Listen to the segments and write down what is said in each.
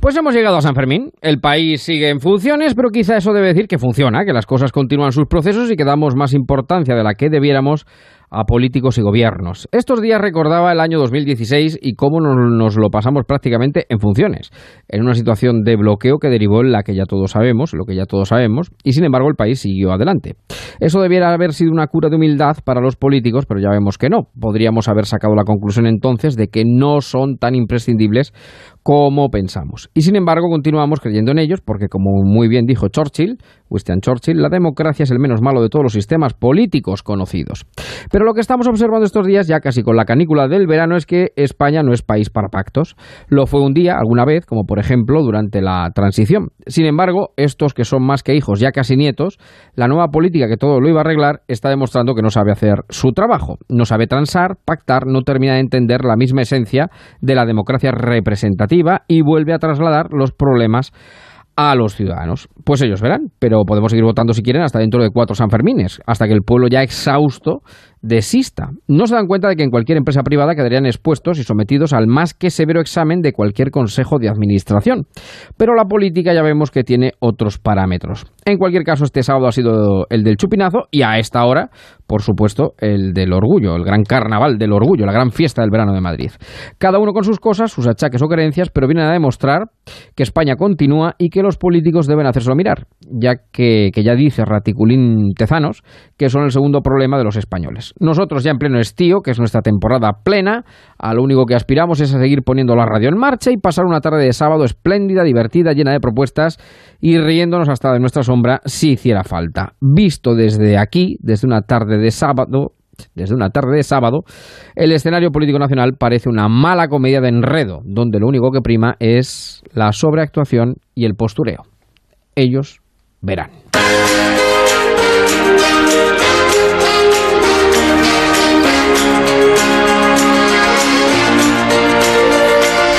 Pues hemos llegado a San Fermín. El país sigue en funciones, pero quizá eso debe decir que funciona, que las cosas continúan sus procesos y que damos más importancia de la que debiéramos a políticos y gobiernos. Estos días recordaba el año 2016 y cómo nos, lo pasamos prácticamente en funciones, en una situación de bloqueo que derivó en la que ya todos sabemos, lo que ya todos sabemos, y sin embargo el país siguió adelante. Eso debiera haber sido una cura de humildad para los políticos, pero ya vemos que no. Podríamos haber sacado la conclusión entonces de que no son tan imprescindibles como pensamos. Y sin embargo continuamos creyendo en ellos porque, como muy bien dijo Churchill, Winston Churchill, la democracia es el menos malo de todos los sistemas políticos conocidos. Pero lo que estamos observando estos días, ya casi con la canícula del verano, es que España no es país para pactos. Lo fue un día, alguna vez, como por ejemplo durante la transición. Sin embargo, estos que son más que hijos, ya casi nietos, la nueva política que todo lo iba a arreglar está demostrando que no sabe hacer su trabajo. No sabe transar, pactar, no termina de entender la misma esencia de la democracia representativa y vuelve a trasladar los problemas a los ciudadanos. Pues ellos verán, pero podemos seguir votando si quieren hasta dentro de cuatro Sanfermines, hasta que el pueblo ya exhausto desista. No se dan cuenta de que en cualquier empresa privada quedarían expuestos y sometidos al más que severo examen de cualquier consejo de administración. Pero la política ya vemos que tiene otros parámetros. En cualquier caso, este sábado ha sido el del chupinazo y a esta hora, por supuesto, el del orgullo, el gran carnaval del orgullo, la gran fiesta del verano de Madrid. Cada uno con sus cosas, sus achaques o creencias, pero vienen a demostrar que España continúa y que los políticos deben hacérselo mirar, ya que, que ya dice Raticulín Tezanos que son el segundo problema de los españoles. Nosotros ya en pleno estío, que es nuestra temporada plena, a lo único que aspiramos es a seguir poniendo la radio en marcha y pasar una tarde de sábado espléndida, divertida, llena de propuestas y riéndonos hasta de nuestra sombra si hiciera falta. Visto desde aquí, desde una tarde de sábado, desde una tarde de sábado, el escenario político nacional parece una mala comedia de enredo, donde lo único que prima es la sobreactuación y el postureo. Ellos verán.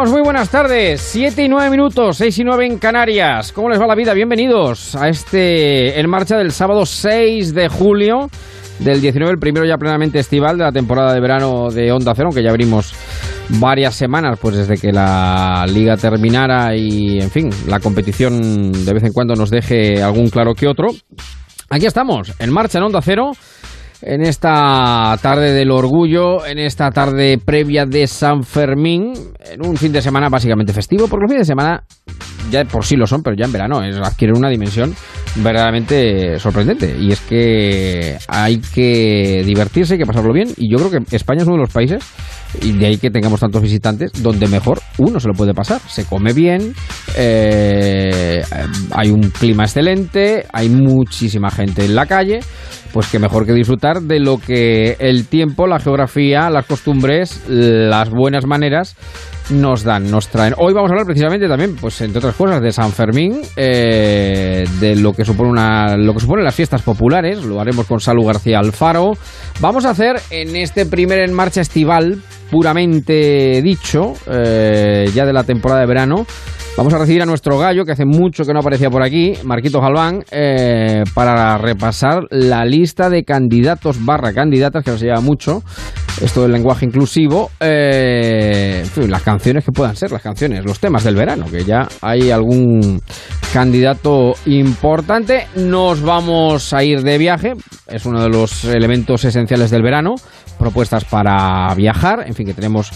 Amigos? Muy buenas tardes. 7 y 9 minutos, 6 y 9 en Canarias. ¿Cómo les va la vida? Bienvenidos a este En Marcha del sábado 6 de julio del 19, el primero ya plenamente estival de la temporada de verano de Onda Cero, aunque ya abrimos varias semanas pues desde que la liga terminara y en fin, la competición de vez en cuando nos deje algún claro que otro. Aquí estamos, en marcha en Onda Cero en esta tarde del orgullo, en esta tarde previa de San Fermín, en un fin de semana básicamente festivo, porque los fines de semana ya por sí lo son, pero ya en verano adquieren una dimensión verdaderamente sorprendente. Y es que hay que divertirse, hay que pasarlo bien, y yo creo que España es uno de los países, y de ahí que tengamos tantos visitantes, donde mejor uno se lo puede pasar. Se come bien, eh, hay un clima excelente, hay muchísima gente en la calle pues que mejor que disfrutar de lo que el tiempo, la geografía, las costumbres, las buenas maneras nos dan, nos traen. Hoy vamos a hablar precisamente también, pues entre otras cosas, de San Fermín, eh, de lo que supone una, lo que suponen las fiestas populares. Lo haremos con Salu García Alfaro. Vamos a hacer en este primer en marcha estival, puramente dicho, eh, ya de la temporada de verano. Vamos a recibir a nuestro gallo, que hace mucho que no aparecía por aquí, Marquito Galván, eh, para repasar la lista de candidatos barra candidatas, que nos lleva mucho, esto del lenguaje inclusivo, eh, las canciones que puedan ser, las canciones, los temas del verano, que ya hay algún candidato importante. Nos vamos a ir de viaje, es uno de los elementos esenciales del verano, propuestas para viajar, en fin, que tenemos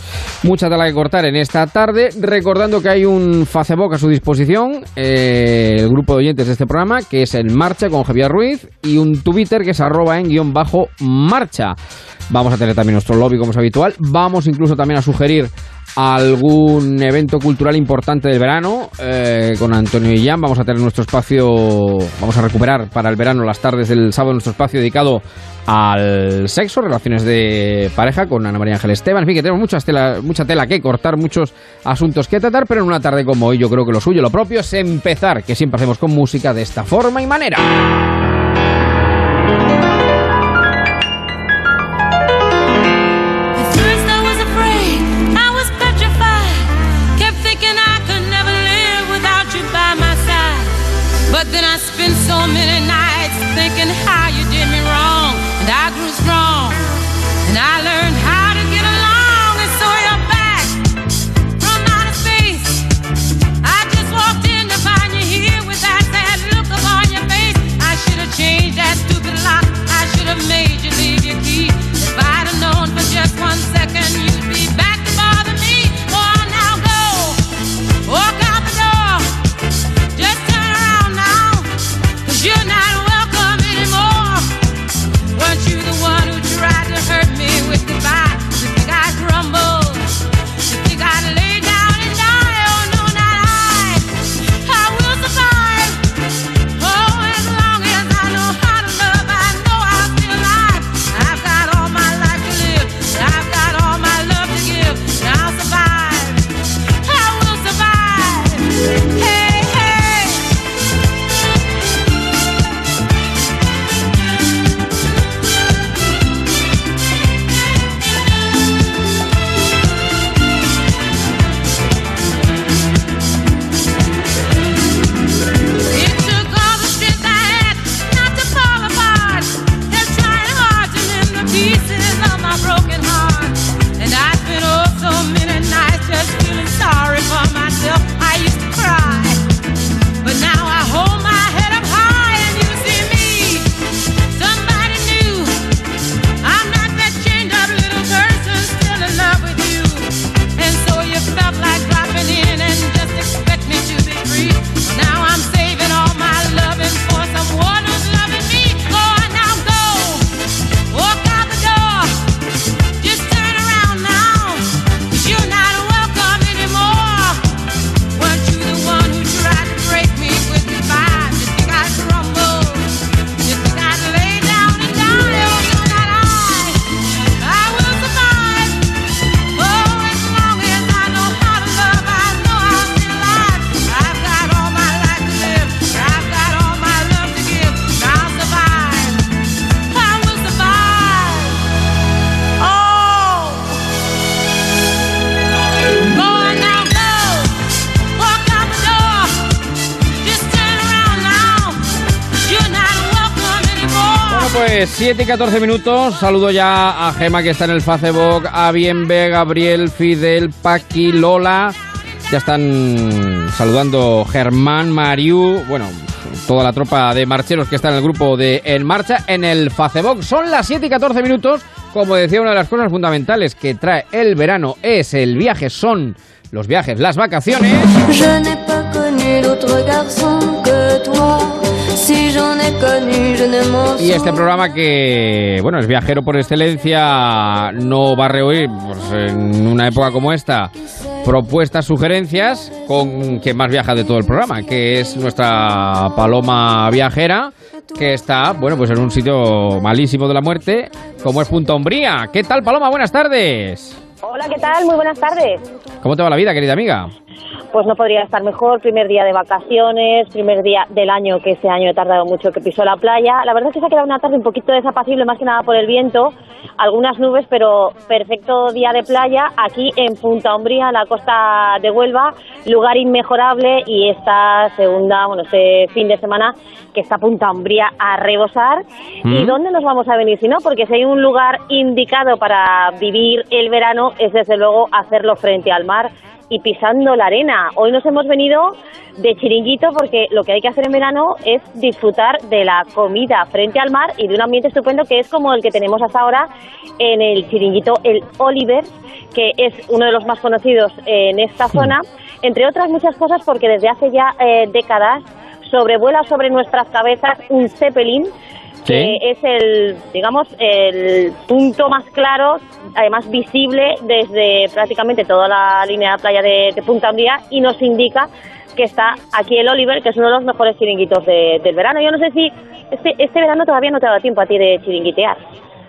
mucha tela que cortar en esta tarde, recordando que hay un Facebook a su disposición, eh, el grupo de oyentes de este programa, que es En Marcha con Javier Ruiz, y un Twitter que es arroba en guion bajo marcha. Vamos a tener también nuestro lobby como es habitual. Vamos incluso también a sugerir algún evento cultural importante del verano eh, con Antonio y Jan. Vamos a tener nuestro espacio, vamos a recuperar para el verano las tardes del sábado nuestro espacio dedicado al sexo, relaciones de pareja con Ana María Ángel Esteban. En fin, que tenemos mucha tela, mucha tela que cortar, muchos asuntos que tratar, pero en una tarde como hoy yo creo que lo suyo, lo propio es empezar, que siempre hacemos con música de esta forma y manera. Pues 7 y 14 minutos. Saludo ya a Gema que está en el Facebook, a Bienve, Gabriel, Fidel, Paqui, Lola. Ya están saludando Germán, Mariu, bueno, toda la tropa de marcheros que está en el grupo de En Marcha en el Facebook. Son las 7 y 14 minutos. Como decía, una de las cosas fundamentales que trae el verano es el viaje, son los viajes, las vacaciones. Y este programa que, bueno, es viajero por excelencia, no va a rehuir pues, en una época como esta propuestas, sugerencias con quien más viaja de todo el programa, que es nuestra paloma viajera, que está, bueno, pues en un sitio malísimo de la muerte, como es Punta Umbría. ¿Qué tal, Paloma? Buenas tardes. Hola, ¿qué tal? Muy buenas tardes. ¿Cómo te va la vida, querida amiga? Pues no podría estar mejor. Primer día de vacaciones, primer día del año, que este año he tardado mucho que pisó la playa. La verdad es que se ha quedado una tarde un poquito desapacible, más que nada por el viento, algunas nubes, pero perfecto día de playa aquí en Punta Umbría, en la costa de Huelva, lugar inmejorable y esta segunda, bueno, este fin de semana que está Punta Umbría a rebosar. ¿Y dónde nos vamos a venir si no? Porque si hay un lugar indicado para vivir el verano es desde luego hacerlo frente al mar y pisando la arena. Hoy nos hemos venido de chiringuito porque lo que hay que hacer en verano es disfrutar de la comida frente al mar y de un ambiente estupendo que es como el que tenemos hasta ahora en el chiringuito El Oliver, que es uno de los más conocidos en esta zona, entre otras muchas cosas porque desde hace ya eh, décadas sobrevuela sobre nuestras cabezas un zeppelin que es el, digamos, el punto más claro, además visible desde prácticamente toda la línea de playa de, Punta Umbría y nos indica que está aquí el Oliver, que es uno de los mejores chiringuitos del verano. Yo no sé si este, este verano todavía no te ha dado tiempo a ti de chiringuitear.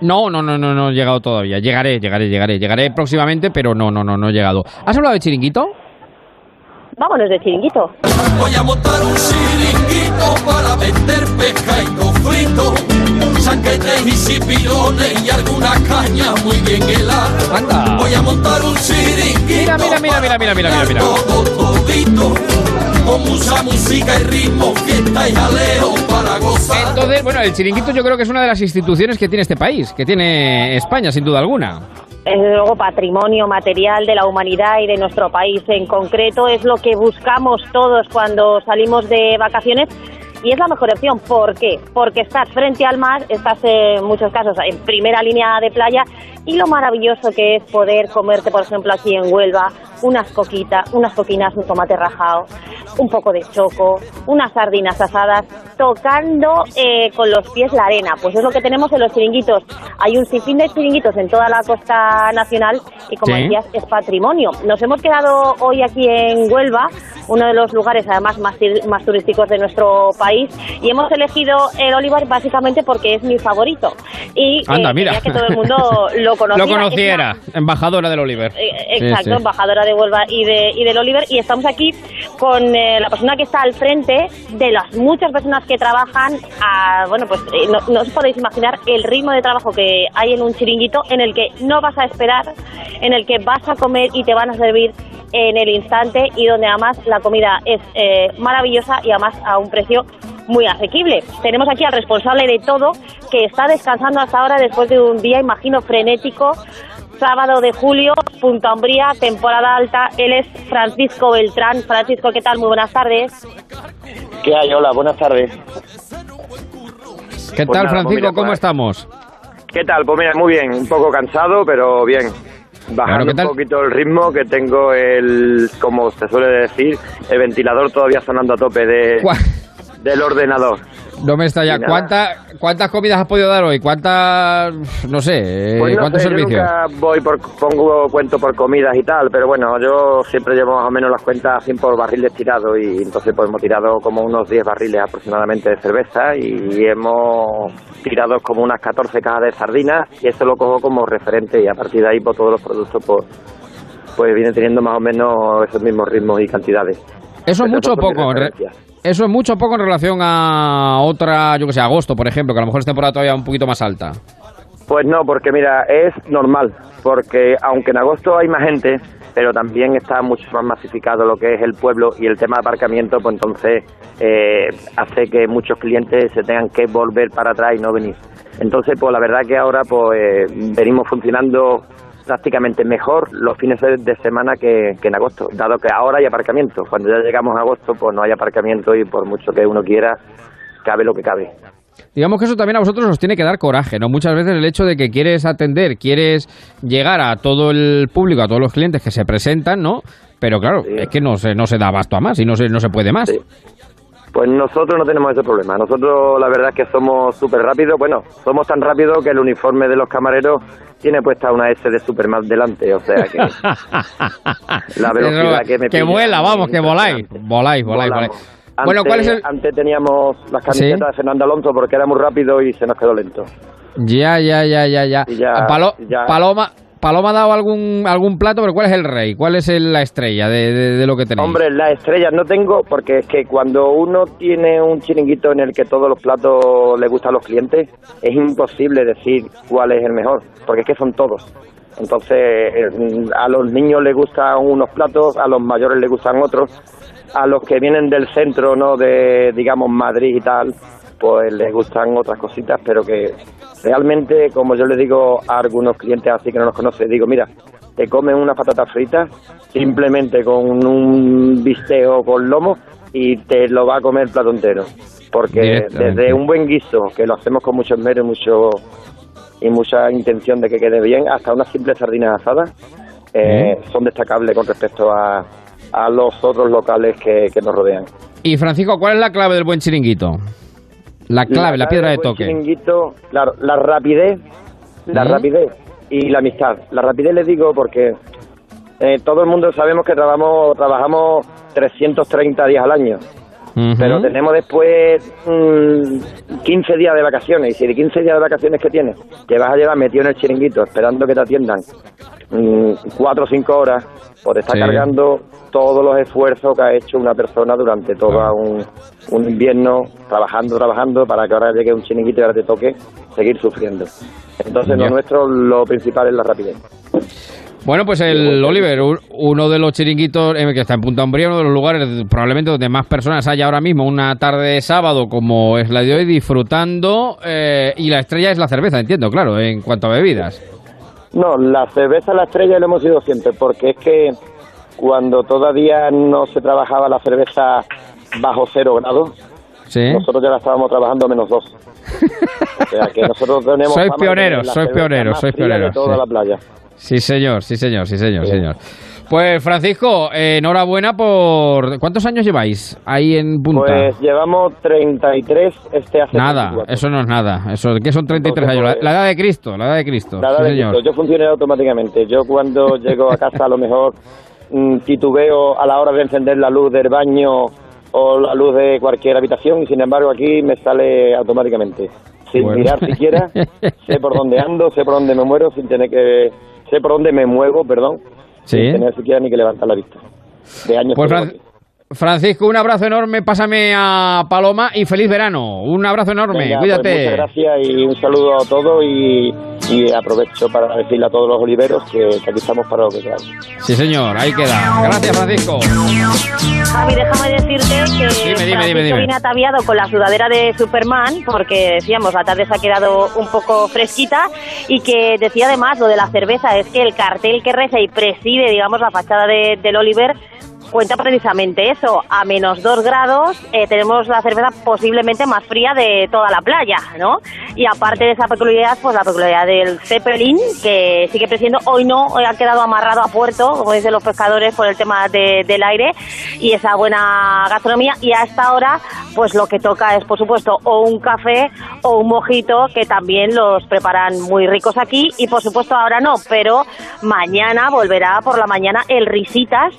No, no, no, no, no he llegado todavía. Llegaré, llegaré, llegaré, llegaré próximamente, pero no, no, no, no he llegado. ¿Has hablado de chiringuito? Vámonos de chiringuito. Voy a montar un chiringuito para vender pescado frito, sanquetes y cipirones y alguna caña muy bien helada. Anda. Voy a montar un chiringuito. Mira, mira, mira, mira, mira, mira, mira, mira. Con mucha música y ritmo, fiesta y jaleo para gozar. Entonces, bueno, el chiringuito yo creo que es una de las instituciones que tiene este país, que tiene España, sin duda alguna es luego patrimonio material de la humanidad y de nuestro país en concreto. Es lo que buscamos todos cuando salimos de vacaciones y es la mejor opción. ¿Por qué? Porque estás frente al mar, estás en muchos casos en primera línea de playa y lo maravilloso que es poder comerte, por ejemplo, aquí en Huelva, unas coquitas, unas coquinas, un tomate rajado, un poco de choco, unas sardinas asadas, tocando eh, con los pies la arena. Pues es lo que tenemos en los chiringuitos. Hay un sinfín de chiringuitos en toda la costa nacional y, como Sí. decías, es patrimonio. Nos hemos quedado hoy aquí en Huelva, uno de los lugares además más, más turísticos de nuestro país, y hemos elegido el Olivar básicamente porque es mi favorito. Y eh, Anda, mira. quería que todo el mundo lo conociera. Lo una- conociera, embajadora del Oliver. eh, Exacto, sí. embajadora de Huelva y, de, y del Oliver. Y estamos aquí con eh, la persona que está al frente de las muchas personas que trabajan. A, bueno, pues eh, no, no os podéis imaginar el ritmo de trabajo que hay en un chiringuito en el que no vas a esperar, en el que vas a comer y te van a servir en el instante y donde además la comida es eh, maravillosa y además a un precio muy asequible. Tenemos aquí al responsable de todo que está descansando hasta ahora después de un día, imagino, frenético. Sábado de julio, Punta Umbría, temporada alta. Él es Francisco Beltrán. Francisco, ¿qué tal? Muy buenas tardes. ¿Qué hay? Hola, buenas tardes. ¿Qué Pues tal, nada, pues Francisco? mira, ¿Cómo pues- estamos? ¿Qué tal? Pues mira, muy bien, un poco cansado, pero bien. Bajando un poquito el ritmo, que tengo el, como se suele decir, el ventilador todavía sonando a tope de, ¿Cuá- del ordenador. No me está ya. Y nada. ¿Cuánta- ¿Cuántas comidas has podido dar hoy? ¿Cuántas, no sé, eh, Pues no cuántos sé, yo servicios? nunca voy por, pongo cuento por comidas y tal, pero bueno, yo siempre llevo más o menos las cuentas 100 por barriles tirados y entonces pues hemos tirado como unos 10 barriles aproximadamente de cerveza y hemos tirado como unas 14 cajas de sardinas y eso lo cojo como referente y a partir de ahí pues todos los productos pues, pues vienen teniendo más o menos esos mismos ritmos y cantidades. Eso es mucho o poco. Eso es mucho poco en relación a otra, yo que sé, agosto, por ejemplo, que a lo mejor es temporada todavía un poquito más alta. Pues no, porque mira, es normal, porque aunque en agosto hay más gente, pero también está mucho más masificado lo que es el pueblo y el tema de aparcamiento, pues entonces eh, hace que muchos clientes se tengan que volver para atrás y no venir. Entonces, pues la verdad que ahora pues venimos funcionando prácticamente mejor los fines de semana que, que, en agosto, dado que ahora hay aparcamiento. Cuando ya llegamos a agosto, pues no hay aparcamiento y por mucho que uno quiera, cabe lo que cabe. Digamos que eso también a vosotros os tiene que dar coraje, ¿no? Muchas veces el hecho de que quieres atender, quieres llegar a todo el público, a todos los clientes que se presentan, ¿no? Pero claro, es que no se, no se da abasto a más y no se, no se puede más. Pues nosotros no tenemos ese problema. Nosotros la verdad es que somos súper rápidos. Bueno, somos tan rápidos que el uniforme de los camareros tiene puesta una S de Superman delante. O sea que la velocidad que me Que vuela, vamos, que voláis. Voláis, voláis, voláis. Antes, bueno, ¿cuál es el... antes teníamos las camisetas de Fernando Alonso porque era muy rápido y se nos quedó lento. Ya, ya, ya, ya, ya. ya Paloma, Paloma ha dado algún, algún plato, pero ¿cuál es el rey? ¿Cuál es la estrella de, lo que tenéis? Hombre, la estrella no tengo porque es que cuando uno tiene un chiringuito en el que todos los platos le gustan a los clientes, es imposible decir cuál es el mejor, porque es que son todos. Entonces, eh, a los niños les gustan unos platos, a los mayores les gustan otros, a los que vienen del centro, ¿no? De, digamos, Madrid y tal, pues les gustan otras cositas, pero que realmente, como yo le digo a algunos clientes así que no nos conocen, digo, mira, te comen una patata frita simplemente con un bisteo con lomo y te lo va a comer el plato entero. Porque desde un buen guiso, que lo hacemos con mucho esmero y, mucho, y mucha intención de que quede bien, hasta unas simples sardinas asadas, eh, son destacables con respecto a, a los otros locales que, que nos rodean. Y Francisco, ¿cuál es la clave del buen chiringuito? La clave, la, piedra de toque. claro, la rapidez, la rapidez y la amistad. La rapidez les digo porque eh, todo el mundo sabemos que trabajamos, trabajamos 330 días al año. Pero tenemos después 15 mm, días de vacaciones. Y si de 15 días de vacaciones que tienes, te vas a llevar metido en el chiringuito esperando que te atiendan 4 mm, o 5 horas, pues está cargando todos los esfuerzos que ha hecho una persona durante todo un, un, invierno, trabajando, trabajando, para que ahora llegue un chiringuito y ahora te toque seguir sufriendo. Entonces, lo nuestro, lo principal es la rapidez. Bueno, pues el Oliver, uno de los chiringuitos que está en Punta Umbría, uno de los lugares probablemente donde más personas hay ahora mismo, una tarde de sábado como es la de hoy, disfrutando, eh, y la estrella es la cerveza, entiendo, claro, en cuanto a bebidas. No, la cerveza la estrella lo hemos ido siempre, porque es que cuando todavía no se trabajaba la cerveza bajo cero grados, nosotros ya la estábamos trabajando a menos dos. o sea que nosotros tenemos. Sois pioneros, sois pioneros, sois pioneros. toda sí. la playa. Sí, señor, sí, señor, sí, señor, señor. Pues Francisco, eh, enhorabuena por... ¿Cuántos años lleváis ahí en Punta? Pues llevamos 33 este hace Nada, eso no es nada. Eso, ¿Qué son 33 años? La, edad de Cristo, la edad de Cristo. La edad de Cristo. Yo funcioné automáticamente. Yo cuando llego a casa a lo mejor mm, titubeo a la hora de encender la luz del baño o la luz de cualquier habitación y sin embargo aquí me sale automáticamente. Sin mirar siquiera, sé por dónde ando, sé por dónde me muero, sin tener que... sé por dónde me muevo, perdón ¿Sí? sin tener siquiera ni que levantar la vista. De años pues Francisco, un abrazo enorme, pásame a Paloma y feliz verano. Un abrazo enorme, pues cuídate. muchas gracias y un saludo a todos y, aprovecho para decirle a todos los oliveros que, aquí estamos para lo que sea. Sí, señor, ahí queda. Gracias, Francisco. Javi, déjame decirte que dime, viene ataviado con la sudadera de Superman porque decíamos la tarde se ha quedado un poco fresquita y que decía además lo de la cerveza es que el cartel que reza y preside, digamos, la fachada de, del Oliver cuenta precisamente eso. A menos dos grados eh, tenemos la cerveza posiblemente más fría de toda la playa, ¿no? Y aparte de esa peculiaridad, pues la peculiaridad del Zeppelin, que sigue presidiendo. Hoy no, hoy ha quedado amarrado a puerto, como dicen los pescadores, por el tema del aire y esa buena gastronomía. Y a esta hora, pues lo que toca es, por supuesto, o un café o un mojito, que también los preparan muy ricos aquí. Y por supuesto, ahora no, pero mañana volverá por la mañana el Risitas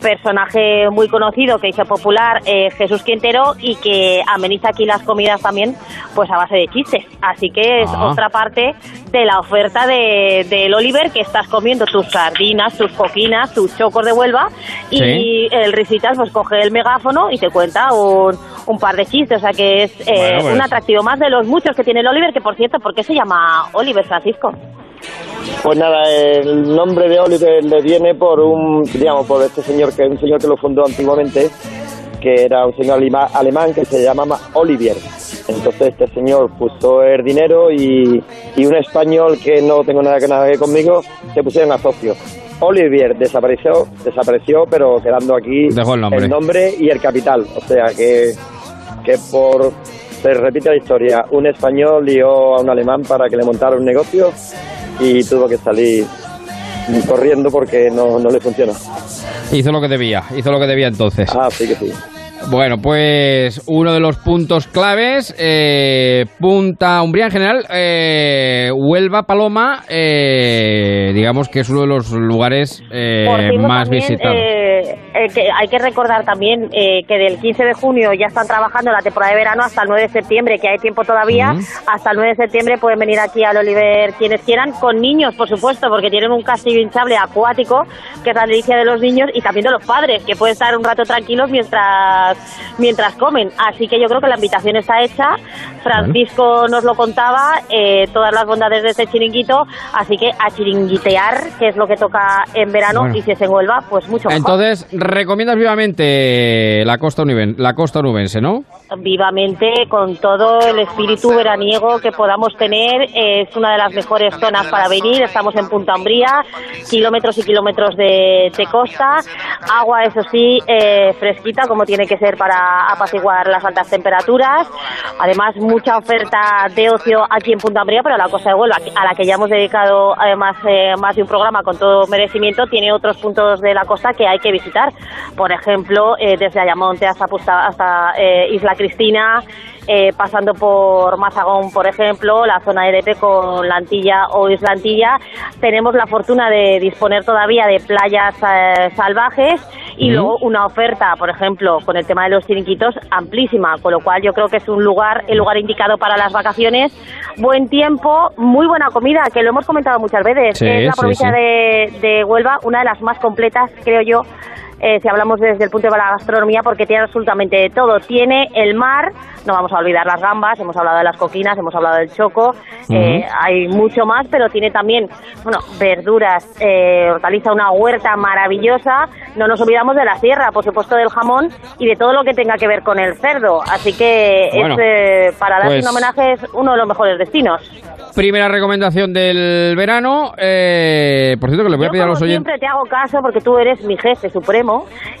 personaje muy conocido que hizo popular eh, Jesús Quintero y que ameniza aquí las comidas también pues a base de chistes. Así que es ah. otra parte de la oferta del de, Oliver que estás comiendo tus sardinas, tus coquinas, tus chocos de Huelva y el Risitas pues coge el megáfono y te cuenta un, un par de chistes. O sea que es eh, un pues. atractivo más de los muchos que tiene el Oliver que por cierto, ¿por qué se llama Oliver Francisco? Pues nada, el nombre de Oliver le viene por un, digamos, por este señor que es un señor que lo fundó antiguamente, que era un señor alemán que se llamaba Olivier. Entonces este señor puso el dinero y, y un español que no tengo nada que nada que ver conmigo se pusieron a socio. Olivier desapareció, desapareció, pero quedando aquí Dejó el nombre. y el capital. O sea que, que por se repite la historia, un español lió a un alemán para que le montara un negocio y tuvo que salir corriendo porque no, no le funcionó. Hizo lo que debía, hizo lo que debía entonces. Ah, sí que sí. Bueno, pues uno de los puntos claves, eh, Punta Umbría en general, eh, Huelva, Paloma, eh, digamos que es uno de los lugares eh, más también, visitados. eh, eh, que hay que recordar también eh, que del 15 de junio ya están trabajando la temporada de verano hasta el 9 de septiembre, que hay tiempo todavía. Hasta el 9 de septiembre pueden venir aquí al Oliver quienes quieran, con niños, por supuesto, porque tienen un castillo hinchable acuático, que es la delicia de los niños, y también de los padres, que pueden estar un rato tranquilos mientras, mientras comen. Así que yo creo que la invitación está hecha. Francisco nos lo contaba, eh, todas las bondades de este chiringuito, así que a chiringuitear, que es lo que toca en verano, Bueno. y si es en Huelva, pues mucho mejor. Entonces, recomiendas vivamente la costa, onuben- la costa onubense, ¿no? vivamente con todo el espíritu veraniego que podamos tener. Es una de las mejores zonas para venir. Estamos en Punta Umbría, kilómetros y kilómetros de, de costa. Agua, eso sí, eh, fresquita, como tiene que ser para apaciguar las altas temperaturas. Además, mucha oferta de ocio aquí en Punta Umbría, pero la costa de Huelva, a la que ya hemos dedicado además eh, más de un programa con todo merecimiento, tiene otros puntos de la costa que hay que visitar. Por ejemplo, eh, desde Ayamonte hasta, hasta eh, Isla Cristina, eh, pasando por Mazagón, por ejemplo, la zona de Lepe con la Antilla o Isla Antilla. Tenemos la fortuna de disponer todavía de playas eh, salvajes y luego una oferta, por ejemplo, con el tema de los chiringuitos amplísima, con lo cual yo creo que es un lugar, el lugar indicado para las vacaciones. Buen tiempo, muy buena comida, que lo hemos comentado muchas veces. Sí, es la sí, provincia sí. de, de Huelva, una de las más completas, creo yo, eh, si hablamos desde el punto de la gastronomía, porque tiene absolutamente de todo. Tiene el mar, no vamos a olvidar las gambas, hemos hablado de las coquinas, hemos hablado del choco, eh, hay mucho más, pero tiene también, bueno, verduras, eh, hortaliza, una huerta maravillosa. No nos olvidamos de la sierra, por supuesto del jamón y de todo lo que tenga que ver con el cerdo. Así que Bueno, es, eh, para darle pues- un homenaje, es uno de los mejores destinos. Primera recomendación del verano. eh, por cierto, que le voy a pedir a los oyentes. siempre te hago caso porque tú eres mi jefe supremo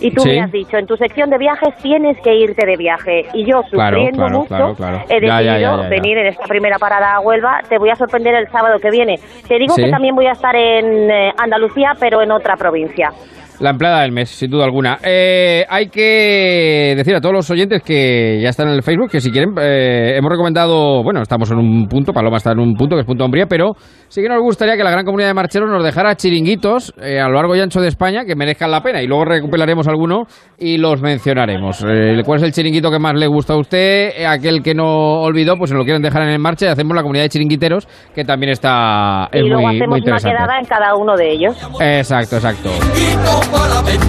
y tú Sí. me has dicho en tu sección de viajes tienes que irte de viaje y yo sufriendo claro, mucho claro, he decidido ya, ya, ya, ya. venir en esta primera parada a Huelva. Te voy a sorprender el sábado que viene. Te digo Sí. que también voy a estar en eh, Andalucía pero en otra provincia. La empleada del mes, sin duda alguna. Eh, hay que decir a todos los oyentes que ya están en el Facebook que si quieren, eh, hemos recomendado, bueno, estamos en un punto, Paloma está en un punto que es punto Umbría, pero sí que nos gustaría que la gran comunidad de marcheros nos dejara chiringuitos eh, a lo largo y ancho de España que merezcan la pena y luego recuperaremos alguno y los mencionaremos. Eh, ¿Cuál es el chiringuito que más le gusta a usted? Eh, aquel que no olvidó, pues si lo quieren dejar en marcha y hacemos la comunidad de chiringuiteros que también está es y luego muy, muy hacemos una quedada en cada uno de ellos. Exacto, exacto.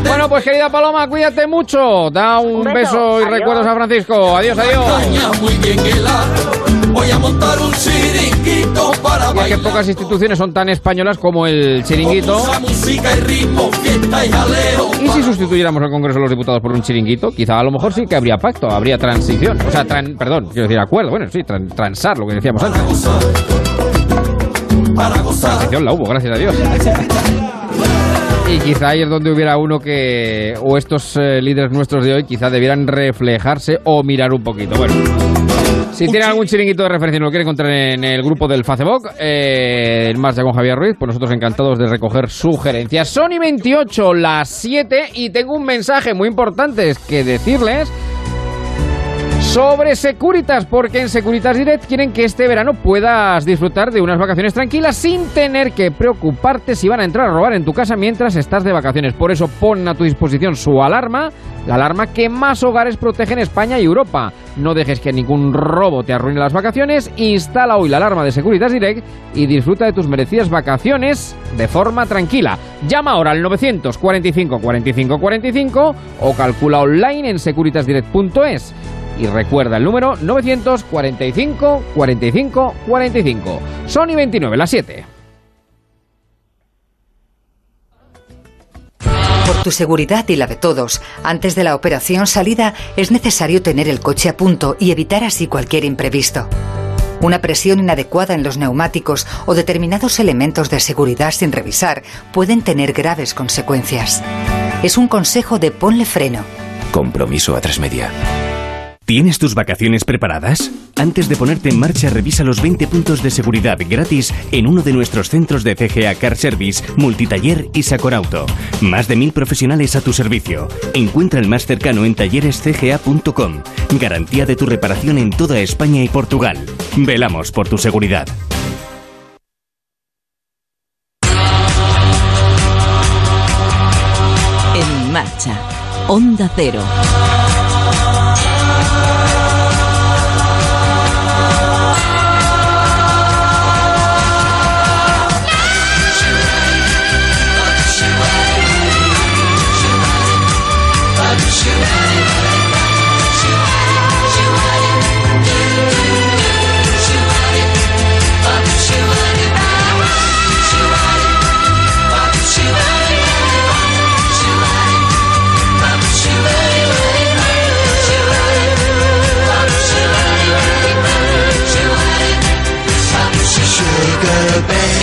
Bueno, pues querida Paloma, cuídate mucho. Da un, Un beso, beso. y Adiós. recuerdos a Francisco. Adiós, adiós. muy bien helada. Voy a montar un chiringuito para Y es que pocas instituciones son tan españolas como el chiringuito. Música y ritmo, fiesta y jaleo. ¿Y si sustituyéramos el Congreso de los Diputados por un chiringuito? Quizá a lo mejor sí que habría pacto, habría transición. O sea, tran- perdón, quiero decir acuerdo. Bueno, sí, tran- transar, lo que decíamos Para antes. gozar, para gozar. Transición la hubo, gracias a Dios. Y quizá ahí es donde hubiera uno que, o estos eh, líderes nuestros de hoy, quizá debieran reflejarse o mirar un poquito. Bueno, si tienen algún chiringuito de referencia y nos lo quieren encontrar en el grupo del Facebook, eh, en Marcha con Javier Ruiz, pues nosotros encantados de recoger sugerencias. Sony 28, las 7, y tengo un mensaje muy importante que decirles sobre Securitas, porque en Securitas Direct quieren que este verano puedas disfrutar de unas vacaciones tranquilas sin tener que preocuparte si van a entrar a robar en tu casa mientras estás de vacaciones. Por eso pon a tu disposición su alarma, la alarma que más hogares protege en España y Europa. No dejes que ningún robo te arruine las vacaciones, instala hoy la alarma de Securitas Direct y disfruta de tus merecidas vacaciones de forma tranquila. Llama ahora al 945 45 45 o calcula online en securitasdirect.es. Y recuerda el número 945 45 45. Sony 29, las 7. Por tu seguridad y la de todos, antes de la operación salida es necesario tener el coche a punto y evitar así cualquier imprevisto. Una presión inadecuada en los neumáticos o determinados elementos de seguridad sin revisar pueden tener graves consecuencias. Es un consejo de ponle freno. Compromiso a tres media. ¿Tienes tus vacaciones preparadas? Antes de ponerte en marcha, revisa los 20 puntos de seguridad gratis en uno de nuestros centros de CGA Car Service, Multitaller y Sacorauto. Más de mil profesionales a tu servicio. Encuentra el más cercano en tallerescga.com. Garantía de tu reparación en toda España y Portugal. Velamos por tu seguridad. En marcha. Onda Cero.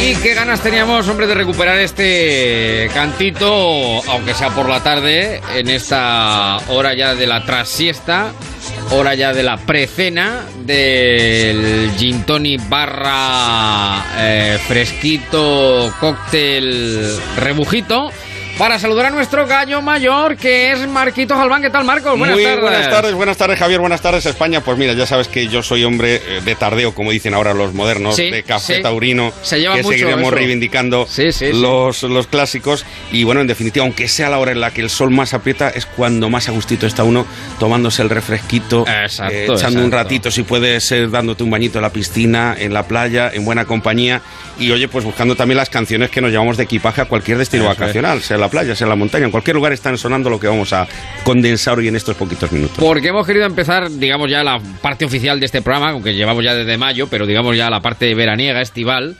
Y qué ganas teníamos, hombre, de recuperar este cantito, aunque sea por la tarde, en esta hora ya de la trasiesta, hora ya de la precena, del gin tonic barra eh, fresquito, cóctel rebujito. Para saludar a nuestro gallo mayor, que es Marquito Galván. ¿Qué tal, Marcos? Buenas Muy tardes. buenas tardes, buenas tardes Javier, buenas tardes España. Pues mira, ya sabes que yo soy hombre eh, de tardeo, como dicen ahora los modernos, Sí, de café sí. taurino, Se lleva que mucho seguiremos eso. reivindicando Sí, los, los clásicos. Y bueno, en definitiva, aunque sea la hora en la que el sol más aprieta, es cuando más a gustito está uno tomándose el refresquito, Exacto, eh, echando un ratito, si puede ser dándote un bañito en la piscina, en la playa, en buena compañía. Y oye, pues buscando también las canciones que nos llevamos de equipaje a cualquier destino Eso vacacional, sea en la playa, en la montaña, en cualquier lugar están sonando lo que vamos a condensar hoy en estos poquitos minutos. Porque hemos querido empezar, digamos, ya la parte oficial de este programa, aunque llevamos ya desde mayo, pero digamos ya la parte veraniega, estival,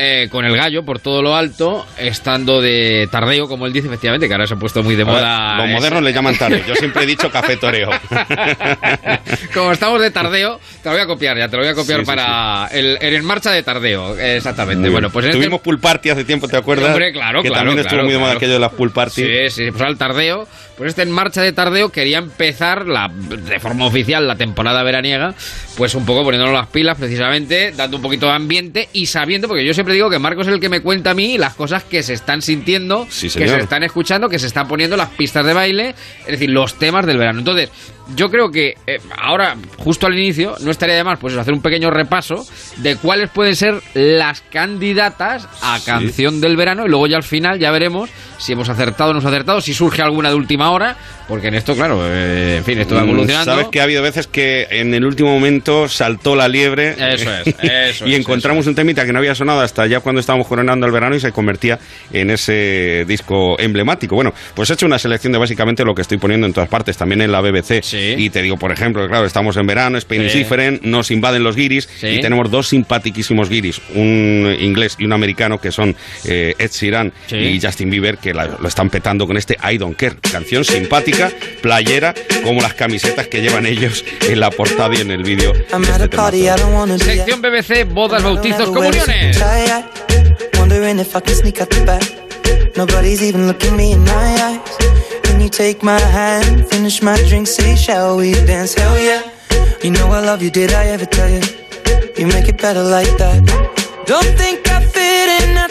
eh, con el gallo por todo lo alto, estando de tardeo, como él dice, efectivamente, que ahora se ha puesto muy de moda. Los modernos le llaman tarde. Yo siempre he dicho café toreo. Como estamos de tardeo, te lo voy a copiar ya, te lo voy a copiar Sí, sí, para El, en marcha de tardeo, exactamente. Bueno, pues en este- Tuvimos pool party hace tiempo, ¿te acuerdas? Hombre, claro, que claro, también claro, estuvo muy de moda claro. aquello de las pool party. Sí, sí, pues al tardeo. Pues este en marcha de tardeo quería empezar la, de forma oficial la temporada veraniega, pues un poco poniéndonos las pilas precisamente, dando un poquito de ambiente y sabiendo, porque yo siempre digo que Marcos es el que me cuenta a mí las cosas que se están sintiendo, Sí, que se están escuchando, que se están poniendo las pistas de baile, es decir, los temas del verano. Entonces, yo creo que eh, ahora, justo al inicio, no estaría de más pues hacer un pequeño repaso de cuáles pueden ser las candidatas a canción del verano y luego ya al final ya veremos si hemos acertado o no hemos acertado, si surge alguna de última hora, porque en esto, claro, eh, en fin, esto va evolucionando. Sabes que ha habido veces que en el último momento saltó la liebre Eso es, eso y es, encontramos un temita que no había sonado hasta ya cuando estábamos coronando el verano y se convertía en ese disco emblemático. Bueno, pues he hecho una selección de básicamente lo que estoy poniendo en todas partes, también en la BBC. Sí. Y te digo, por ejemplo, claro, estamos en verano, Spain is Sí. different, nos invaden los guiris Sí. y tenemos dos simpaticísimos guiris, un inglés y un americano que son eh, Ed Sheeran y Justin Bieber, que la- lo están petando con este I Don't Care, canción simpática, playera, como las camisetas que llevan ellos en la portada y en el vídeo. este at a party I temazo. don't wanna be at. Sección BBC, bodas, bautizos, comuniones. Nobody's even looking me in my eyes. Can you take my hand, finish my drink, say, shall we dance? Hell yeah. You know I love you, did I ever tell you? You make it better like that. Don't think I fit in at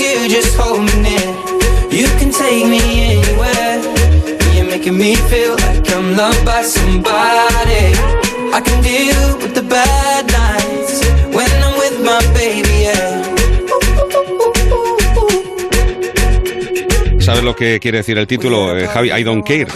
you, just hold me near. You can take me anywhere. You're making me feel like I'm loved by somebody. I can deal with the bad nights when I'm with my baby. Yeah. ¿Sabes lo que quiere decir el título, eh, Javi? I don't care.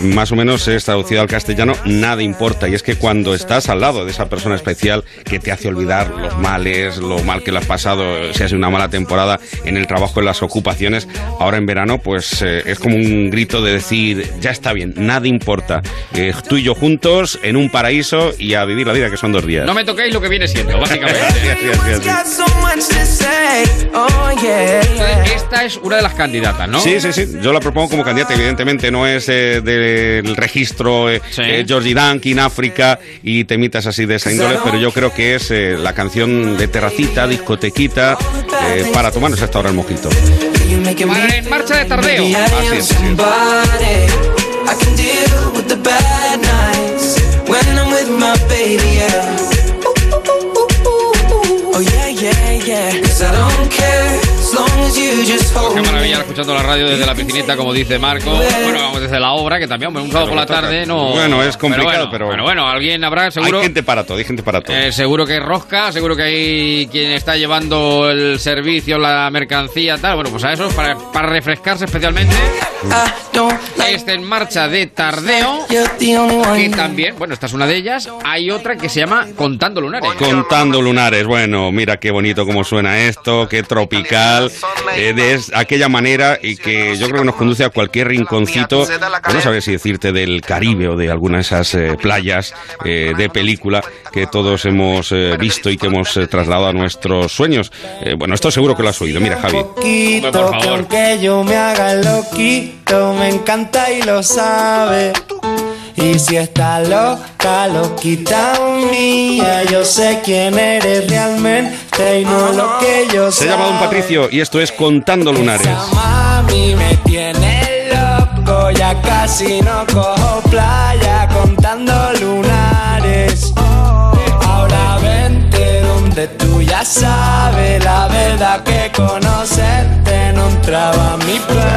Más o menos es traducido al castellano, nada importa. Y es que cuando estás al lado de esa persona especial que te hace olvidar los males, lo mal que le has pasado, si has una mala temporada en el trabajo, en las ocupaciones, ahora en verano, pues eh, es como un grito de decir, ya está bien, nada importa. Eh, tú y yo juntos, en un paraíso y a vivir la vida, que son dos días. No me toquéis lo que viene siendo, básicamente. Entonces, esta es una de las candidatas, ¿no? Sí, sí, sí. Yo la propongo como candidata. Evidentemente no es eh, del registro eh, Sí. eh, Georgie Duncan, África y temitas así de esa índole, pero yo creo que es eh, la canción de terracita, discotequita, eh, para tomarnos hasta ahora el mojito. Para- En marcha de tardeo. Así es. Oh yeah, yeah, yeah. 'Cause I don't care as long as you Qué maravilla escuchando la radio desde la piscinita, como dice Marco. Bueno, vamos desde la obra, que también, hombre, un sábado por la tarde toca. no. Bueno, es complicado, bueno, pero- Bueno, bueno, alguien habrá, seguro. Hay gente para todo, hay gente para todo. eh, seguro que hay rosca, seguro que hay quien está llevando el servicio, la mercancía, tal. Bueno, pues a eso, para, para refrescarse especialmente, este en marcha de tardeo. Que también, bueno, esta es una de ellas. Hay otra que se llama Contando Lunares. Contando lunares, bueno, mira qué bonito cómo suena esto, qué tropical, eh, de es- aquella manera y que yo creo que nos conduce a cualquier rinconcito, no sabes si decirte del Caribe o de alguna de esas eh, playas eh, de película que todos hemos eh, visto y que hemos eh, trasladado a nuestros sueños. Eh, bueno, esto seguro que lo has oído, mira Javi. Por Poquito, que yo me haga loquito, me encanta y lo sabe. Y si está loca, loquita mía, yo sé quién eres realmente y no lo que yo Se llama Don. Patricio y esto es Contando Lunares. Esa mami me tiene loco, ya casi no cojo playa contando lunares. Ahora vente donde tú ya sabes la verdad que conocerte no entraba mi plan.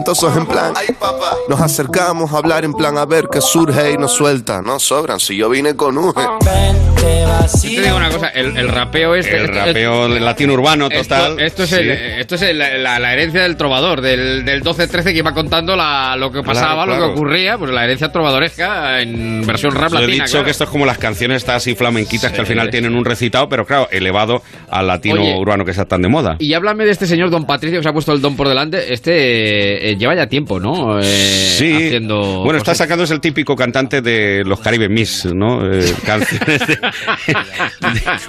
en plan, nos acercamos a hablar en plan a ver qué surge y nos suelta, no sobran, si yo vine con un Vente, Yo te digo una cosa, el, el rapeo este. El esto- rapeo latino urbano total. esto es, Sí. el- esto es el- la, la herencia del trovador, del, del 12-13 que iba contando la- lo que pasaba, Claro, lo que ocurría, pues la herencia trovadoresca en versión rap Yo he latina. dicho claro. que esto es como las canciones estas así flamenquitas que al final tienen un recitado, pero claro, elevado al latino Oye, urbano que está tan de moda. Y háblame de este señor Don Patricio que se ha puesto el don por delante. Este eh, lleva ya tiempo, ¿no? Eh, Sí, Haciendo bueno, está sacando es el típico cantante de los Caribe Miss, ¿no? Eh, canciones de, de-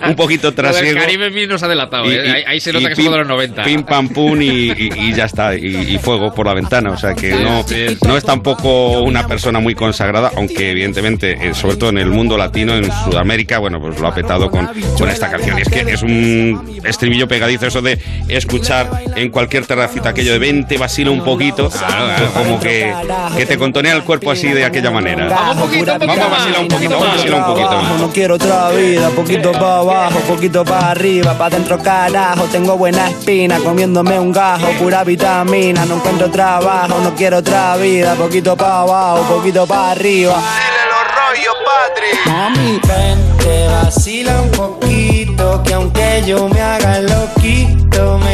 un poquito trasiego. Caribe Mil nos ha delatado, Y- ¿eh? y- ahí, ahí se nota que pim- de los 90. Pim pam pum y, ya está, y, fuego por la ventana. O sea que no, no es tampoco una persona muy consagrada, aunque evidentemente, eh, sobre todo en el mundo latino, en Sudamérica, bueno, pues lo ha petado con, con esta canción. Y es que es un estribillo pegadizo eso de escuchar en cualquier terracita aquello de vente, vacila un poquito, pues como que, que te contonea el cuerpo así de aquella manera. Vamos poquito, a vacilar un poquito, vamos a vacilar un poquito más. No quiero otra vida, poquito para abajo, poquito para arriba, para adentro carajo. Tengo buena espina, comiéndome un gajo, pura vitamina. No encuentro trabajo, no quiero otra vida, poquito para abajo, poquito para arriba. Mami, vente, vacila un poquito, que aunque yo me haga loquito, me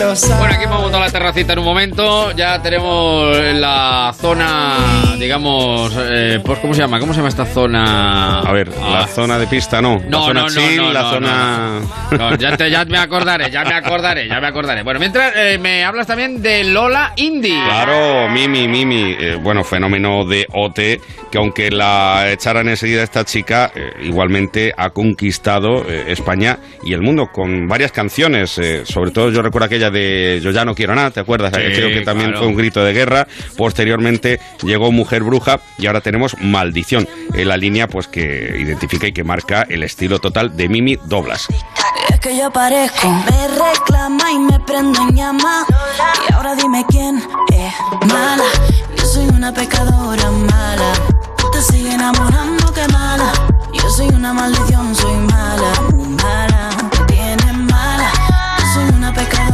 lo. Bueno, aquí hemos montado la terracita en un momento. Ya tenemos la zona, digamos, eh, pues ¿cómo se llama? ¿Cómo se llama esta zona? A ver, la Ah. zona de pista no. No, la zona no, no, chill, no, la no, zona. No, ya, te- ya me acordaré, ya me acordaré, ya me acordaré. Bueno, mientras eh, me hablas también de Lola Indie. Claro, Mimi, Mimi, eh, bueno, fenómeno de OT, que aunque la echaran enseguida esta chica, eh, igualmente ha conquistado eh, España y el mundo con varias canciones, eh, sobre todo yo recuerdo aquella de Yo ya no quiero nada, ¿te acuerdas? Sí, Aquello que también claro. fue un grito de guerra, posteriormente llegó Mujer Bruja y ahora tenemos Maldición, en la línea pues que identifica y que marca el estilo total de Mimi Doblas. Es que yo parezco. Me reclama y me prendo en llama. Y ahora dime quién es mala. Yo soy una pecadora mala. Te sigue enamorando, que mala. Yo soy una maldición, soy mala, mala. Me tienes mala. Yo soy una pecadora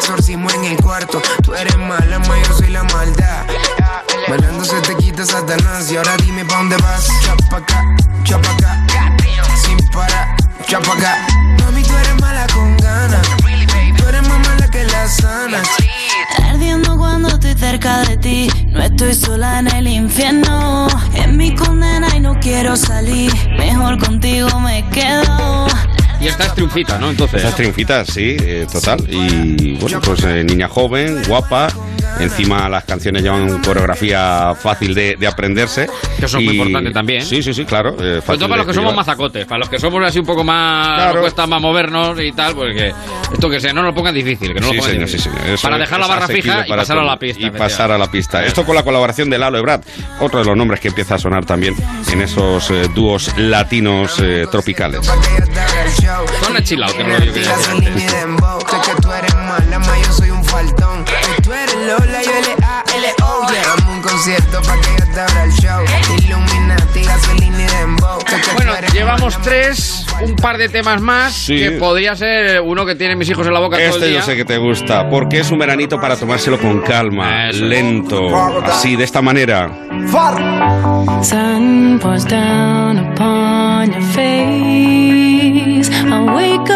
exorcismo en el cuarto. Tú eres mala, ma, yo soy la maldad. Bailando se te quita Satanás y ahora dime pa' dónde vas. Chapa acá, chapa acá, sin parar, chapa acá. Mami, tú eres mala con ganas. Tú eres más mala que las sanas. Ardiendo cuando estoy cerca de ti. No estoy sola en el infierno. Es mi condena y no quiero salir. Mejor contigo me quedo. Y esta es triunfita, ¿no? Entonces. Esas triunfitas, sí, eh, total. Y bueno, pues eh, niña joven, guapa. Encima las canciones llevan coreografía fácil de, de aprenderse. Que eso es muy importante también. Sí, sí, sí, claro. eh, Sobre fácil todo para los que somos mazacotes, para los que somos así un poco más. Claro. nos cuesta más movernos y tal, porque esto que sea, no nos lo pongan difícil, que no Sí, lo pongan señor, sí, difícil. señor. Eso para es- dejar la barra fija y pasar a la pista. Y pasar a la pista. Esto con la colaboración de Lalo Ebrard, otro de los nombres que empieza a sonar también en esos eh, dúos latinos eh, tropicales. Son chill que no lo digo Lola, yo L-A-L-O. Dame un concierto pa' que yo te abra el show. Illuminati, gasolina y dembow. Bueno, llevamos tres, un par de temas más, Sí. que podría ser uno que tiene mis hijos en la boca todo el Este día. yo sé que te gusta, porque es un veranito para tomárselo con calma, lento, así, de esta manera. Sun pours down upon your face.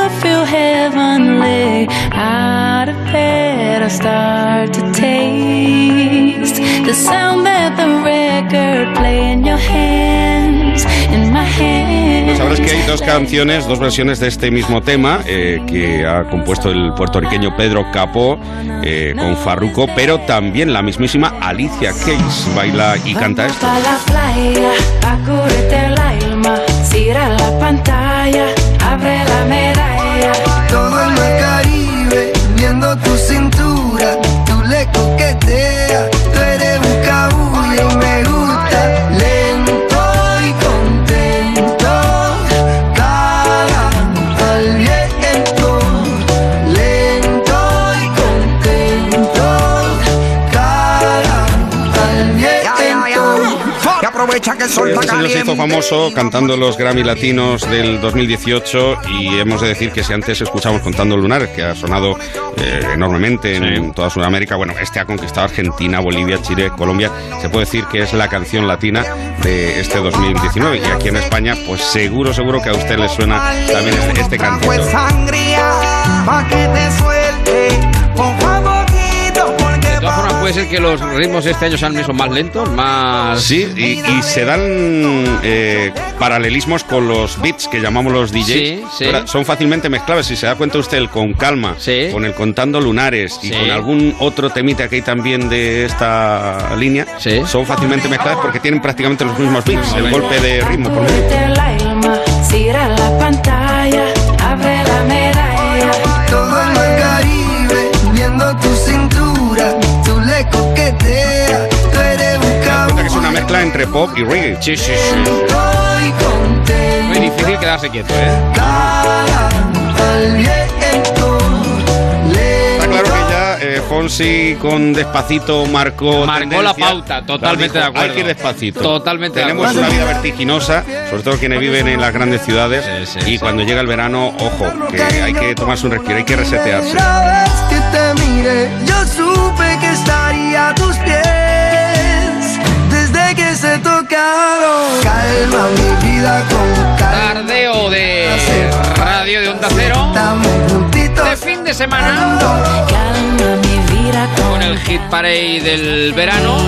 I feel heavenly. Out of bed, I start to taste the sound that the record play in your hands, in my hands. Pues sabrás que hay dos canciones, dos versiones de este mismo tema eh, que ha compuesto el puertorriqueño Pedro Capó eh, con Farruko, pero también la mismísima Alicia Keys baila y canta esto. La pantalla, abre la aprovecha que el sol está señor se hizo famoso cantando los Grammy Latinos del 2018 y hemos de decir que si antes escuchamos Contando Lunares, que ha sonado eh, enormemente en toda Sudamérica, bueno, este ha conquistado Argentina, Bolivia, Chile, Colombia, se puede decir que es la canción latina de este 2019 y aquí en España, pues seguro, seguro que a usted le suena también este, este cantito. Puede ser que los ritmos este año sean son más lentos, más. Sí, y, y se dan eh, paralelismos con los beats que llamamos los DJs. Sí, sí. Son fácilmente mezclables. Si se da cuenta usted, el con calma, con el contando lunares y Sí. con algún otro temita que hay también de esta línea, son fácilmente mezclables porque tienen prácticamente los mismos beats, el golpe de ritmo. Por la pantalla, entre pop y reggae. Sí, sí, sí. Muy difícil quedarse quieto, ¿eh? Está claro que ya eh, Fonsi con Despacito marcó Marcó la pauta, totalmente Dijo, de acuerdo. Hay que ir despacito. Totalmente de Tenemos acuerdo. una vida vertiginosa, sobre todo quienes viven en las grandes ciudades. y cuando llega el verano, ojo, que hay que tomarse un respiro, hay que resetearse. Yo supe que estaría a tus pies. Tocaron, calma mi vida con calma. Tardeo de radio de Onda Cero. De fin de semana. Calma mi Con el hit parade del verano.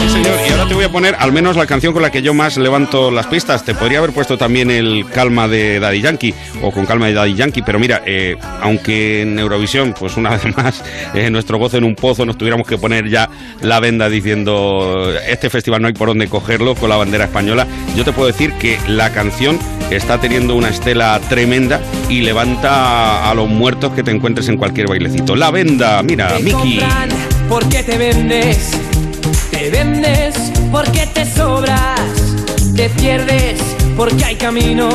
Sí, señor. Y ahora te voy a poner al menos la canción con la que yo más levanto las pistas. Te podría haber puesto también el Calma de Daddy Yankee o con Calma de Daddy Yankee, pero mira, eh, aunque en Eurovisión, pues una vez más, eh, nuestro gozo en un pozo, nos tuviéramos que poner ya la venda diciendo este festival no hay por dónde cogerlo con la bandera española, yo te puedo decir que la canción está teniendo una estela tremenda y levanta a los muertos que te encuentres en cualquier bailecito. La venda, mira, Miki. Porque te vendes. Te vendes porque te sobras. Te pierdes porque hay camino.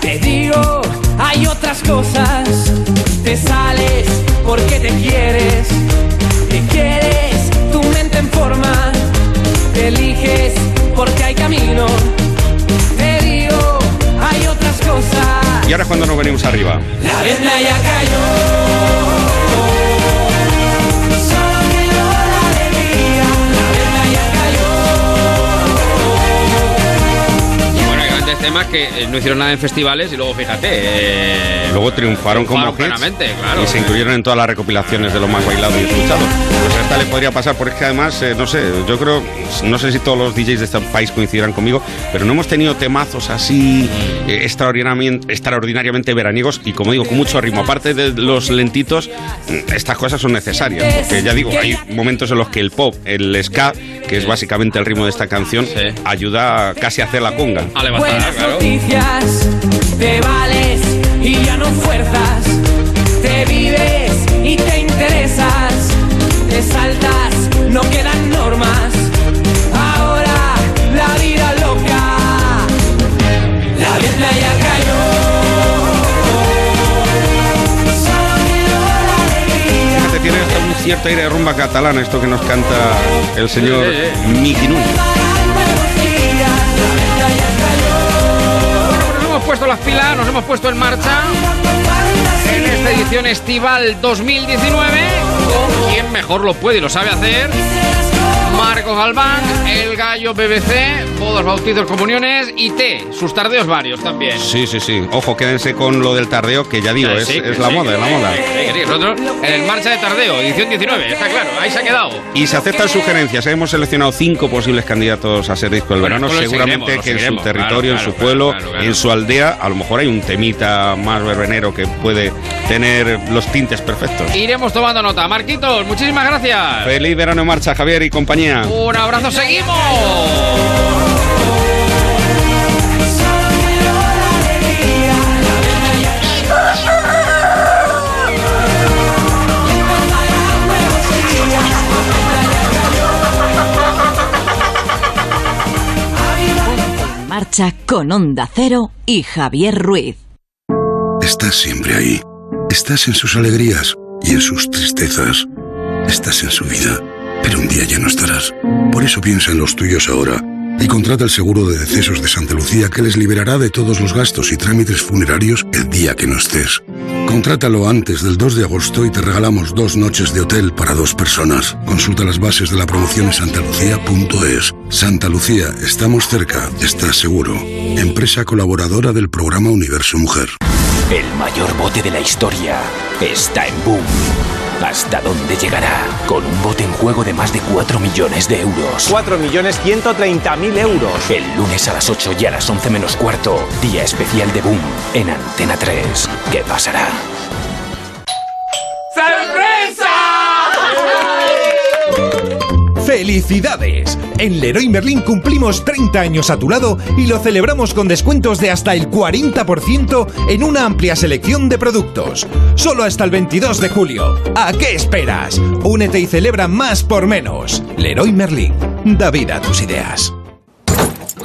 Te digo, hay otras cosas. Te sales porque te quieres. Te quieres, tu mente en forma. Te eliges porque hay camino. Te digo, hay otras cosas. Y ahora es cuando nos venimos arriba. La venda ya cayó. Temas que eh, no hicieron nada en festivales y luego, fíjate. eh, Luego triunfaron como triunfaron hits plenamente, claro. y se incluyeron en todas las recopilaciones de lo más bailado y escuchado. Pues a esta le podría pasar, porque es que además, eh, no sé, yo creo, no sé si todos los DJs de este país coincidirán conmigo, pero no hemos tenido temazos así eh, extraordinariamente, extraordinariamente veraniegos y como digo, con mucho ritmo. Aparte de los lentitos, mm, estas cosas son necesarias, porque ya digo, hay momentos en los que el pop, el ska, que es básicamente el ritmo de esta canción, ayuda casi a hacer la conga. A Noticias, te vales y ya no fuerzas, te vives y te interesas, te saltas, no quedan normas, ahora la vida loca, la venda ya cayó. Solo la tiene hasta un cierto aire de rumba catalana esto que nos canta el señor Miki Núñez. Puesto las pilas, nos hemos puesto en marcha en esta edición estival 2019 con quien mejor lo puede y lo sabe hacer. Marcos Galván, el gallo BBC, bodas, bautizos, comuniones y té, sus tardeos varios también. Sí, sí, sí. Ojo, quédense con lo del tardeo, que ya digo, Eh, es, sí, la moda, es la moda. Nosotros en el marcha de tardeo, edición 19, está claro, ahí se ha quedado. Y se aceptan sugerencias. Hemos seleccionado cinco posibles candidatos a ser disco del verano. Seguramente que en su territorio, claro, en su pueblo, claro, claro. en su aldea, a lo mejor hay un temita más verbenero que puede tener los tintes perfectos. Iremos tomando nota. Marquitos, muchísimas gracias. Feliz verano en marcha, Javier y compañía. Un abrazo, seguimos. En marcha con Onda Cero y Javier Ruiz. Estás siempre ahí. Estás en sus alegrías y en sus tristezas. Estás en su vida, pero un día ya no estarás. Por eso piensa en los tuyos ahora y contrata el seguro de decesos de Santa Lucía que les liberará de todos los gastos y trámites funerarios el día que no estés. Contrátalo antes del 2 de agosto y te regalamos dos noches de hotel para dos personas. Consulta las bases de la promoción en santalucía.es. Santa Lucía, estamos cerca, estás seguro. Empresa colaboradora del programa Universo Mujer. El mayor bote de la historia está en Boom. ¿Hasta dónde llegará? Con un bote en juego de más de 4 millones de euros. 4.130.000 euros. El lunes a las 8 y a las 11 menos cuarto, día especial de Boom en Antena 3. ¿Qué pasará? ¡Felicidades! En Leroy Merlin cumplimos 30 años a tu lado y lo celebramos con descuentos de hasta el 40% en una amplia selección de productos. Solo hasta el 22 de julio. ¿A qué esperas? Únete y celebra más por menos. Leroy Merlin. Da vida a tus ideas.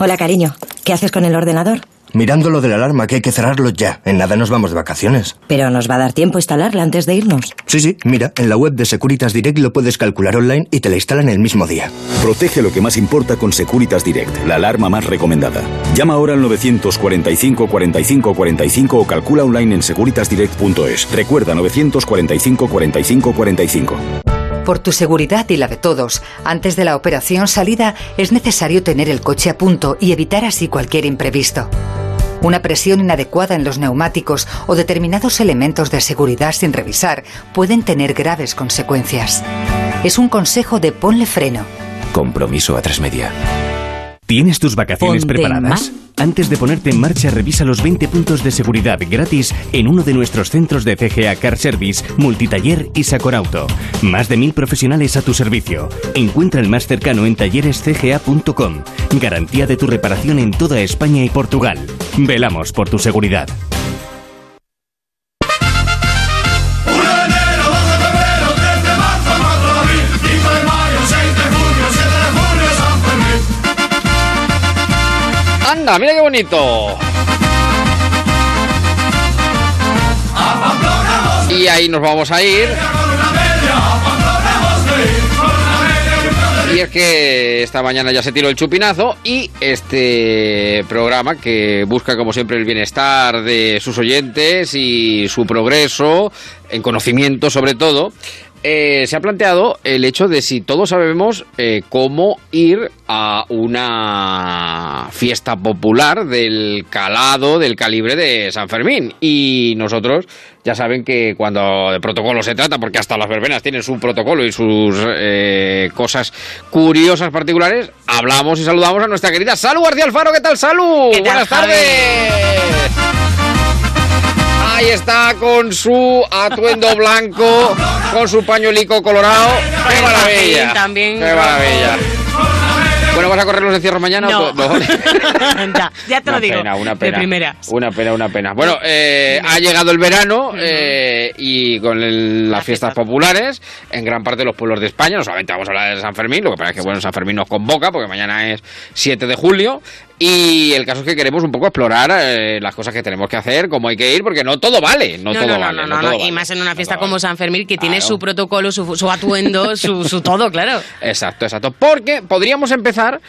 Hola, cariño. ¿Qué haces con el ordenador? Mirando lo de la alarma, que hay que cerrarlo ya. En nada nos vamos de vacaciones. Pero nos va a dar tiempo instalarla antes de irnos. Sí, sí, mira, en la web de Securitas Direct lo puedes calcular online y te la instalan el mismo día. Protege lo que más importa con Securitas Direct, la alarma más recomendada. Llama ahora al 945 45 45 o calcula online en securitasdirect.es. Recuerda 945 45 45. Por tu seguridad y la de todos, antes de la operación salida es necesario tener el coche a punto y evitar así cualquier imprevisto. Una presión inadecuada en los neumáticos o determinados elementos de seguridad sin revisar pueden tener graves consecuencias. Es un consejo de ponle freno. Compromiso a tres media. ¿Tienes tus vacaciones Ponte preparadas? Antes de ponerte en marcha, revisa los 20 puntos de seguridad gratis en uno de nuestros centros de CGA Car Service, Multitaller y Sacorauto. Más de mil profesionales a tu servicio. Encuentra el más cercano en tallerescga.com. Garantía de tu reparación en toda España y Portugal. Velamos por tu seguridad. Mira qué bonito. Y ahí nos vamos a ir. Y es que esta mañana ya se tiró el chupinazo y este programa que busca como siempre el bienestar de sus oyentes y su progreso en conocimiento sobre todo, eh, se ha planteado el hecho de si todos sabemos eh, cómo ir a una fiesta popular del calado, del calibre de San Fermín. Y nosotros ya saben que cuando de protocolo se trata, porque hasta las verbenas tienen su protocolo y sus eh, cosas curiosas particulares, hablamos y saludamos a nuestra querida Salud García Alfaro. ¿Qué tal, Salud? ¿Qué tal, Buenas tardes. Ahí está con su atuendo blanco, con su pañuelico colorado. ¡Qué maravilla! también. ¡Qué maravilla! Bueno, ¿vas a correr los encierros mañana? No. No. ya, te una lo digo. Pena, una De pena. primera. Una pena, una pena. Bueno, eh, ha llegado el verano eh, y con el- las fiestas populares en gran parte de los pueblos de España. No solamente vamos a hablar de San Fermín, lo que pasa es que bueno, San Fermín nos convoca porque mañana es 7 de julio. Y el caso es que queremos un poco explorar eh, las cosas que tenemos que hacer, cómo hay que ir, porque no todo vale. No, No, todo no, no, vale. no, no no, todo no, vale. y más en una fiesta como San Fermín que tiene su protocolo, su, su atuendo, su, su todo, claro. Exacto, exacto. Porque podríamos empezar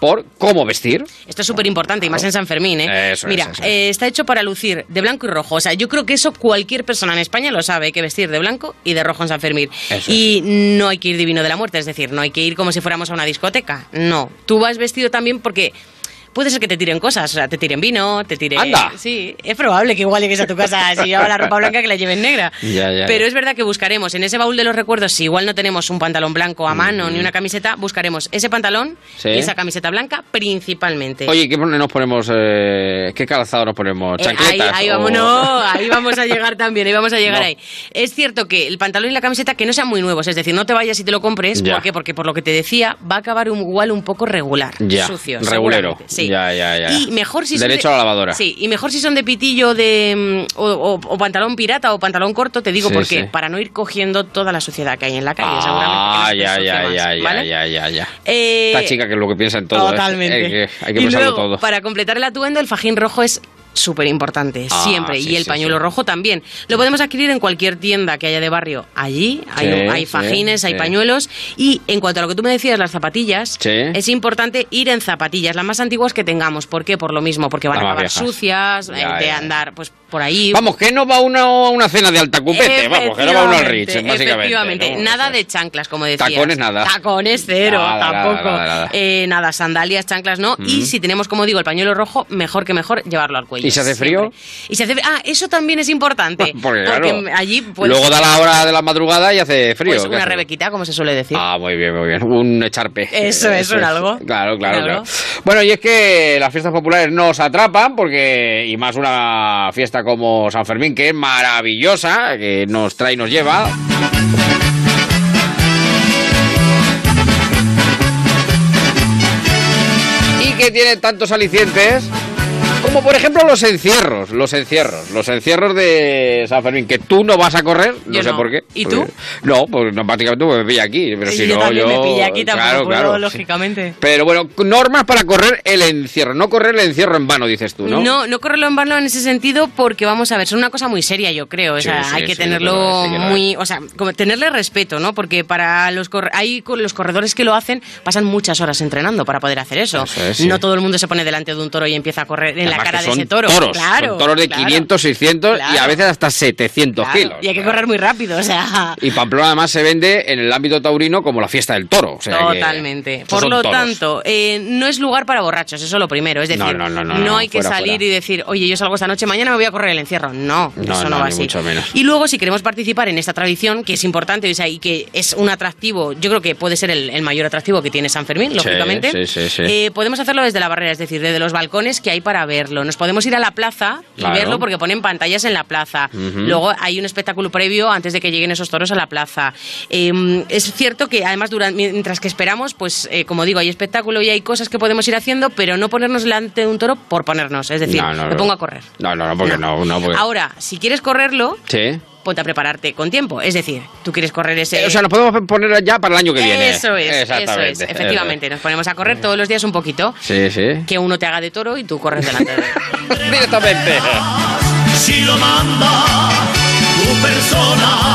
por cómo vestir. Esto es súper importante y más en San Fermín, ¿eh? Eso es, Mira, eso es. eh, está hecho para lucir de blanco y rojo. O sea, yo creo que eso cualquier persona en España lo sabe, hay que vestir de blanco y de rojo en San Fermín. Eso y no hay que ir divino de la muerte, es decir, no hay que ir como si fuéramos a una discoteca. No, tú vas vestido también porque... Puede ser que te tiren cosas, o sea, te tiren vino, te tiren... Anda. Sí, es probable que igual llegues a tu casa si llevas la ropa blanca que la lleves negra. Ya, ya, Pero ya. es verdad que buscaremos en ese baúl de los recuerdos, si igual no tenemos un pantalón blanco a mano ni una camiseta, buscaremos ese pantalón Sí. y esa camiseta blanca principalmente. Oye, ¿qué nos ponemos? eh, ¿Qué calzado nos ponemos? Eh, ¿Chancletas? ahí, ahí o- vamos, no, ahí vamos a llegar también, ahí vamos a llegar No. ahí. Es cierto que el pantalón y la camiseta que no sean muy nuevos, es decir, no te vayas y te lo compres, Ya. ¿por qué? Porque por lo que te decía, va a acabar un, igual un poco regular, Ya, sucio. regulero. seguramente, Sí. Ya, ya, ya. Y mejor si son Derecho de- a la lavadora. Sí, y mejor si son de pitillo de mm, o, o- o pantalón pirata o pantalón corto, te digo Sí, por qué, sí. para no ir cogiendo toda la suciedad que hay en la calle, Ah, ya, ya, más, ya, ¿vale? ya, ya, ya. Eh, Esta chica que es lo que piensa en todo. ¿eh? Totalmente. Hay que, hay que y pensarlo luego, todo. para completar el atuendo, el fajín rojo es súper importante, Ah, siempre. sí, y el sí, pañuelo sí. rojo también. Lo podemos adquirir en cualquier tienda que haya de barrio. Allí hay, fajines, hay pañuelos. Y en cuanto a lo que tú me decías, las zapatillas, es importante ir en zapatillas, las más antiguas que tengamos. ¿Por qué? Por lo mismo, porque van a acabar viejas. sucias, eh, Ya, de ya. andar pues por ahí. Vamos, que no va uno a una cena de alta cupete, vamos, que no va uno al Ritz, Efectivamente, básicamente. Efectivamente, ¿no? nada de chanclas, como decías. Tacones, nada. Tacones cero, Nada, tampoco. nada, nada. Eh, nada, sandalias, chanclas no. Y Mm. si tenemos, como digo, el pañuelo rojo, mejor que mejor llevarlo al cuello. ¿Y si hace frío? siempre. Y se hace Ah, eso también es importante. Porque, claro, allí puedes- Luego da la hora de la madrugada y hace frío. pues ¿qué una rebequita, como se suele decir. Ah, muy bien, muy bien. Un echarpe. Eso es, un algo. Claro, claro, claro. Bueno, y es que las fiestas populares nos atrapan porque, y más una fiesta como San Fermín, que es maravillosa, que nos trae y nos lleva. Y que tiene tantos alicientes. Como por ejemplo los encierros, los encierros, los encierros de San Fermín, que tú no vas a correr, no Yo sé no. por qué. ¿Y tú? No, pues no, prácticamente me pilla aquí, pero Y si yo no yo... me pilla aquí, tampoco claro, puedo, claro. lógicamente. Pero bueno, normas para correr el encierro, no correr el encierro en vano, dices tú, ¿no? No, no correrlo en vano en ese sentido porque vamos a ver, son una cosa muy seria, yo creo. O sea, sí, hay que tenerlo muy, o sea, como tenerle respeto, ¿no? Porque para los corre- hay los corredores que lo hacen pasan muchas horas entrenando para poder hacer eso. Es. No todo el mundo se pone delante de un toro y empieza a correr en la Cara de son ese toro. Toros, claro, son toros de claro, 500, 600 y a veces hasta 700 claro. kilos. Y hay que correr muy rápido, o sea. Y Pamplona además se vende en el ámbito taurino como la fiesta del toro. o sea que Totalmente. Por lo toros. tanto, eh, no es lugar para borrachos, eso lo primero. Es decir, No, no, no, no, no, hay que fuera, salir fuera. y decir, oye, yo salgo esta noche, mañana me voy a correr el encierro. No, eso no, va así. Y luego, si queremos participar en esta tradición, que es importante o sea, y que es un atractivo, yo creo que puede ser el, el mayor atractivo que tiene San Fermín, Sí, lógicamente. sí, sí, sí. eh, podemos hacerlo desde la barrera, es decir, desde los balcones que hay para verlo. Nos podemos ir a la plaza y Claro. verlo porque ponen pantallas en la plaza. Luego hay un espectáculo previo antes de que lleguen esos toros a la plaza. Eh, es cierto que además durante, mientras que esperamos, pues eh, como digo, hay espectáculo y hay cosas que podemos ir haciendo, pero no ponernos delante de un toro por ponernos. Es decir, No, no, me pongo a correr. No, no, no, porque no, no, porque... Ahora, si quieres correrlo, Sí. Ponte a prepararte con tiempo. Es decir, tú quieres correr ese... Eh, o sea, nos podemos poner ya para el año que viene. Eso es, eso Exactamente, es. Efectivamente, nos ponemos a correr todos los días un poquito. Sí, sí. Que uno te haga de toro y tú corres delante de él. Directamente. Si lo manda tu persona.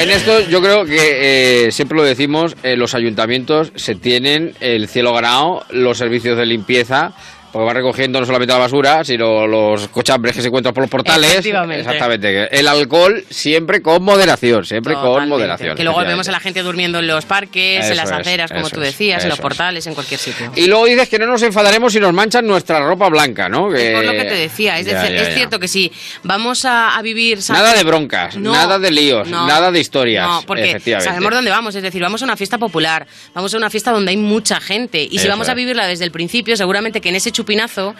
En esto yo creo que eh, siempre lo decimos, eh, los ayuntamientos se tienen el cielo ganado, los servicios de limpieza, porque van recogiendo no solamente la basura, sino los cochambres que se encuentran por los portales. Exactamente. El alcohol siempre con moderación, siempre con moderación. Que luego vemos a la gente durmiendo en los parques, Eso en las es, aceras, como tú es, decías, en los portales, en cualquier sitio. Y luego dices que no nos enfadaremos si nos manchan nuestra ropa blanca, ¿no? Que... Es por lo que te decía, es, Ya, decir, ya, es ya. cierto que si vamos a, a vivir... San- Nada de broncas, No, nada de líos, no, nada de historias. No, porque sabemos dónde vamos, es decir, vamos a una fiesta popular, vamos a una fiesta donde hay mucha gente y si Eso vamos a vivirla desde el principio, seguramente que en ese chupinazo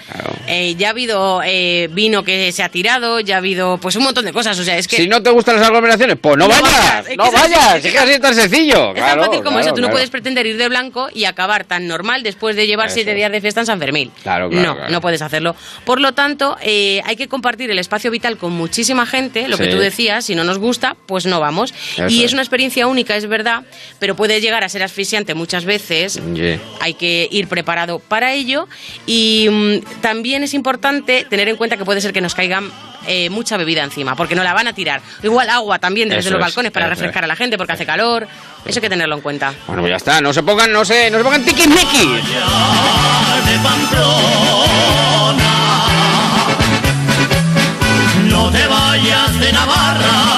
eh, ya ha habido eh, vino que se ha tirado, ya ha habido pues un montón de cosas, o sea, es que... Si no te gustan las aglomeraciones, pues no, No vayas, vayas, es que no es vayas, es es que que así es tan sencillo. Es claro, tan fácil como claro, eso, tú no claro. puedes pretender ir de blanco y acabar tan normal después de llevar Eso siete es. días de fiesta en San Fermín. Claro, claro, no, claro. no puedes hacerlo. Por lo tanto, eh, hay que compartir el espacio vital con muchísima gente, lo que Sí. tú decías, si no nos gusta, pues no vamos. Eso y es. es una experiencia única, es verdad, pero puede llegar a ser asfixiante muchas veces. Yeah. Hay que ir preparado para ello y mm, también es importante tener en cuenta que puede ser que nos caigan eh, mucha bebida encima, porque no la van a tirar. Igual agua también desde Eso los es, balcones para es. refrescar a la gente porque hace calor. Eso hay que tenerlo en cuenta. Bueno, pues ya está, no se pongan, no se, no se pongan tiquismiquis. No te vayas de Navarra.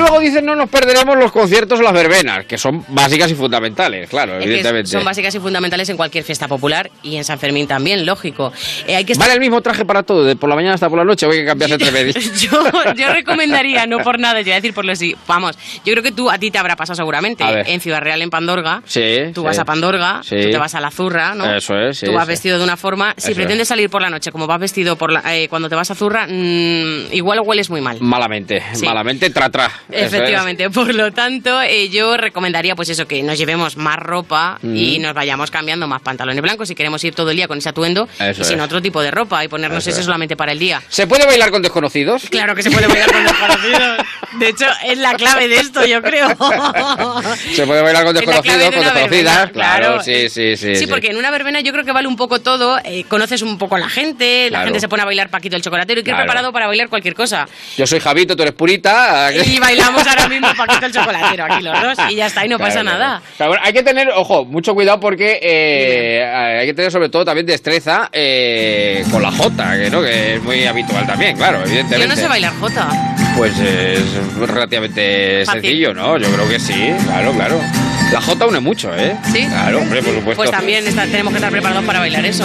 Y luego dicen no nos perderemos los conciertos o las verbenas, que son básicas y fundamentales, claro, Es evidentemente. son básicas y fundamentales en cualquier fiesta popular y en San Fermín también, lógico. Eh, hay que estar- ¿Vale el mismo traje para todo, de por la mañana hasta por la noche, o hay que cambiarse entre medias? yo, yo recomendaría, no por nada, voy a decir por lo sí. Vamos, yo creo que tú a ti te habrá pasado seguramente. En Ciudad Real, en Pandorga, Sí. tú sí. vas a Pandorga, Sí. tú te vas a la Zurra, ¿no? Eso es, sí, Tú vas vestido de una forma. Si Eso pretendes es. salir por la noche como vas vestido por la- eh, cuando te vas a Zurra, mm, igual hueles muy mal. Malamente, malamente, tra, tra. Es. Efectivamente, por lo tanto, eh, yo recomendaría pues eso, que nos llevemos más ropa y Mm. nos vayamos cambiando más pantalones blancos si queremos ir todo el día con ese atuendo Eso y sin es. otro tipo de ropa y ponernos Eso ese es. solamente para el día. ¿Se puede bailar con desconocidos? Claro que se puede bailar con desconocidos. De hecho, es la clave de esto, yo creo. Se puede bailar con desconocidos, de con desconocidas, verbena, claro, claro. sí, sí, sí. Sí, porque en una verbena yo creo que vale un poco todo. eh, conoces un poco a la gente, la gente se pone a bailar Paquito el Chocolatero y que Claro. preparado para bailar cualquier cosa. Yo soy Javito, tú eres Purita. Y bailamos ahora mismo Paquito el Chocolatero aquí los dos y ya está, y no Claro, pasa claro. nada. Hay que tener, ojo, mucho cuidado porque eh, hay que tener sobre todo también destreza eh, con la Jota, que, ¿no? que es muy habitual también, claro, evidentemente. Yo no sé bailar Jota. Pues es relativamente Fácil. sencillo, ¿no? Yo creo que sí, claro, claro. La Jota une mucho, ¿eh? ¿Sí? Claro, hombre, por supuesto. Pues también está- tenemos que estar preparados para bailar eso.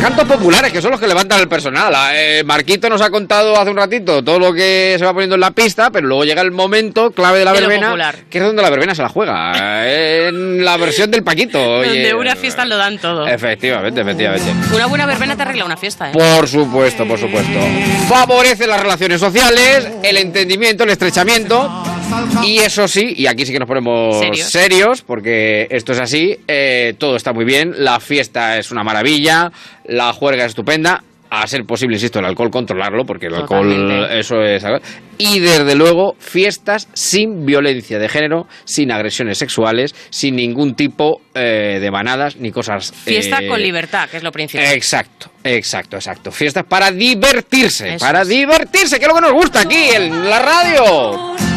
Cantos populares, que son los que levantan el personal. Eh, Marquito nos ha contado hace un ratito todo lo que se va poniendo en la pista, pero luego llega el momento clave de la De verbena, que es donde la verbena se la juega. eh, en la versión del Paquito. oye. Donde una fiesta lo dan todo. Efectivamente, efectivamente. Una buena verbena te arregla una fiesta, ¿eh? Por supuesto, por supuesto. Favorece las relaciones sociales, el entendimiento, el estrechamiento. Y eso sí, y aquí sí que nos ponemos Serios. serios, porque esto es así, eh, todo está muy bien, la fiesta es una maravilla, la juerga es estupenda, a ser posible, insisto, el alcohol controlarlo, porque el alcohol, Totalmente. eso es... Y desde luego, fiestas sin violencia de género, sin agresiones sexuales, sin ningún tipo eh, de manadas ni cosas... Fiesta eh, con libertad, que es lo principal. Exacto, exacto, exacto. Fiestas para divertirse, Eso para es. divertirse, que es lo que nos gusta aquí en la radio.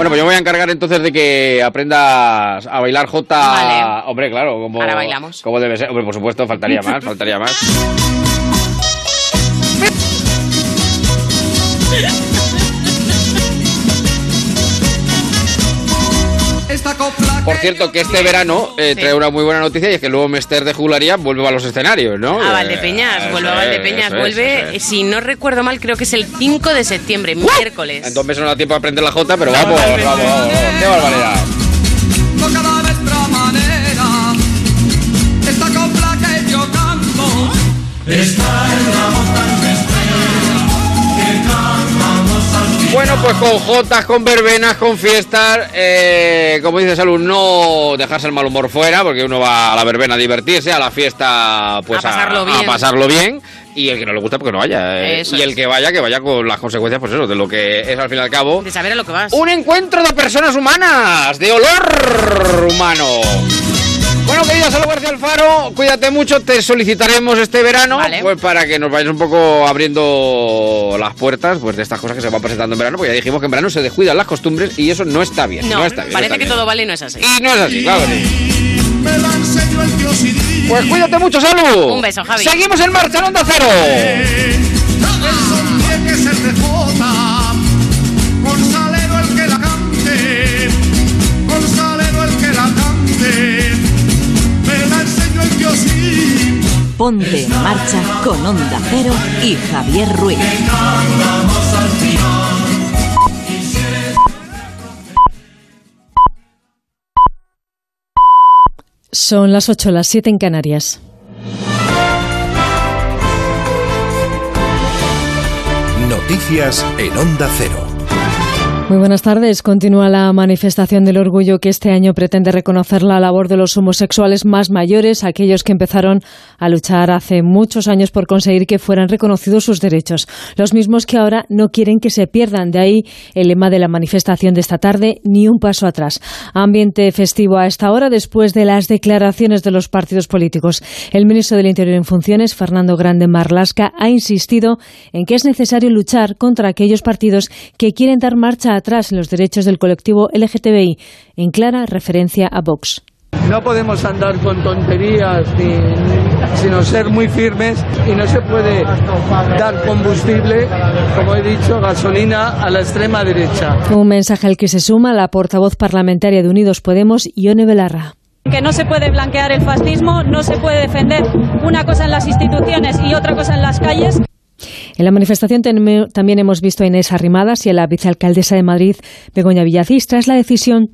Bueno, pues yo me voy a encargar entonces de que aprendas a bailar J. Vale. Hombre, claro, como, Ahora bailamos. como debe ser. Hombre, por supuesto, faltaría más, faltaría más. Por cierto, que este verano eh, trae una muy buena noticia y es que el nuevo Mester de Jugularía vuelve a los escenarios, ¿no? A Eh, Valdepeñas, vuelve a Valdepeñas, es, vuelve, es. si no recuerdo mal, creo que es el 5 de septiembre, miércoles. Entonces no da tiempo a aprender la J, pero vamos, vamos, vamos, vamos. ¡Qué barbaridad! toca de nuestra manera. Esta copla que yo canto está en Bueno, pues con jotas, con verbenas, con fiestas, eh, como dice Salud, no dejarse el mal humor fuera, porque uno va a la verbena a divertirse, a la fiesta pues A pasarlo a bien. pasarlo bien, y el que no le gusta, porque no vaya. eh, y el es. que vaya, que vaya con las consecuencias, pues eso, de lo que es al fin y al cabo. De saber a lo que vas. Un encuentro de personas humanas, de olor humano. Bueno, querida Salud García Alfaro, cuídate mucho, te solicitaremos este verano, pues para que nos vayas un poco abriendo las puertas pues de estas cosas que se van presentando en verano, porque ya dijimos que en verano se descuidan las costumbres y eso no está bien. No, No, está bien. no parece está que bien. todo vale y no es así. Y no es así, claro que sí. Pues cuídate mucho, Salud. Un beso, Javi. Seguimos en marcha en Onda Cero. que se rejota, Ponte en marcha con Onda Cero y Javier Ruiz. Son las 8, las 7 en Canarias. Noticias en Onda Cero. Muy buenas tardes. Continúa la manifestación del orgullo que este año pretende reconocer la labor de los homosexuales más mayores, aquellos que empezaron a luchar hace muchos años por conseguir que fueran reconocidos sus derechos. Los mismos que ahora no quieren que se pierdan. De ahí el lema de la manifestación de esta tarde, ni un paso atrás. Ambiente festivo a esta hora después de las declaraciones de los partidos políticos. El ministro del Interior en funciones, Fernando Grande Marlasca, ha insistido en que es necesario luchar contra aquellos partidos que quieren dar marcha atrás los derechos del colectivo LGTBI, en clara referencia a Vox. No podemos andar con tonterías, ni- ni- sino ser muy firmes y no se puede dar combustible, como he dicho, gasolina a la extrema derecha. Un mensaje al que se suma la portavoz parlamentaria de Unidos Podemos, Ione Belarra. que no se puede blanquear el fascismo, no se puede defender una cosa en las instituciones y otra cosa en las calles. En la manifestación también hemos visto a Inés Arrimadas y a la vicealcaldesa de Madrid, Begoña Villacís, tras la decisión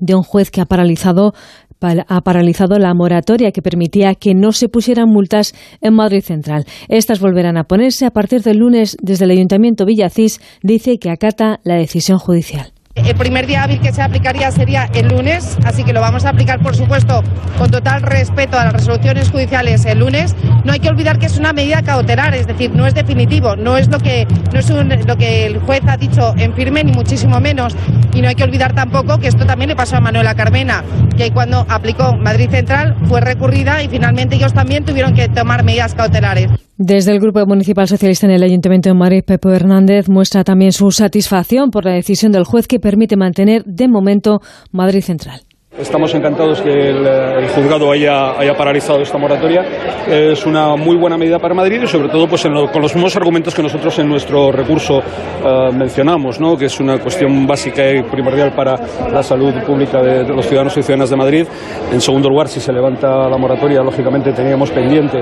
de un juez que ha paralizado, pa- ha paralizado la moratoria que permitía que no se pusieran multas en Madrid Central. Estas volverán a ponerse a partir del lunes desde el Ayuntamiento Villacís, dice que acata la decisión judicial. El primer día hábil que se aplicaría sería el lunes, así que lo vamos a aplicar, por supuesto, con total respeto a las resoluciones judiciales el lunes. No hay que olvidar que es una medida cautelar, es decir, no es definitivo, no es lo que, no es lo que el juez ha dicho en firme, ni muchísimo menos. Y no hay que olvidar tampoco que esto también le pasó a Manuela Carmena, que cuando aplicó Madrid Central fue recurrida y finalmente ellos también tuvieron que tomar medidas cautelares. Desde el Grupo Municipal Socialista en el Ayuntamiento de Madrid, Pepe Hernández muestra también su satisfacción por la decisión del juez que permite mantener de momento Madrid Central. Estamos encantados que el, juzgado haya, haya paralizado esta moratoria. Es una muy buena medida para Madrid y sobre todo pues en lo- con los mismos argumentos que nosotros en nuestro recurso eh, mencionamos, ¿no? que es una cuestión básica y primordial para la salud pública de, de los ciudadanos y ciudadanas de Madrid. En segundo lugar, si se levanta la moratoria, lógicamente teníamos pendiente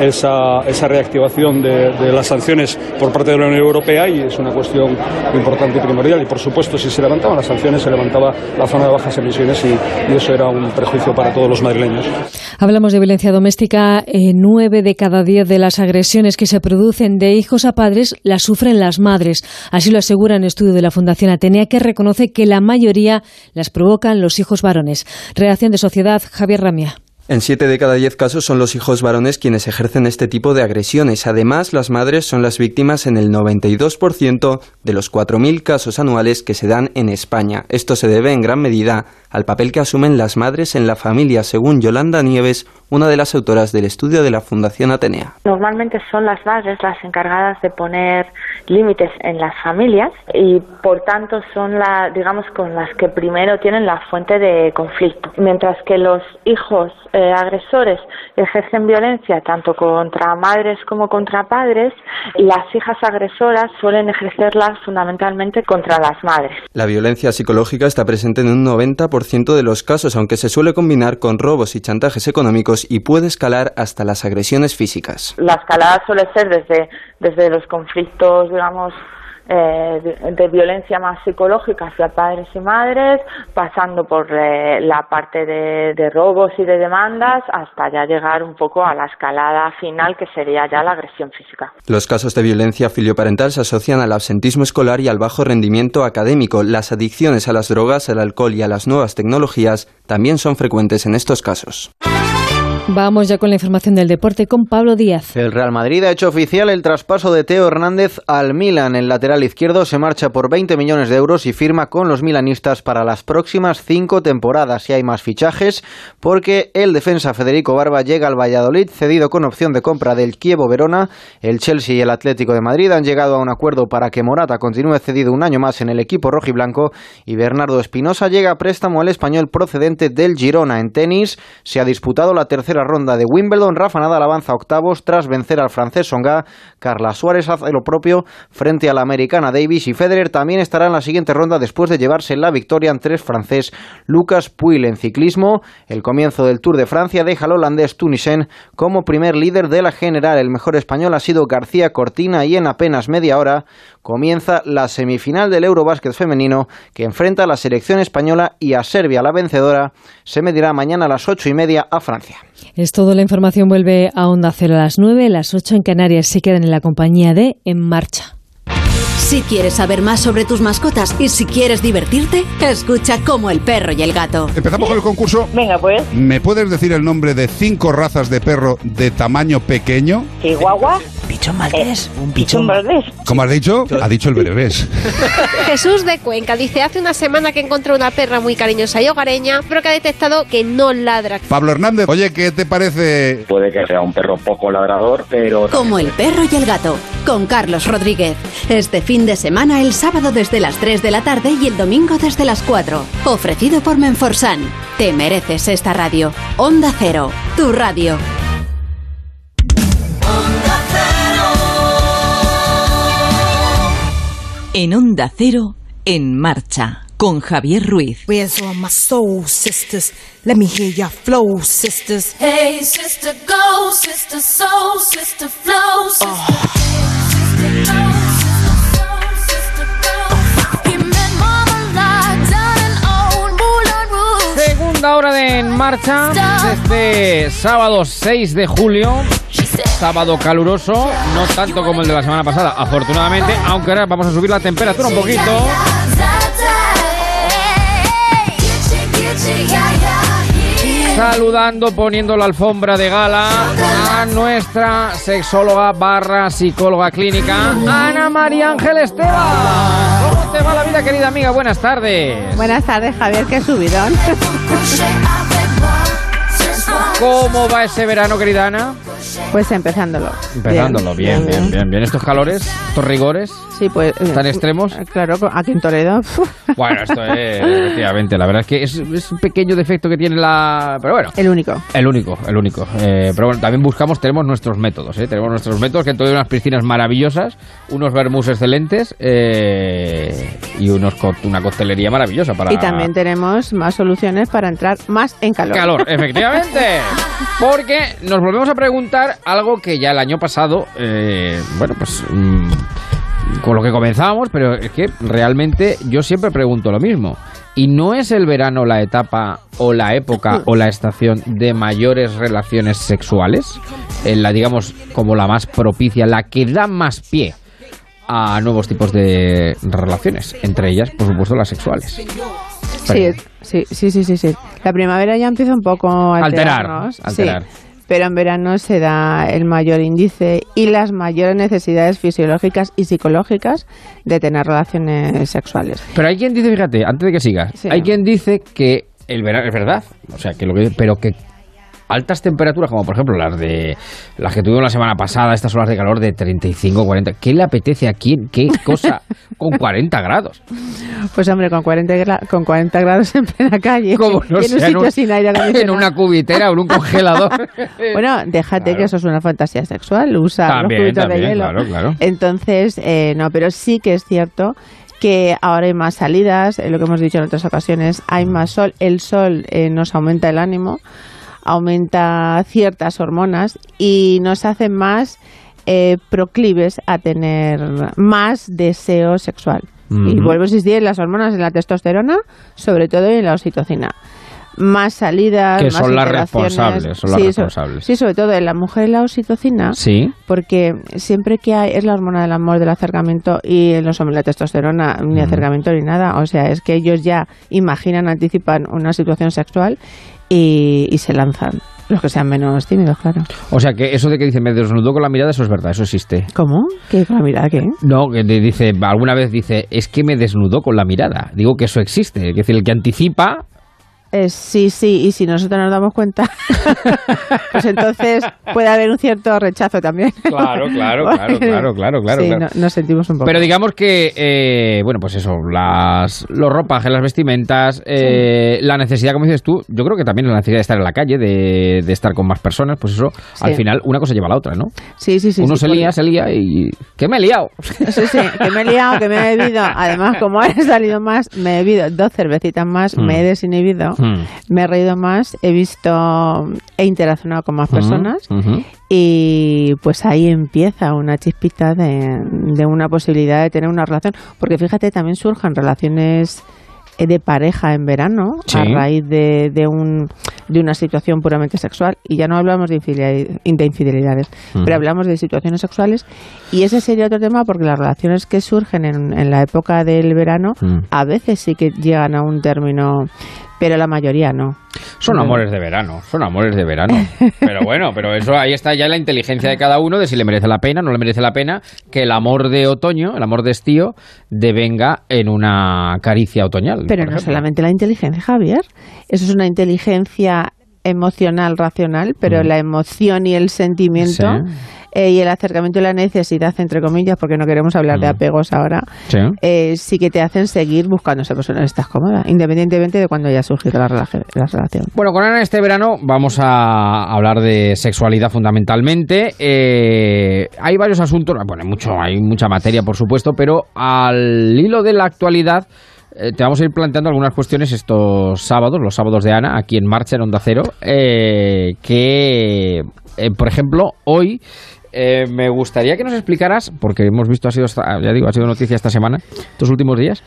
esa, esa reactivación de, de las sanciones por parte de la Unión Europea y es una cuestión importante y primordial. Y por supuesto, si se levantaban las sanciones, se levantaba la zona de bajas emisiones y, y eso era un perjuicio para todos los madrileños. Hablamos de violencia doméstica. eh, nueve de cada diez de las agresiones que se producen de hijos a padres las sufren las madres. Así lo asegura un estudio de la Fundación Atenea que reconoce que la mayoría las provocan los hijos varones. Reacción de Sociedad, Javier Ramia. En 7 de cada 10 casos son los hijos varones quienes ejercen este tipo de agresiones. Además, las madres son las víctimas en el 92% de los 4.000 casos anuales que se dan en España. Esto se debe en gran medida al papel que asumen las madres en la familia, según Yolanda Nieves, una de las autoras del estudio de la Fundación Atenea. Normalmente son las madres las encargadas de poner límites en las familias y por tanto son la, digamos, con las que primero tienen la fuente de conflicto. Mientras que los hijos eh, agresores ejercen violencia tanto contra madres como contra padres, las hijas agresoras suelen ejercerlas fundamentalmente contra las madres. La violencia psicológica está presente en un 90% de los casos, aunque se suele combinar con robos y chantajes económicos y puede escalar hasta las agresiones físicas. La escalada suele ser desde, desde los conflictos, digamos, eh, de, violencia más psicológica hacia padres y madres, pasando por eh, la parte de, de robos y de demandas, hasta ya llegar un poco a la escalada final, que sería ya la agresión física. Los casos de violencia filioparental se asocian al absentismo escolar y al bajo rendimiento académico. Las adicciones a las drogas, al alcohol y a las nuevas tecnologías también son frecuentes en estos casos. Vamos ya con la información del deporte con Pablo Díaz. El Real Madrid ha hecho oficial el traspaso de Teo Hernández al Milan. El lateral izquierdo se marcha por 20 millones de euros y firma con los milanistas para las próximas cinco temporadas. Y hay más fichajes porque el defensa Federico Barba llega al Valladolid cedido con opción de compra del Kievo Verona. El Chelsea y el Atlético de Madrid han llegado a un acuerdo para que Morata continúe cedido un año más en el equipo rojiblanco y Bernardo Espinosa llega a préstamo al español procedente del Girona. En tenis se ha disputado la tercera ronda de Wimbledon. Rafa Nadal avanza a octavos tras vencer al francés Songa. Carla Suárez hace lo propio frente a la americana Davis y Federer también estará en la siguiente ronda después de llevarse la victoria ante el francés Lucas Puil en ciclismo. El comienzo del Tour de Francia deja al holandés Tunisen como primer líder de la general. El mejor español ha sido García Cortina y en apenas media hora comienza la semifinal del Eurobásquet femenino que enfrenta a la selección española y a Serbia. La vencedora se medirá mañana a las ocho y media a Francia. Es todo, la información vuelve a Onda Cero a las 9, las 8 en Canarias se quedan en la compañía de En Marcha. Si quieres saber más sobre tus mascotas y si quieres divertirte, escucha como el perro y el gato. Empezamos con el concurso. Venga, pues. ¿Me puedes decir el nombre de cinco razas de perro de tamaño pequeño? Chihuahua. Pichón maltés. un pichón maltés. ¿Cómo has dicho? Ha dicho el berbés. Jesús de Cuenca dice, hace una semana que encontró una perra muy cariñosa y hogareña, pero que ha detectado que no ladra. Pablo Hernández, oye, ¿qué te parece? Puede que sea un perro poco ladrador, pero... Como el perro y el gato, con Carlos Rodríguez. Este fin de semana, el sábado desde las 3 de la tarde y el domingo desde las 4. Ofrecido por Menforsan. Te mereces esta radio. Onda Cero, tu radio. En Onda Cero, en marcha, con Javier Ruiz. Where's all my soul sisters? Let me hear your flow, sisters. Hey, sister, go, sister, soul, sister, flow, sister. Segunda hora de En Marcha, este sábado 6 de julio. Sábado caluroso, no tanto como el de la semana pasada, afortunadamente, aunque ahora vamos a subir la temperatura un poquito. Saludando, poniendo la alfombra de gala a nuestra sexóloga barra psicóloga clínica, Ana María Ángel Esteban. ¿Cómo te va la vida, querida amiga? Buenas tardes. Buenas tardes, Javier, qué subidón. ¿Cómo va ese verano, querida Ana? Pues empezándolo. Empezándolo, bien, bien, bien, bien. ¿Estos calores, estos rigores Sí, pues. eh, tan extremos? Claro, aquí en Toledo. Bueno, esto es, efectivamente, la verdad es que es, es un pequeño defecto que tiene la... Pero bueno. El único. El único, el único. Eh, pero bueno, también buscamos, tenemos nuestros métodos, ¿eh? Tenemos nuestros métodos, que hay unas piscinas maravillosas, unos vermús excelentes eh, y unos co- una coctelería maravillosa para... Y también tenemos más soluciones para entrar más en calor. Calor, efectivamente. Porque nos volvemos a preguntar algo que ya el año pasado, eh, bueno, pues mm, con lo que comenzábamos, pero es que realmente yo siempre pregunto lo mismo. ¿Y no es el verano la etapa o la época o la estación de mayores relaciones sexuales? En la, digamos, como la más propicia, la que da más pie a nuevos tipos de relaciones, entre ellas, por supuesto, las sexuales. Sí, sí, sí, sí, sí, sí. La primavera ya empieza un poco a Alterar, alterarnos, sí. alterar. pero en verano se da el mayor índice y las mayores necesidades fisiológicas y psicológicas de tener relaciones sexuales. Pero hay quien dice, fíjate, antes de que sigas, Sí. hay quien dice que el verano es verdad, o sea, que lo que pero que altas temperaturas como por ejemplo las de las que tuvimos la semana pasada, estas olas de calor de 35, 40, ¿qué le apetece a quién? ¿Qué cosa con 40 grados? Pues hombre, con 40, gra- con 40 grados en plena calle no en un sea sitio sin aire en una cubitera o en un congelador. Bueno, déjate Claro. que eso es una fantasía sexual, usa También, los de hielo. claro, claro. Entonces, eh, no, pero sí que es cierto que ahora hay más salidas, eh, lo que hemos dicho en otras ocasiones, hay más sol, el sol eh, nos aumenta el ánimo, aumenta ciertas hormonas y nos hace más eh, proclives a tener más deseo sexual. Y vuelvo a insistir en las hormonas, en la testosterona, sobre todo y en la oxitocina. Más salidas, Que más son las responsables, son las Sí, so- responsables. sí, sobre todo en la mujer la oxitocina. Sí. Porque siempre que hay, es la hormona del amor, del acercamiento, y en los hombres la testosterona, ni acercamiento ni nada. O sea, es que ellos ya imaginan, anticipan una situación sexual y, y se lanzan. Los que sean menos tímidos, claro. O sea, que eso de que dice me desnudó con la mirada, eso es verdad, eso existe. ¿Cómo? ¿Qué con la mirada qué? No, que te dice, alguna vez dice, es que me desnudó con la mirada. Digo que eso existe. Es decir, el que anticipa Eh, sí, sí, y si nosotros nos damos cuenta, pues entonces puede haber un cierto rechazo también. Claro, claro, claro, claro, claro, claro, Sí, claro. no- nos sentimos un poco. Pero digamos que, eh, bueno, pues eso, las, los ropajes, las vestimentas, eh, la necesidad, como dices tú, yo creo que también la necesidad de estar en la calle, de, de estar con más personas, pues eso, Sí. al final una cosa lleva a la otra, ¿no? Sí, sí, sí. Uno se lía, se lía y... ¿Qué me he liado? Sí, sí, que me he liado, que me he bebido. Además, como he salido más, me he bebido dos cervecitas más, Mm. me he desinhibido, Mm. me he reído más, he visto, he interaccionado con más personas y pues ahí empieza una chispita de, de una posibilidad de tener una relación. Porque fíjate, también surjan relaciones de pareja en verano Sí. a raíz de, de, un, de una situación puramente sexual y ya no hablamos de, infidelidad- de infidelidades, pero hablamos de situaciones sexuales y ese sería otro tema porque las relaciones que surgen en, en la época del verano a veces sí que llegan a un término, pero la mayoría no. Son amores de verano, son amores de verano. Pero bueno, pero eso ahí está ya la inteligencia de cada uno de si le merece la pena, no le merece la pena que el amor de otoño, el amor de estío, devenga en una caricia otoñal. Pero no ejemplo. solamente la inteligencia, Javier. Eso es una inteligencia emocional, racional, pero la emoción y el sentimiento Mm. Sí. Eh, y el acercamiento y la necesidad, entre comillas, porque no queremos hablar de apegos ahora, Mm. Sí. eh, sí que te hacen seguir buscando esa persona que estás cómoda, independientemente de cuando haya surgido la, relación. Bueno, con Ana este verano vamos a hablar de sexualidad fundamentalmente. Eh, hay varios asuntos, bueno, hay mucho, hay mucha materia, por supuesto, pero al hilo de la actualidad eh, te vamos a ir planteando algunas cuestiones estos sábados, los sábados de Ana, aquí en Marcha, en Onda Cero, eh, que, eh, por ejemplo, hoy eh, me gustaría que nos explicaras, porque hemos visto, ha sido, ya digo, ha sido noticia esta semana, estos últimos días,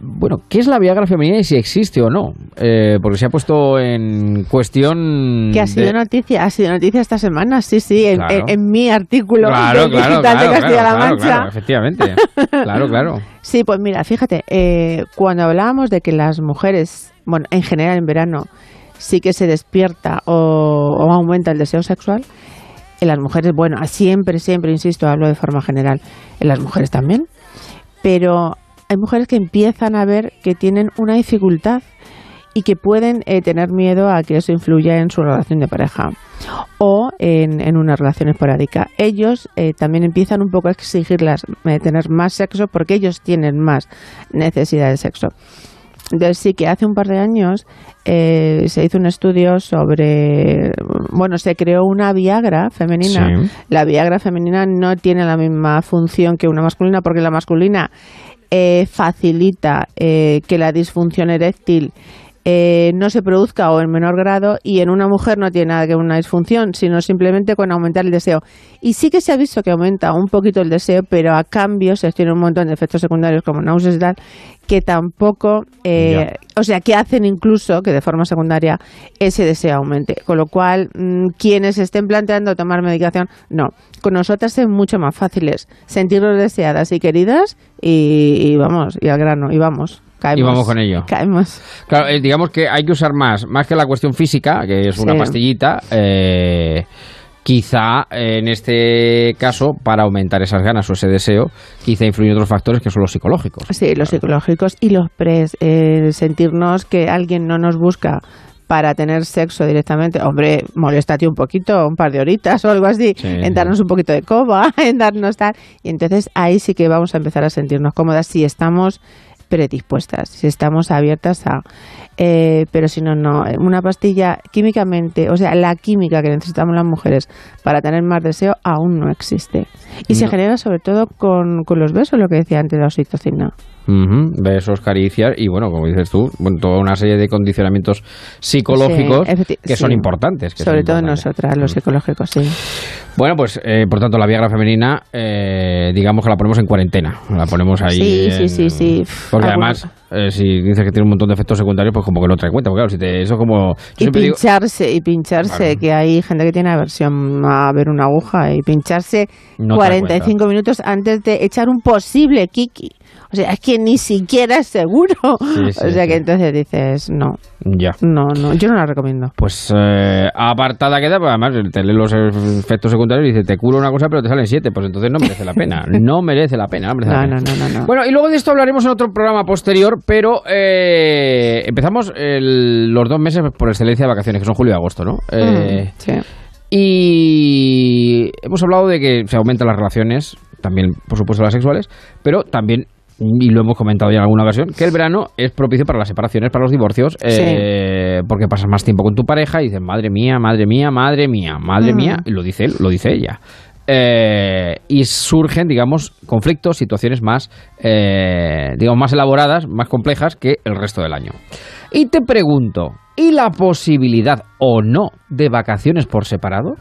bueno, ¿qué es la Viagra femenina y si existe o no? Eh, porque se ha puesto en cuestión... Que ha sido de- noticia, ha sido noticia esta semana, sí, sí, en, Claro. en- en mi artículo Claro, digital claro, de Castilla-La claro, claro, Mancha. claro, efectivamente. Claro, claro. Sí, pues mira, fíjate, eh, cuando hablábamos de que las mujeres, bueno, en general en verano, sí que se despierta o, o aumenta el deseo sexual, en las mujeres, bueno, siempre, siempre, insisto, hablo de forma general, en las mujeres también, pero hay mujeres que empiezan a ver que tienen una dificultad y que pueden eh, tener miedo a que eso influya en su relación de pareja o en, en una relación esporádica. Ellos eh, también empiezan un poco a exigirlas eh, tener más sexo porque ellos tienen más necesidad de sexo. Entonces sí que hace un par de años eh, se hizo un estudio sobre, bueno, se creó una Viagra femenina. Sí. La Viagra femenina no tiene la misma función que una masculina porque la masculina eh, facilita eh, que la disfunción eréctil eh, no se produzca o en menor grado y en una mujer no tiene nada que ver una disfunción, sino simplemente con aumentar el deseo. Y sí que se ha visto que aumenta un poquito el deseo, pero a cambio se tiene un montón de efectos secundarios como náuseas y tal, que tampoco, eh, o sea, que hacen incluso que de forma secundaria ese deseo aumente. Con lo cual, mm, quienes estén planteando tomar medicación, no. Con nosotras es mucho más fácil es sentirnos deseadas y queridas y, y vamos, y al grano, y vamos. Caemos, Y vamos con ello. Caemos. Claro, eh, digamos que hay que usar más, más que la cuestión física, que es una pastillita, eh, quizá eh, en este caso, para aumentar esas ganas o ese deseo, quizá influyen otros factores que son los psicológicos. Sí, los psicológicos y los pres. eh, sentirnos que alguien no nos busca para tener sexo directamente. Hombre, moléstate un poquito, un par de horitas o algo así, Sí, en darnos un poquito de coba, en darnos tal. Y entonces ahí sí que vamos a empezar a sentirnos cómodas si estamos predispuestas, si estamos abiertas a... eh, pero si no, no. Una pastilla químicamente, o sea, la química que necesitamos las mujeres para tener más deseo aún no existe. Y se genera sobre todo con, con los besos, lo que decía antes la oxitocina. Ujú, besos, caricias y bueno, como dices tú, bueno, toda una serie de condicionamientos psicológicos Sí, que son importantes. que sobre son todo importantes. nosotras, los psicológicos, sí. Bueno, pues eh, por tanto la Viagra femenina, eh, digamos que la ponemos en cuarentena, la ponemos ahí. Sí, sí, sí, sí. Porque Algunos- además, eh, si dices que tiene un montón de efectos secundarios, pues como que no trae cuenta. Porque claro, si te, eso como. Y digo- pincharse, y pincharse, que hay gente que tiene aversión a ver una aguja y pincharse No te das 45 minutos antes de echar un posible kiki. O sea, es que ni siquiera es seguro. Sí, sí, o sea sí. que entonces dices, no, Ya. no, no, yo no la recomiendo. Pues eh, apartada queda, pues además te lee los efectos secundarios y dice, te curo una cosa pero te salen siete, pues entonces no merece la pena, no merece la pena. no merece la No, pena. no, no, no, no. Bueno, y luego de esto hablaremos en otro programa posterior, pero eh, empezamos el- los dos meses por excelencia de vacaciones, que son julio y agosto, ¿no? Eh, Mm, sí. Y hemos hablado de que se aumentan las relaciones, también por supuesto las sexuales, pero también, y lo hemos comentado ya en alguna ocasión, que el verano es propicio para las separaciones, para los divorcios, eh, porque pasas más tiempo con tu pareja y dices, madre mía, madre mía, madre mía, madre Mm. mía, y lo dice él, lo dice ella. Eh, y surgen, digamos, conflictos, situaciones más, eh, digamos, más elaboradas, más complejas que el resto del año. Y te pregunto, ¿y la posibilidad o no de vacaciones por separado?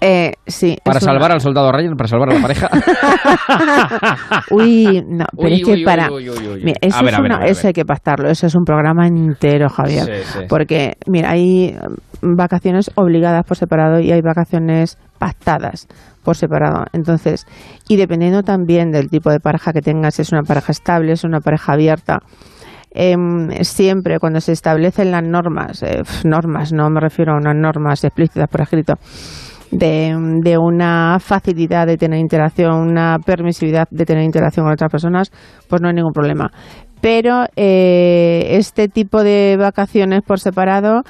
Eh, sí. Para una- salvar al soldado Ryan, para salvar a la pareja. Uy, no, pero Uy, es que uy, para. uy. Mira, eso, A ver, es ver, una- ver, eso hay que pactarlo, eso es un programa entero, Javier. Sí, sí. Porque, mira, hay mm, vacaciones obligadas por separado y hay vacaciones pactadas por separado. Entonces, y dependiendo también del tipo de pareja que tengas, si es una pareja estable, es una pareja abierta. em, siempre cuando se establecen las normas, eh, normas, no me refiero a unas normas explícitas por escrito, de, de una facilidad de tener interacción, una permisividad de tener interacción con otras personas, pues no hay ningún problema. Pero eh, este tipo de vacaciones por separado,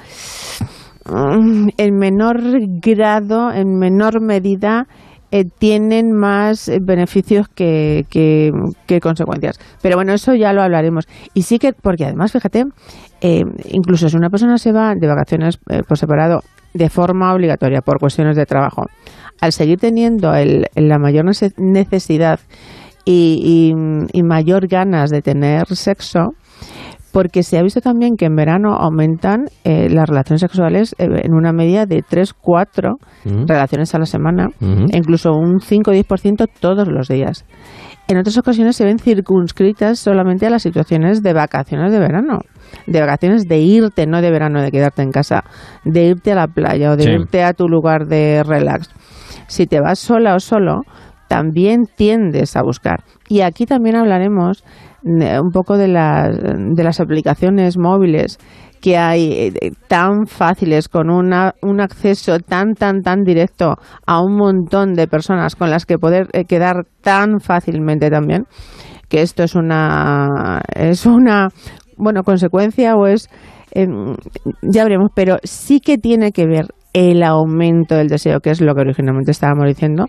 mm, en menor grado, en menor medida, eh, tienen más beneficios que, que- que consecuencias. Pero bueno, eso ya lo hablaremos. Y sí que, porque además, fíjate, eh, incluso si una persona se va de vacaciones eh, por separado de forma obligatoria por cuestiones de trabajo, al seguir teniendo el- la mayor nece- necesidad y, y- y mayor ganas de tener sexo, porque se ha visto también que en verano aumentan eh, las relaciones sexuales eh, en una media de 3, 4 Ujú. relaciones a la semana, Ujú. e incluso un 5 o 10% todos los días. En otras ocasiones se ven circunscritas solamente a las situaciones de vacaciones de verano, de vacaciones de irte, no de verano, de quedarte en casa, de irte a la playa o de Sí. irte a tu lugar de relax. Si te vas sola o solo, también tiendes a buscar. Y aquí también hablaremos eh, un poco de las, de las aplicaciones móviles que hay eh, tan fáciles con una, un acceso tan tan tan directo a un montón de personas con las que poder eh, quedar tan fácilmente también que esto es una es una bueno consecuencia o es em, ya veremos pero sí que tiene que ver el aumento del deseo que es lo que originalmente estábamos diciendo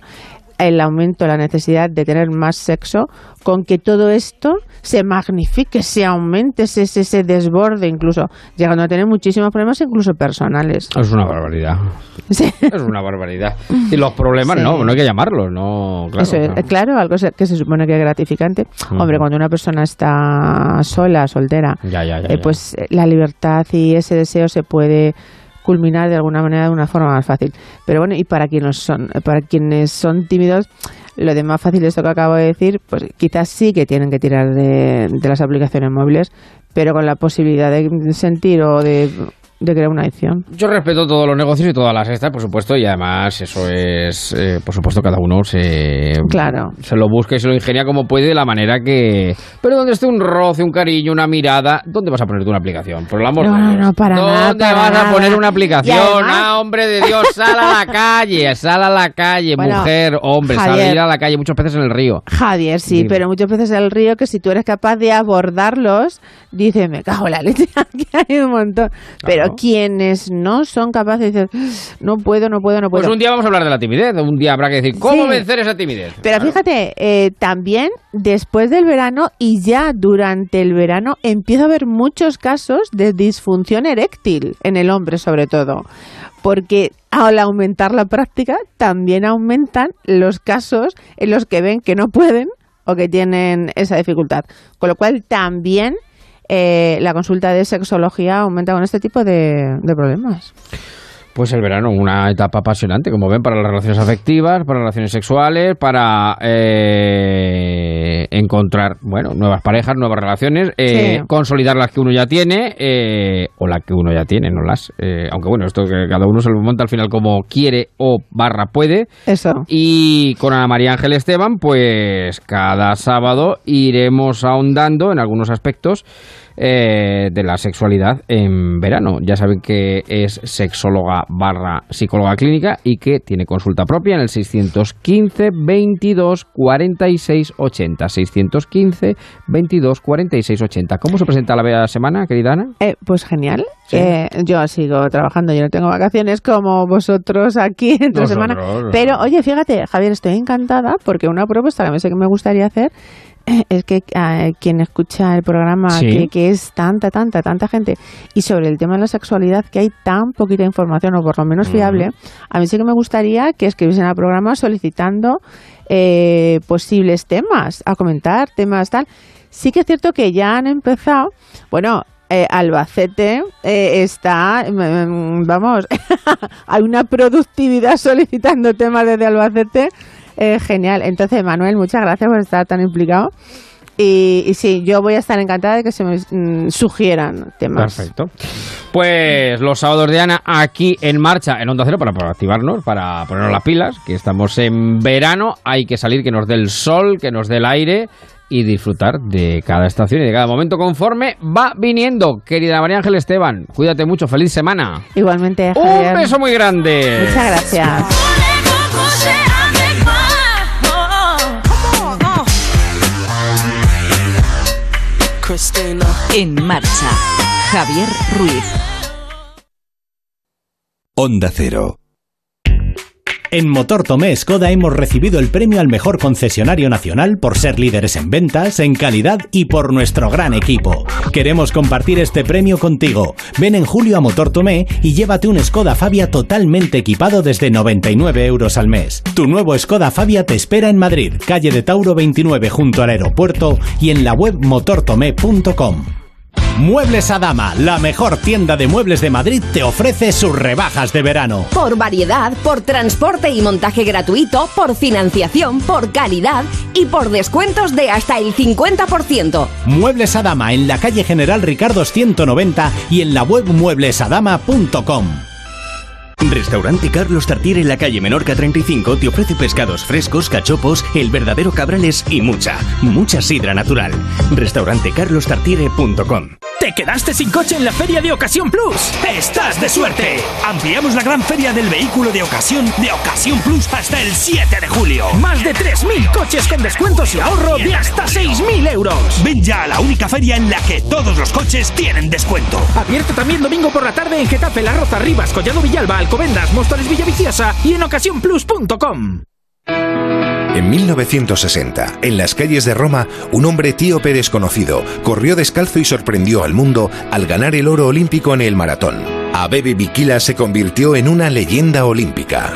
el aumento la necesidad de tener más sexo, con que todo esto se magnifique, se aumente, se, se, se desborde incluso, llegando a tener muchísimos problemas incluso personales. Es una barbaridad. Es una barbaridad. Y los problemas Sí. no, no hay que llamarlos, no, claro. Eso es, claro. claro, algo que se supone que es gratificante. Hombre, cuando una persona está sola, soltera, Ya, ya, ya, eh, pues eh, la libertad y ese deseo se puede culminar de alguna manera de una forma más fácil. Pero bueno, y para quienes son, para quienes son tímidos, lo de más fácil esto que acabo de decir, pues quizás sí que tienen que tirar de, de las aplicaciones móviles, pero con la posibilidad de sentir o de, de crear una adicción. Yo respeto todos los negocios y todas las estas, por supuesto, y además eso es, eh, por supuesto, cada uno se, Claro. se lo busca y se lo ingenia como puede de la manera que... Pero donde esté un roce, un cariño, una mirada, ¿dónde vas a ponerte una aplicación? Por el amor No, de no, Dios. no, para ¿Dónde nada, para vas a poner una aplicación? Ah, hombre de Dios, sal a la calle, sal a la calle, Bueno, mujer, hombre, Javier. salir a la calle, muchos peces en el río. Javier, sí, pero muchas veces el río que si tú eres capaz de abordarlos, dice, me cago en la leche, aquí hay un montón. Pero quienes no son capaces, dicen, no puedo, no puedo, no puedo. Pues un día vamos a hablar de la timidez, un día habrá que decir, ¿cómo Sí. vencer esa timidez? Pero fíjate, eh, también después del verano y ya durante el verano empieza a haber muchos casos de disfunción eréctil en el hombre sobre todo. porque al aumentar la práctica también aumentan los casos en los que ven que no pueden o que tienen esa dificultad. Con lo cual también eh, la consulta de sexología aumenta con este tipo de, de problemas. Pues el verano, una etapa apasionante, como ven, para las relaciones afectivas, para las relaciones sexuales, para eh, encontrar, bueno, nuevas parejas, nuevas relaciones, eh, Sí. consolidar las que uno ya tiene, eh, o las que uno ya tiene, no las. eh, aunque bueno, esto que cada uno se lo monta al final como quiere o barra puede. Eso. Y con Ana María Ángel Esteban, pues cada sábado iremos ahondando en algunos aspectos eh, de la sexualidad en verano. Ya saben que es sexóloga barra psicóloga clínica y que tiene consulta propia en el 615 22 46 80. 615 22 46 80. ¿Cómo se presenta la semana, querida Ana? Eh, pues genial. Eh, yo sigo trabajando, yo no tengo vacaciones como vosotros aquí entre Nosotros, semana. Pero oye, fíjate, Javier, estoy encantada porque una propuesta que me sé que me gustaría hacer es que eh, quien escucha el programa, Sí. que, que es tanta, tanta, tanta gente, y sobre el tema de la sexualidad, que hay tan poquita información, o por lo menos fiable, a mí sí que me gustaría que escribiesen al programa solicitando eh, posibles temas, a comentar temas tal. Sí que es cierto que ya han empezado, bueno, eh, Albacete eh, está, mm, mm, vamos, hay una productividad solicitando temas desde Albacete, eh, genial. Entonces, Manuel, muchas gracias por estar tan implicado. Y, y sí, yo voy a estar encantada de que se me mm, sugieran temas. Perfecto. Pues los sábados de Ana aquí en marcha en Onda Cero para, para activarnos, para ponernos las pilas, que estamos en verano, hay que salir, que nos dé el sol, que nos dé el aire y disfrutar de cada estación y de cada momento conforme va viniendo. Querida María Ángel Esteban, cuídate mucho, feliz semana. Igualmente, Un Javier. beso muy grande. Muchas gracias. En marcha, Javier Ruiz. Onda Cero. En Motor Tomé Skoda hemos recibido el premio al mejor concesionario nacional por ser líderes en ventas, en calidad y por nuestro gran equipo. Queremos compartir este premio contigo. Ven en julio a Motor Tomé y llévate un Skoda Fabia totalmente equipado desde 99 euros al mes. Tu nuevo Skoda Fabia te espera en Madrid, calle de Tauro 29 junto al aeropuerto y en la web motortomé.com. Muebles Adama, la mejor tienda de muebles de Madrid, te ofrece sus rebajas de verano. Por variedad, por transporte y montaje gratuito, por financiación, por calidad y por descuentos de hasta el 50%. Muebles Adama en la calle General Ricardo 190 y en la web mueblesadama.com. Restaurante Carlos Tartiere en la calle Menorca 35 te ofrece pescados frescos, cachopos, el verdadero cabrales y mucha, mucha sidra natural. Restaurantecarlostartiere.com ¿Te quedaste sin coche en la Feria de Ocasión Plus? ¡Estás de suerte! Ampliamos la gran feria del vehículo de ocasión de Ocasión Plus hasta el 7 de julio. Más de 3.000 coches con descuentos y ahorro de hasta 6.000 euros. Ven ya a la única feria en la que todos los coches tienen descuento. Abierto también domingo por la tarde en Getafe, La Roza, Rivas, Collado Villalba, Alcobendas, Móstoles, Villaviciosa y en ocasiónplus.com. En 1960, en las calles de Roma, un hombre etíope desconocido corrió descalzo y sorprendió al mundo al ganar el oro olímpico en el maratón. Abebe Bikila se convirtió en una leyenda olímpica.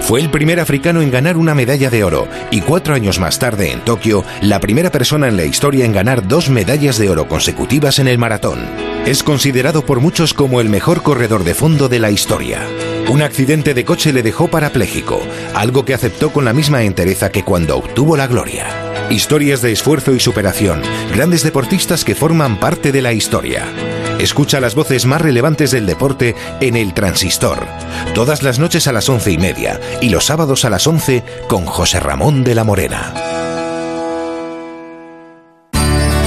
Fue el primer africano en ganar una medalla de oro y cuatro años más tarde, en Tokio, la primera persona en la historia en ganar dos medallas de oro consecutivas en el maratón. Es considerado por muchos como el mejor corredor de fondo de la historia. Un accidente de coche le dejó parapléjico, algo que aceptó con la misma entereza que cuando obtuvo la gloria. Historias de esfuerzo y superación, grandes deportistas que forman parte de la historia. Escucha las voces más relevantes del deporte en El Transistor, todas las noches a las once y media y los sábados a las once con José Ramón de la Morena.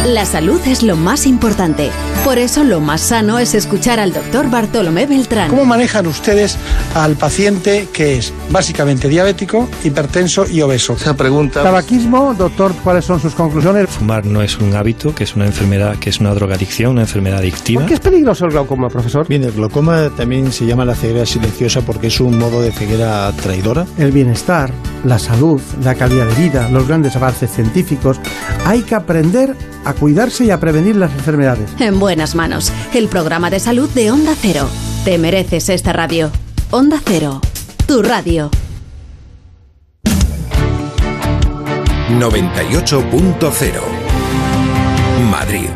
La salud es lo más importante. Por eso lo más sano es escuchar al doctor Bartolomé Beltrán. ¿Cómo manejan ustedes al paciente que es básicamente diabético, hipertenso y obeso? Esa pregunta. Tabaquismo, doctor, ¿cuáles son sus conclusiones? Fumar no es un hábito, que es una enfermedad, que es una drogadicción, una enfermedad adictiva. ¿Por qué es peligroso el glaucoma, profesor? Bien, el glaucoma también se llama la ceguera silenciosa porque es un modo de ceguera traidora. El bienestar, la salud, la calidad de vida, los grandes avances científicos. Hay que aprender a cuidarse y a prevenir las enfermedades. En buenas manos. El programa de salud de Onda Cero. Te mereces esta radio. Onda Cero, tu radio. 98.0 Madrid.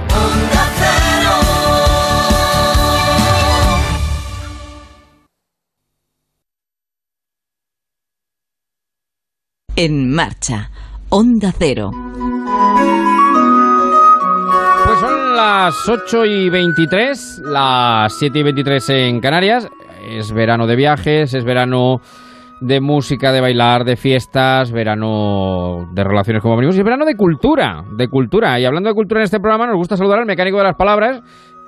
En marcha. Onda Cero. Las 8 y 23, las 7 y 23 en Canarias. Es verano de viajes, es verano de música, de bailar, de fiestas, verano de relaciones como amigos y verano de cultura, de cultura. Y hablando de cultura en este programa, nos gusta saludar al mecánico de las palabras,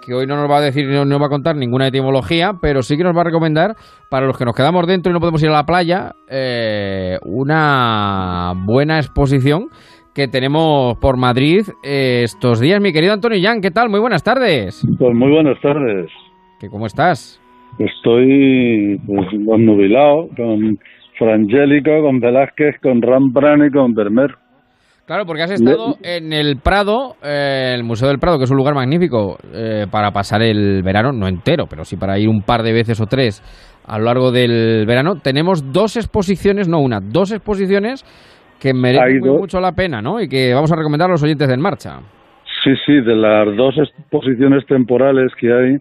que hoy no nos va a decir, no nos va a contar ninguna etimología, pero sí que nos va a recomendar, para los que nos quedamos dentro y no podemos ir a la playa, eh, una buena exposición que tenemos por Madrid eh, estos días. Mi querido Antonio Yan, ¿qué tal? Muy buenas tardes. Pues muy buenas tardes. ¿Qué, ¿Cómo estás? Estoy pues, nubilado con Frangélico, con Velázquez, con Rembrandt y con Vermeer. Claro, porque has estado en el Prado, eh, el Museo del Prado, que es un lugar magnífico eh, para pasar el verano, no entero, pero sí para ir un par de veces o tres a lo largo del verano. Tenemos dos exposiciones, no una, dos exposiciones que merecen muy mucho la pena, ¿no? Y que vamos a recomendar a los oyentes de En Marcha. Sí, sí, de las dos exposiciones temporales que hay,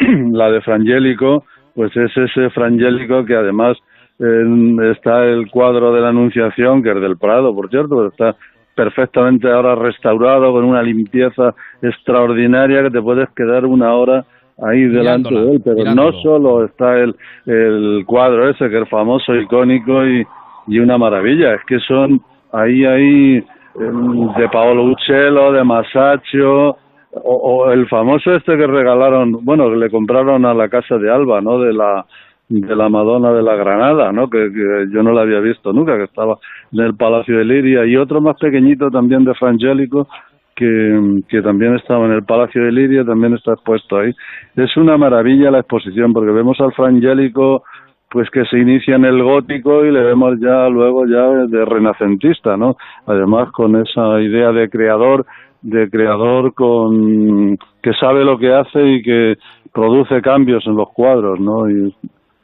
la de Frangélico, pues es ese Frangélico que además eh, está el cuadro de la Anunciación, que es del Prado, por cierto, pero está perfectamente ahora restaurado con una limpieza extraordinaria que te puedes quedar una hora ahí delante de él, pero no solo está el, el cuadro ese que es famoso, icónico y, y una maravilla, es que son ahí ahí de Paolo Uccello, de Masaccio, o, el famoso este que regalaron, bueno, que le compraron a la casa de Alba, ¿no? De la de la Madonna de la Granada, ¿no? Que, que, yo no la había visto nunca, que estaba en el Palacio de Liria, y otro más pequeñito también de Frangélico, que, que también estaba en el Palacio de Liria, también está expuesto ahí. Es una maravilla la exposición, porque vemos al Frangélico pues que se inicia en el gótico y le vemos ya luego ya de renacentista, ¿no? Además con esa idea de creador, de creador con que sabe lo que hace y que produce cambios en los cuadros, ¿no? Y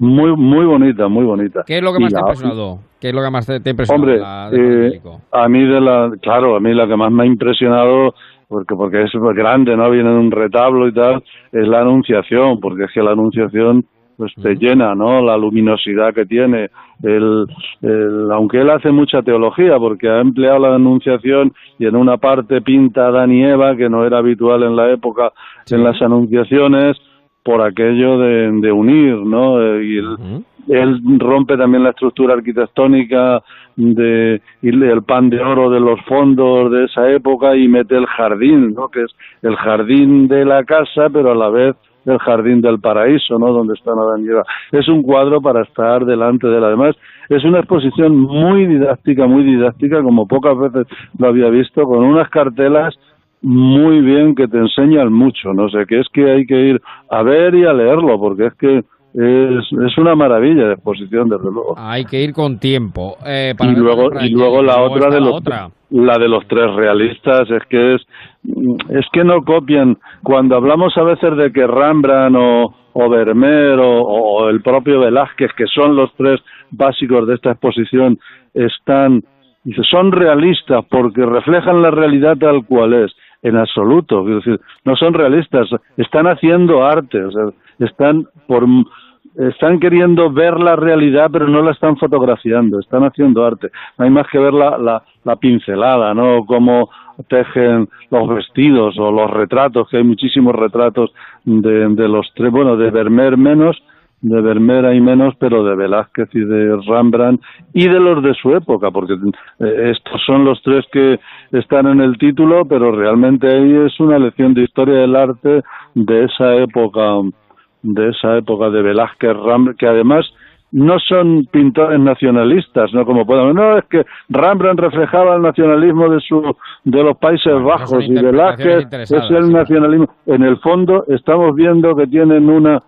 muy muy bonita, muy bonita. ¿Qué es lo que más te ha impresionado? ¿Qué es lo que más te, te ha impresionado? Hombre, la, de eh, a mí de la, claro, a mí la que más me ha impresionado porque porque es grande, no viene en un retablo y tal, es la anunciación, porque es que la anunciación pues te llena, ¿no? La luminosidad que tiene. El, el, aunque él hace mucha teología, porque ha empleado la anunciación y en una parte pinta a Adán y Eva, que no era habitual en la época sí. en las anunciaciones, por aquello de, de unir, ¿no? Y él, él, rompe también la estructura arquitectónica de y el pan de oro de los fondos de esa época y mete el jardín, ¿no? Que es el jardín de la casa, pero a la vez el jardín del paraíso, ¿no? Donde está Adán y Eva. Es un cuadro para estar delante de él. Además, es una exposición muy didáctica, muy didáctica, como pocas veces lo había visto, con unas cartelas muy bien que te enseñan mucho, no sé, que es que hay que ir a ver y a leerlo, porque es que es, es una maravilla de exposición, desde luego. Hay que ir con tiempo. Eh, para y luego, y luego la otra de los, otra. la de los tres realistas, es que es, es que no copian. Cuando hablamos a veces de que Rembrandt o, o Vermeer o, o el propio Velázquez, que son los tres básicos de esta exposición, están, dice, son realistas porque reflejan la realidad tal cual es en absoluto, es decir, no son realistas, están haciendo arte, o sea, están por están queriendo ver la realidad pero no la están fotografiando, están haciendo arte. No hay más que ver la, la, la pincelada, ¿no? Cómo tejen los vestidos o los retratos, que hay muchísimos retratos de, de los tres, bueno, de Vermeer menos, de Vermeer hay menos, pero de Velázquez y de Rembrandt y de los de su época, porque eh, estos son los tres que están en el título, pero realmente ahí es una lección de historia del arte de esa época, de esa época de Velázquez, que además no son pintores nacionalistas, no como podemos, no es que Rembrandt reflejaba el nacionalismo de su de los Países Bajos y Velázquez es el nacionalismo. En el fondo estamos viendo que tienen una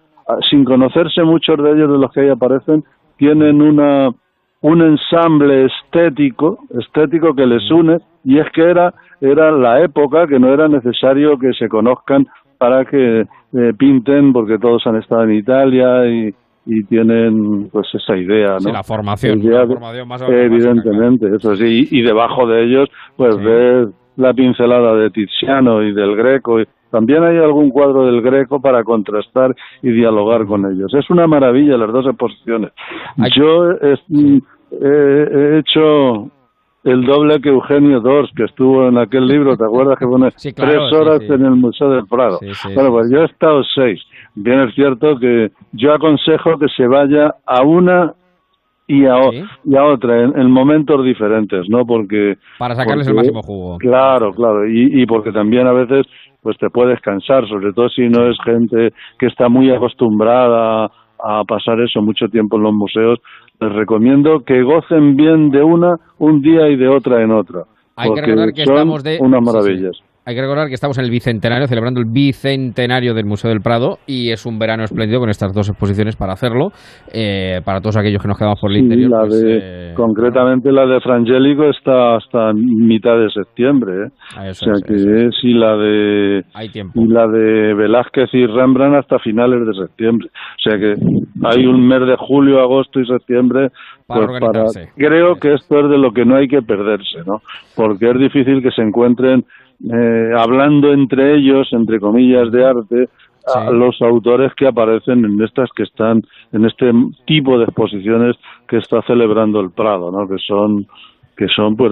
sin conocerse muchos de ellos de los que ahí aparecen, tienen una un ensamble estético, estético que les une, y es que era, era la época que no era necesario que se conozcan para que eh, pinten, porque todos han estado en Italia y, y tienen pues esa idea, ¿no? Sí, la formación, Idea la formación más evidentemente, eso sí, y debajo de ellos pues ves la pincelada de Tiziano y del Greco y también hay algún cuadro del Greco para contrastar y dialogar con ellos. Es una maravilla las dos exposiciones. Yo mm, he, he hecho el doble que Eugenio Dors, que estuvo en aquel libro, ¿te acuerdas que pone Sí, claro, tres horas sí. en el Museo del Prado? Bueno, pues yo he estado seis. Bien es cierto que yo aconsejo que se vaya a una y a, y a otra en, en momentos diferentes, ¿no? Porque Para sacarles el máximo jugo. Claro, claro, y, y porque también a veces pues te puedes cansar, sobre todo si no es gente que está muy acostumbrada a pasar eso mucho tiempo en los museos. Les recomiendo que gocen bien de una un día y de otra en otra. Hay que porque recordar que son estamos de- unas sí, sí. Hay que recordar que estamos en el bicentenario, celebrando el bicentenario del Museo del Prado y es un verano espléndido con estas dos exposiciones para hacerlo. Eh, para todos aquellos que nos quedamos por el Sí, interior. la pues, de, eh, concretamente la de Frangélico está hasta mitad de septiembre. ¿eh? Ah, eso o sea es, que es, y la de hay y la de Velázquez y Rembrandt hasta finales de septiembre. O sea que hay un mes de julio, agosto y septiembre Para pues. Creo que esto es de lo que no hay que perderse, ¿no? Porque es difícil que se encuentren eh, hablando entre ellos, entre comillas, de arte, a los autores que aparecen en estas que están en este tipo de exposiciones que está celebrando el Prado, ¿no? Que son que son pues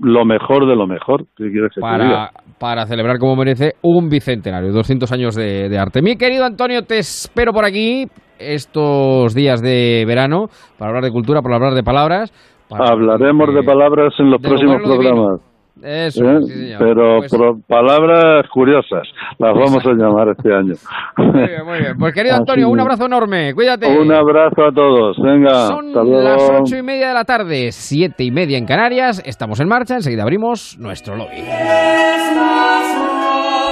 lo mejor de lo mejor. ¿Qué quieres que te para, diga? para celebrar como merece un bicentenario, 200 años de, de arte. Mi querido Antonio, te espero por aquí estos días de verano para hablar de cultura, para hablar de palabras. Hablaremos de palabras en los próximos divino. Eso, ¿eh? sí, señor. Pero Pues- palabras curiosas las vamos a llamar este año. Muy bien, muy bien. Pues querido Así Antonio, un abrazo enorme. Cuídate. Un abrazo a todos. Venga, Son hasta luego. las ocho y media de la tarde, siete y media en Canarias. Estamos en marcha. Enseguida abrimos nuestro lobby.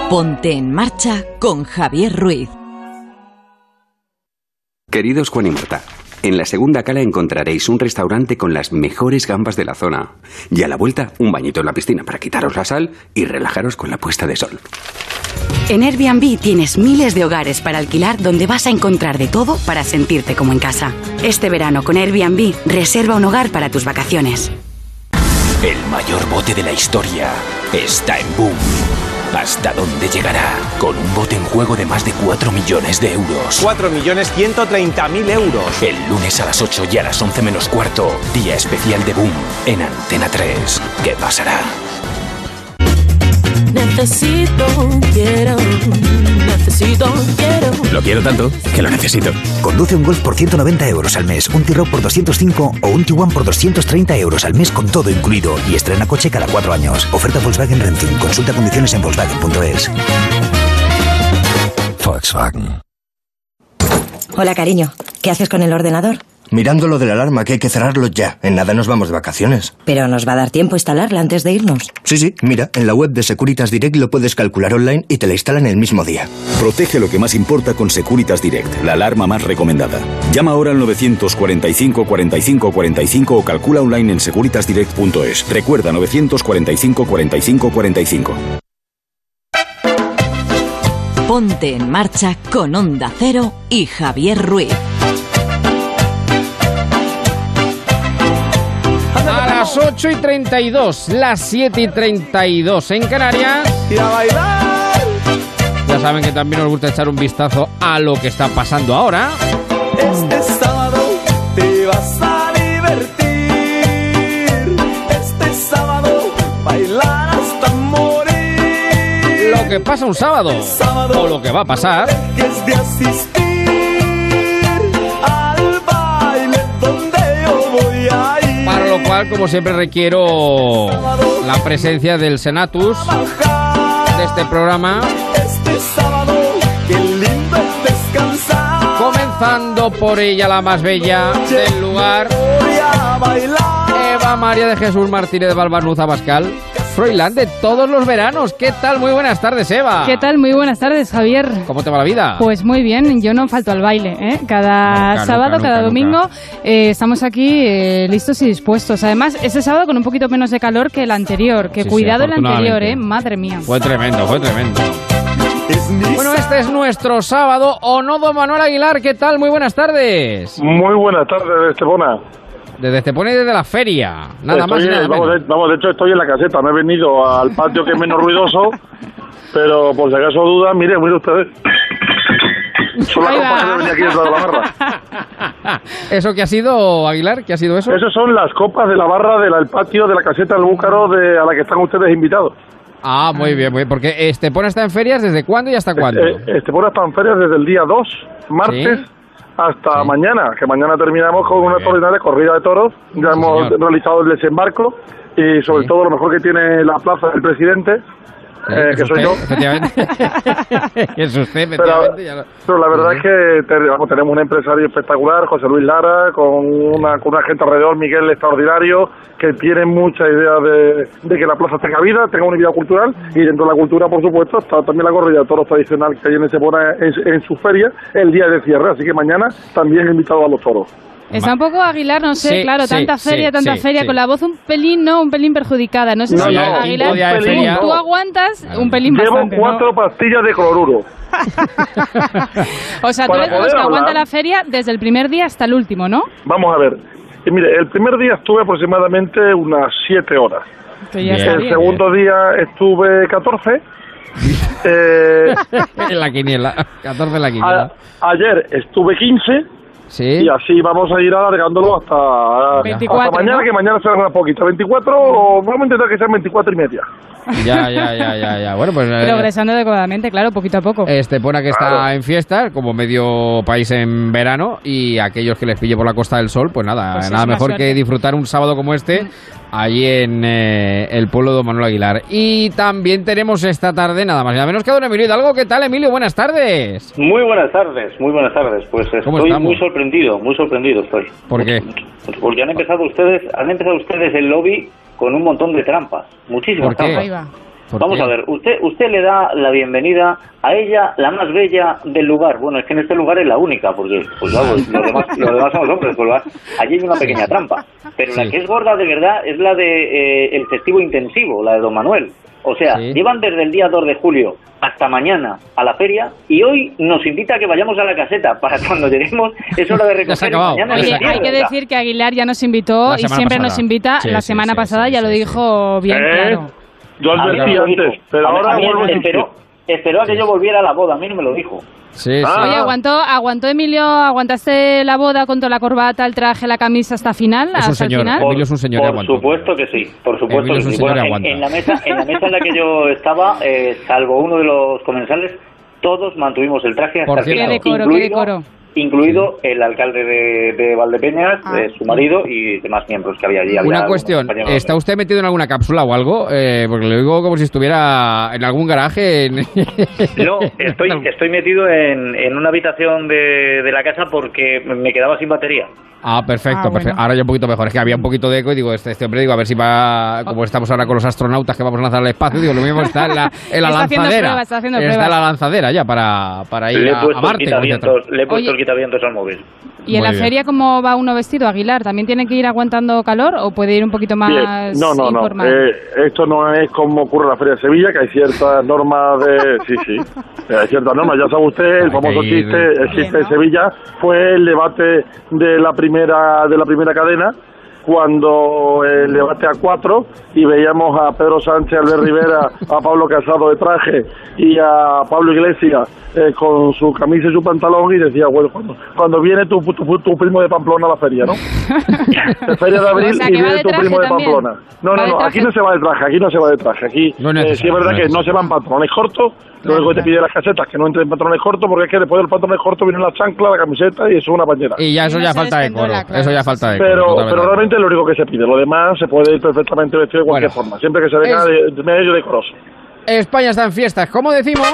Ponte en marcha con Javier Ruiz. Queridos Juan y Marta, en la segunda cala encontraréis un restaurante con las mejores gambas de la zona. Y a la vuelta, un bañito en la piscina para quitaros la sal y relajaros con la puesta de sol. En Airbnb tienes miles de hogares para alquilar donde vas a encontrar de todo para sentirte como en casa. Este verano con Airbnb, reserva un hogar para tus vacaciones. El mayor bote de la historia está en Boom. ¿Hasta dónde llegará? Con un bote en juego de más de 4 millones de euros. 4 millones 130 mil euros. El lunes a las 8 y a las 11 menos cuarto, día especial de Boom en Antena 3. ¿Qué pasará? Necesito, quiero, necesito, quiero. Lo quiero tanto que lo necesito. Conduce un Golf por 190 euros al mes, un T-Roc por 205 o un Tiguan por 230 euros al mes con todo incluido y estrena coche cada cuatro años. Oferta Volkswagen Renting. Consulta condiciones en Volkswagen.es. Volkswagen. Hola, cariño. ¿Qué haces con el ordenador? Mirando lo de la alarma, que hay que cerrarlo ya. En nada nos vamos de vacaciones. Pero nos va a dar tiempo instalarla antes de irnos. Sí, sí, mira, en la web de Securitas Direct lo puedes calcular online y te la instalan el mismo día. Protege lo que más importa con Securitas Direct, la alarma más recomendada. Llama ahora al 945 45 45 o calcula online en securitasdirect.es. Recuerda 945 45 45. Ponte en marcha con Onda Cero y Javier Ruiz. Las 8 y 32, las 7 y 32 en Canarias. Y a bailar. Ya saben que también nos gusta echar un vistazo a lo que está pasando ahora. Este sábado te vas a divertir. Este sábado bailar hasta morir. Lo que pasa un sábado. O lo que va a pasar. Que es de cual, como siempre, requiero la presencia del Senatus de este programa. Este sábado, qué lindo es descansar. Comenzando por ella, la más bella del lugar. Eva María de Jesús Martínez de Balbanuz Abascal. Froilán de todos los veranos. ¿Qué tal? Muy buenas tardes, Eva. ¿Qué tal? Muy buenas tardes, Javier. ¿Cómo te va la vida? Pues muy bien, yo no falto al baile, ¿eh? Cada Nunca, sábado, nunca, cada nunca, domingo eh, estamos aquí eh, listos y dispuestos. Además, ese sábado con un poquito menos de calor que el anterior, que Sí, sí, cuidado el anterior. ¿eh? Madre mía. Fue tremendo, fue tremendo. Bueno, este es nuestro sábado. Onodo Manuel Aguilar, ¿qué tal? Muy buenas tardes. Muy buenas tardes, Estepona. Desde Estepona y desde la feria. Nada Estoy más y en- nada vamos, menos. de, vamos, de hecho estoy en la caseta, no he venido al patio que es menos ruidoso, pero por si acaso dudan, mire, miren ustedes. Son las Ahí copas va. que venía aquí dentro de la barra. ¿Eso qué ha sido, Aguilar? ¿Qué ha sido eso? Esas son las copas de la barra del patio de la caseta del Búcaro de, a la que están ustedes invitados. Ah, muy bien, muy bien. Porque Estepona está en ferias ¿desde cuándo y hasta cuándo? Eh, Estepona está en ferias desde el día 2, martes, Sí. Hasta mañana, que mañana terminamos con una extraordinaria corrida de toros. Ya hemos señor. realizado el desembarco y sobre todo lo mejor que tiene la plaza del presidente, eh, que soy usted, yo. efectivamente. es usted, Pero, efectivamente. la verdad es que tenemos un empresario espectacular, José Luis Lara, con una, con una gente alrededor, Miguel extraordinario, que tiene mucha idea de, de que la plaza tenga vida, tenga una vida cultural, y dentro de la cultura, por supuesto, está también la corrida de toros tradicional que hay en Estepona en, en su feria, el día de cierre, así que mañana también he invitado a los toros. Está un poco Aguilar, no sé, Sí, claro, sí, tanta sí, feria, tanta sí, feria, sí. con la voz un pelín, ¿no? Un pelín perjudicada. No sé No, si no, Aguilar, un de tú- feria, tú no. aguantas un pelín Llevo bastante, ¿no? cuatro pastillas de cloruro. O sea, tú para eres de los que aguanta la feria desde el primer día hasta el último, ¿no? Vamos a ver. Y mire, el primer día estuve aproximadamente unas siete horas. Está el bien. segundo día estuve 14. Eh, en la quiniela. 14 en la quiniela. a- ayer estuve 15. Y así vamos a ir alargándolo hasta, 24, hasta mañana, ¿no? que mañana será una poquita. 24, o vamos a intentar que sean 24 y media. Ya, ya, ya, ya, ya. Bueno, pues... eh, Progresando adecuadamente, claro, poquito a poco. Estepona que está Claro. en fiesta, como medio país en verano, y aquellos que les pille por la Costa del Sol, pues nada, Pues es nada mejor suerte. que disfrutar un sábado como este allí en eh, el pueblo de Don Manuel Aguilar. Y también tenemos esta tarde, nada más y nada menos que a don Emilio Hidalgo. ¿Qué tal, Emilio? Buenas tardes. Muy buenas tardes, muy buenas tardes. Pues ¿Cómo estoy muy sorprendido, muy sorprendido estoy. ¿Por qué? Porque han empezado ustedes, han empezado ustedes el lobby con un montón de trampas, muchísimas ¿Por qué? trampas. Ahí va. ¿Por Vamos qué? a ver, usted usted le da la bienvenida a ella, la más bella del lugar. Bueno, es que en este lugar es la única, porque pues vamos, los demás, los demás somos hombres, pues allí hay una pequeña trampa. Pero la que es gorda de verdad es la de eh, el festivo intensivo, la de Don Manuel. O sea, Sí. llevan desde el día 2 de julio hasta mañana a la feria y hoy nos invita a que vayamos a la caseta para cuando lleguemos es hora de recoger mañana Oye, hay que decir que Aguilar ya nos invitó y siempre nos invita. Sí, la sí, semana sí, pasada sí, ya lo sí, dijo bien ¿Eh? claro. Yo A mí advertí antes, dijo. pero A ahora vuelvo a esperó, esperó a que yo volviera a la boda, a mí no me lo dijo. Sí, Ah. Oye, ¿aguantó, ¿aguantó Emilio, aguantaste la boda con toda la corbata, el traje, la camisa hasta final? Es un hasta señor, el final? Emilio es un señor Por aguantó. supuesto que sí, por supuesto Emilio que es un sí. Bueno, en, aguanta. en la mesa, en la mesa en la que yo estaba, eh, salvo uno de los comensales, todos mantuvimos el traje hasta Por el final, Qué decoro, qué incluido, decoro. Incluido el alcalde de, de Valdepeñas, Ah. eh, su marido y demás miembros que había allí. Había Una cuestión, ¿está usted metido en alguna cápsula o algo? Eh, porque le digo como si estuviera en algún garaje. en- No, estoy, estoy metido en, en una habitación de, de la casa porque me quedaba sin batería. Ah, perfecto, Ah, bueno. perfecto. Ahora ya un poquito mejor. Es que había un poquito de eco y digo, este, este hombre, digo, a ver si va, como estamos ahora con los astronautas que vamos a lanzar al espacio, digo, lo mismo está en la, en la Está haciendo lanzadera. pruebas, está haciendo en la lanzadera ya para, para ir Le he a, a Marte. le he puesto Oye. Quitavientos al móvil. ¿Y en Muy la bien. feria cómo va uno vestido, Aguilar? ¿También tiene que ir aguantando calor o puede ir un poquito más Bien. No, no, no. Eh, esto no es como ocurre en la Feria de Sevilla, que hay ciertas normas de... Sí, sí. Hay ciertas normas. Ya sabe usted, el famoso chiste, el chiste de Sevilla fue el debate de la primera de la primera cadena cuando el debate a cuatro y veíamos a Pedro Sánchez, Albert Rivera, a Pablo Casado de traje y a Pablo Iglesias eh, con su camisa y su pantalón y decía, bueno, cuando, cuando viene tu, tu, tu primo de Pamplona a la feria, ¿no? De feria de abril O sea, y viene tu primo de también. Pamplona. No, no, no, aquí no se va de traje, aquí no se va de traje. Aquí No es eh, sí es verdad no que no se van pantalones cortos, que te pide las casetas que no entren pantalones cortos porque es que después del pantalón corto viene la chancla, la camiseta y eso es una pañera. Y ya eso ya falta de coro. Eso ya falta de coro. pero realmente es lo único que se pide. Lo demás se puede ir perfectamente vestido de cualquier Bueno. forma, siempre que se venga Es- de, de medio decoroso. España está en fiestas, ¿cómo decimos?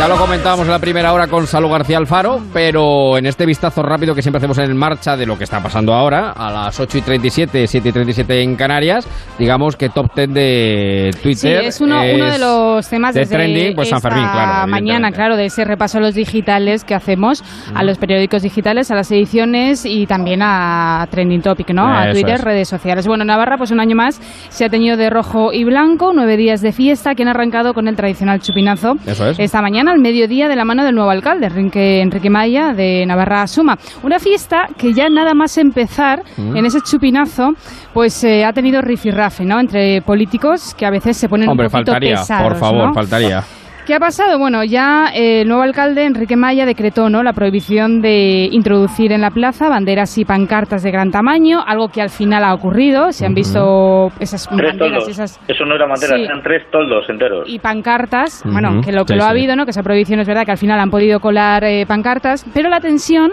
Ya lo comentábamos en la primera hora con Salud García Alfaro, pero en este vistazo rápido que siempre hacemos en marcha de lo que está pasando ahora, a las 8 y 37, 7 y 37 en Canarias, digamos que top 10 de Sí, Twitter. es uno, uno de los temas de desde trending, pues San Fermín, claro. mañana, claro, de ese repaso a los digitales que hacemos, a los periódicos digitales, a las ediciones y también a Trending Topic, ¿no? A Twitter, es. redes sociales. Bueno, Navarra, pues un año más se ha tenido de rojo y blanco, nueve días de fiesta que han arrancado con el tradicional chupinazo. Eso es. Esta mañana, al mediodía, de la mano del nuevo alcalde, Enrique, Enrique Maya, de Navarra Suma. Una fiesta que ya nada más empezar Mm. en ese chupinazo, pues eh, ha tenido rifirrafe, ¿no? Entre políticos que a veces se ponen Hombre, un poquito faltaría, pesados, por favor, ¿no? faltaría. ¿Qué ha pasado? Bueno, ya eh, el nuevo alcalde, Enrique Maya, decretó ¿no? la prohibición de introducir en la plaza banderas y pancartas de gran tamaño, algo que al final ha ocurrido. Se han visto esas Tres banderas toldos. esas Eso no era bandera, Sí. eran tres toldos enteros. y pancartas, bueno, que lo que Sí, lo ha sí. habido, ¿no? Que esa prohibición es verdad que al final han podido colar eh, pancartas, pero la tensión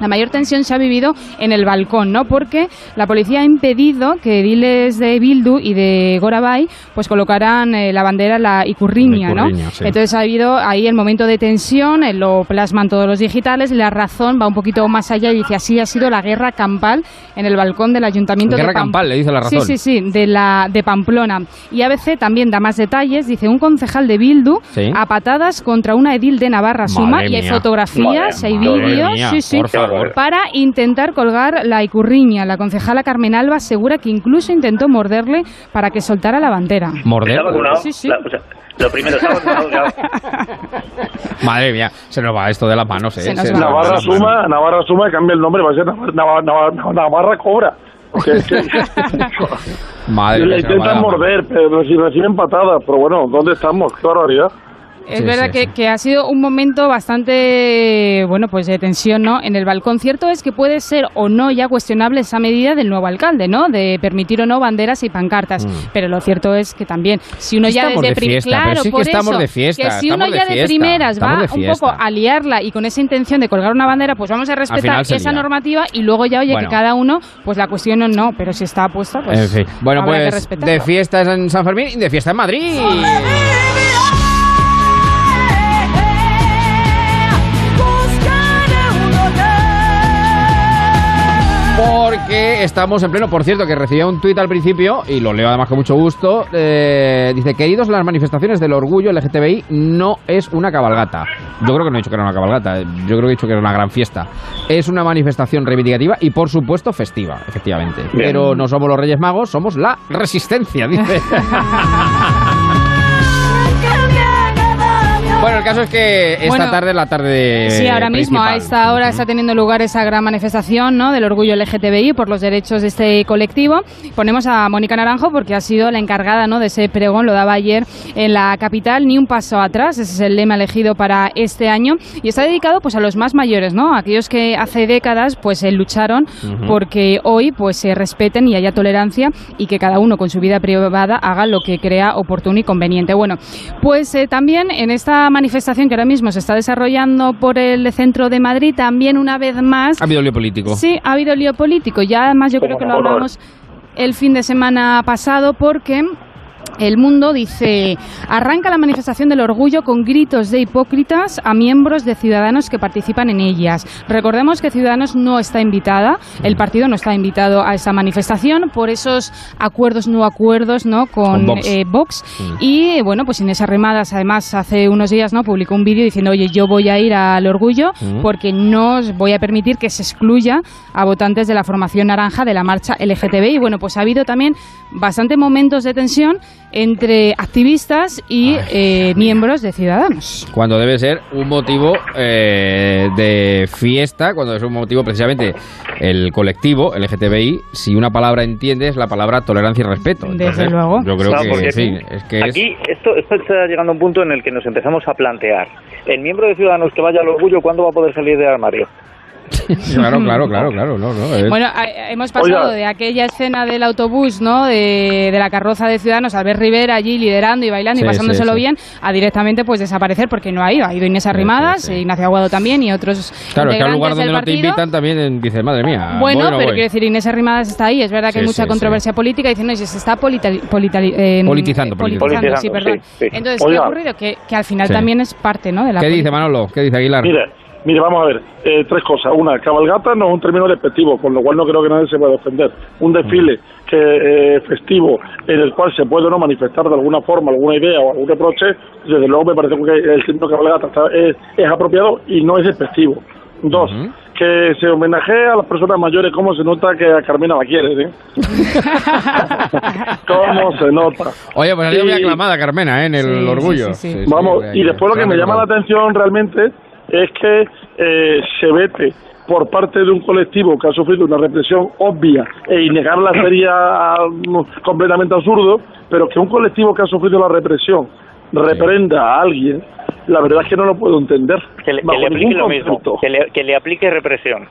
la mayor tensión se ha vivido en el balcón, ¿no? Porque la policía ha impedido que ediles de Bildu y de Gorabay pues colocaran eh, la bandera la Icurriña, ¿no? Sí. Entonces ha habido ahí el momento de tensión, eh, lo plasman todos los digitales, la razón va un poquito más allá y dice así ha sido la guerra campal en el balcón del ayuntamiento Guerra de Pam- campal, le dice la razón. Sí, sí, sí, de la de Pamplona. Y ABC también da más detalles, dice un concejal de Bildu Sí. a patadas contra una edil de Navarra Suma y hay fotografías, Madre- hay vídeos, sí, sí, favor. para intentar colgar la icurriña. La concejala Carmen Alba asegura que incluso intentó morderle para que soltara la bandera. ¿Morder? Sí, sí. La- o sea, lo primero, ¿está vacunado? claro. Madre mía, se nos va esto de las manos, ¿eh? Se nos Se va. nos va de Navarra. Suma, Navarra Suma cambia el nombre, va a ser Navarra, Navarra, Navarra, Cobra. Madre le mía, de intentan morder, pero si reciben patadas. Pero bueno, ¿dónde estamos? Qué barbaridad. Es Sí, verdad sí, que, que ha sido un momento bastante, bueno, pues de tensión, ¿no? En el balcón. Cierto es que puede ser o no ya cuestionable esa medida del nuevo alcalde, ¿no? De permitir o no banderas y pancartas. Pero lo cierto es que también, si uno ya Mm. Desde de fiesta, pero claro, sí que por estamos eso, de fiesta, que si uno de ya de, fiesta, primeras va de un fiesta. poco a liarla y con esa intención de colgar una bandera, pues vamos a respetar esa lía. normativa y luego ya, oye, Bueno. que cada uno, pues la cuestión o no, pero si está puesta, pues En fin. Bueno, habrá que pues respetarlo. de fiestas en San Fermín y de fiesta en Madrid. Porque estamos en pleno, por cierto, que recibía un tuit al principio, y lo leo además con mucho gusto, eh, dice, queridos, las manifestaciones del orgullo LGTBI no es una cabalgata. Yo creo que no he dicho que era una cabalgata, yo creo que he dicho que era una gran fiesta. Es una manifestación reivindicativa y, por supuesto, festiva, efectivamente. Bien. Pero no somos los Reyes Magos, somos la resistencia, dice. Bueno, el caso es que esta Bueno, tarde es la tarde Sí, ahora mismo, a esta hora está teniendo lugar esa gran manifestación ¿no? del orgullo LGTBI por los derechos de este colectivo. Ponemos a Mónica Naranjo porque ha sido la encargada ¿no? de ese pregón, lo daba ayer en la capital, ni un paso atrás, ese es el lema elegido para este año y está dedicado pues a los más mayores, ¿no? aquellos que hace décadas pues eh, lucharon Ujú. porque hoy pues se respeten y haya tolerancia y que cada uno con su vida privada haga lo que crea oportuno y conveniente. Bueno, pues eh, también en esta manifestación que ahora mismo se está desarrollando por el centro de Madrid, también una vez más Ha habido lío político. Sí, ha habido lío político. Ya además yo creo que lo hablamos el fin de semana pasado porque el mundo dice, arranca la manifestación del orgullo con gritos de hipócritas a miembros de Ciudadanos que participan en ellas. Recordemos que Ciudadanos no está invitada, el partido no está invitado a esa manifestación por esos acuerdos no acuerdos ¿no? con, Con Vox. eh, Vox. Mm. Y bueno, pues Inés Arrimadas además hace unos días no publicó un vídeo diciendo, oye, yo voy a ir al orgullo Mm. porque no os voy a permitir que se excluya a votantes de la formación naranja de la marcha LGTBI. Y bueno, pues ha habido también bastante momentos de tensión entre activistas y eh, miembros de Ciudadanos. Cuando debe ser un motivo eh, de fiesta, cuando es un motivo precisamente el colectivo LGTBI, si una palabra entiende es la palabra tolerancia y respeto. Desde luego. Yo creo Claro, que sí, aquí- es que es... Aquí esto, esto está llegando a un punto en el que nos empezamos a plantear. ¿El miembro de Ciudadanos que vaya al orgullo cuándo va a poder salir del armario? Claro, claro, claro, claro. No, no, es- Bueno, a- hemos pasado Oiga. de aquella escena del autobús, ¿no? De, de la carroza de Ciudadanos, Albert Rivera allí liderando y bailando Sí, y pasándoselo sí, sí. bien, a directamente pues desaparecer porque no ha ido. Ha ido Inés Arrimadas, Ignacio Aguado también y otros claro, es que al lugar donde del no te partido. invitan también eh, dices, madre mía. Bueno, voy o no pero voy". quiero decir, Inés Arrimadas está ahí. Es verdad que Sí, hay mucha sí, controversia política. Diciendo, no, se está politali- politali- eh, Politizando, eh, politizando. sí, Politizando, perdón. sí, sí. Entonces, ¿qué ha ocurrido? Que, que al final Sí. también es parte, ¿no? De la ¿Qué dice. Manolo? ¿Qué dice Aguilar? Mire, mire, vamos a ver, eh, tres cosas. Una, cabalgata no es un término despectivo, con lo cual no creo que nadie se pueda defender. Un desfile que eh, festivo en el cual se puede no manifestar de alguna forma alguna idea o algún reproche, desde luego me parece que el término cabalgata está- es, es apropiado y no es despectivo. Dos, que se homenajee a las personas mayores, cómo se nota que a Carmena la quiere, ¿eh? ¿Cómo se nota? Oye, pues ha sido muy aclamada Carmena ¿eh? en el Sí, orgullo. sí, sí, sí. Sí, sí, Vamos, y después lo que me llama la atención realmente es que eh, se vete por parte de un colectivo que ha sufrido una represión obvia e innegarla sería completamente absurdo, pero que un colectivo que ha sufrido la represión reprenda a alguien, la verdad es que no lo puedo entender. Que le, que bajo le aplique lo mismo, que le, que le aplique represión.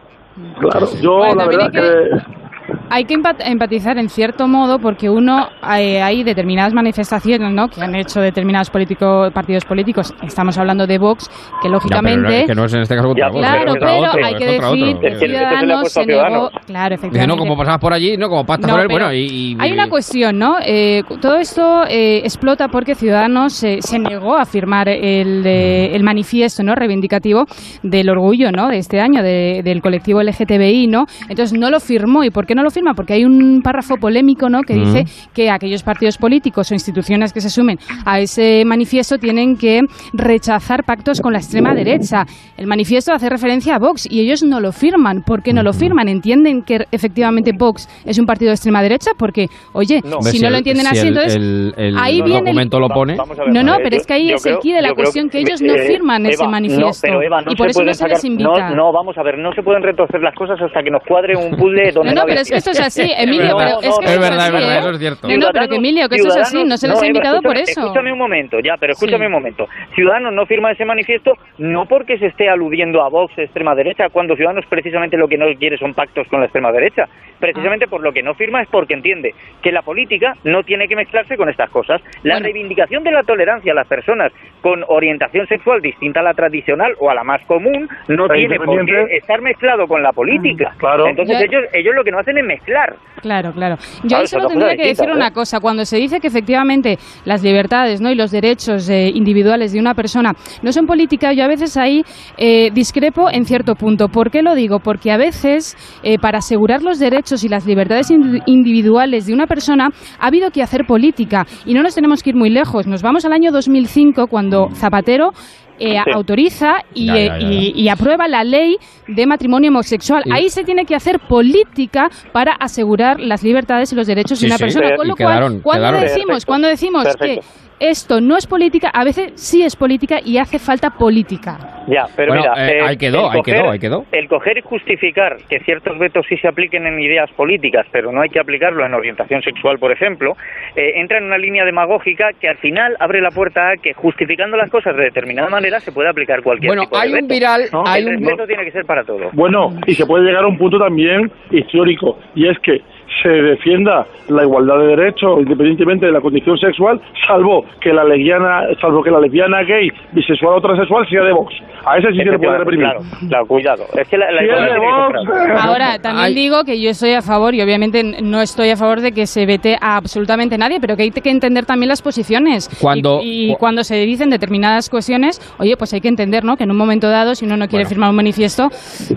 Claro, yo Bueno, la verdad que... Hay que empat- empatizar en cierto modo porque uno eh, hay determinadas manifestaciones ¿no? que han hecho determinados políticos, partidos políticos. Estamos hablando de Vox, que Ya, lógicamente. pero que no es en este caso contra Vox, claro, pero otro, hay que decir otro. que Ciudadanos se negó. Claro, efectivamente. Dice, no, como pasabas por allí, no, como pasas No, por él, bueno, y... y- Hay una cuestión, ¿no? Eh, todo esto eh, explota porque Ciudadanos se- se negó a firmar el, eh, el manifiesto no reivindicativo del orgullo ¿no? de este año de- del colectivo LGTBI, ¿no? Entonces no lo firmó. ¿Y por qué no lo firma? Porque hay un párrafo polémico ¿no? que dice que aquellos partidos políticos o instituciones que se sumen a ese manifiesto tienen que rechazar pactos con la extrema derecha. El manifiesto hace referencia a Vox y ellos no lo firman. ¿Por qué no lo firman? ¿Entienden que efectivamente Vox es un partido de extrema derecha? Porque, oye, si no lo entienden si así, el- entonces el- el ahí viene el- lo pone... No, no, pero es que ahí es el quid de la cuestión que ellos no eh, firman ese manifiesto. No, pero Eva, no y por se eso no pueden se les invita. No, no, vamos a ver, no se pueden retorcer las cosas hasta que nos cuadre un puzzle donde No, no, pero es que esto es así, Emilio, pero no, es que verdad, es verdad, ¿eh? eso es cierto. No, no, pero que Emilio, que eso es así, no se les ha invitado por eso. Escúchame un momento, ya, pero escúchame un momento. Ciudadanos no firma ese manifiesto no porque se esté aludiendo a Vox de extrema derecha, cuando Ciudadanos precisamente lo que no quiere son pactos con la extrema derecha. Precisamente por lo que no firma es porque entiende que la política no tiene que mezclarse con estas cosas. La reivindicación de la tolerancia a las personas con orientación sexual distinta a la tradicional o a la más común no tiene por qué estar mezclado con la política. Claro. Entonces ellos, ellos lo que no hacen mezclar. Claro, claro. Yo ahí solo tendría que decir una ¿eh? cosa. Cuando se dice que efectivamente las libertades ¿no? y los derechos eh, individuales de una persona no son política, yo a veces ahí eh, discrepo en cierto punto. ¿Por qué lo digo? Porque a veces, eh, para asegurar los derechos y las libertades indi- individuales de una persona, ha habido que hacer política. Y no nos tenemos que ir muy lejos. Nos vamos al año 2005, cuando Zapatero eh, Sí. autoriza y, Ya, ya, ya, y- y aprueba la ley de matrimonio homosexual. Ahí se tiene que hacer política para asegurar las libertades y los derechos Sí, de una sí. persona. Con lo cual, quedaron- cuando quedaron. decimos, cuando decimos que esto no es política, a veces sí es política y hace falta política. Ya, pero Bueno, mira, eh, ahí quedó, el ahí quedó, ahí quedó. El coger y justificar que ciertos vetos sí se apliquen en ideas políticas, pero no hay que aplicarlo en orientación sexual, por ejemplo, eh, entra en una línea demagógica que al final abre la puerta a que justificando las cosas de determinada manera se puede aplicar cualquier Bueno, tipo de hay un veto. viral, hay el un- respeto tiene que ser para todo. Bueno, y se puede llegar a un punto también histórico, y es que se defienda la igualdad de derechos independientemente de la condición sexual, salvo que la lesbiana, salvo que la lesbiana gay, bisexual o transexual sea de Vox. A ese sí se le puede reprimir. Claro, claro, cuidado. Es que la, la Si es igualdad de tiene que ser Vox, para todos. Ahora, también digo que yo estoy a favor y obviamente no estoy a favor de que se vete a absolutamente nadie, pero que hay que entender también las posiciones. Cuando- y, y cuando se dicen determinadas cuestiones, oye, pues hay que entender, ¿no? Que en un momento dado, si uno no quiere firmar un manifiesto,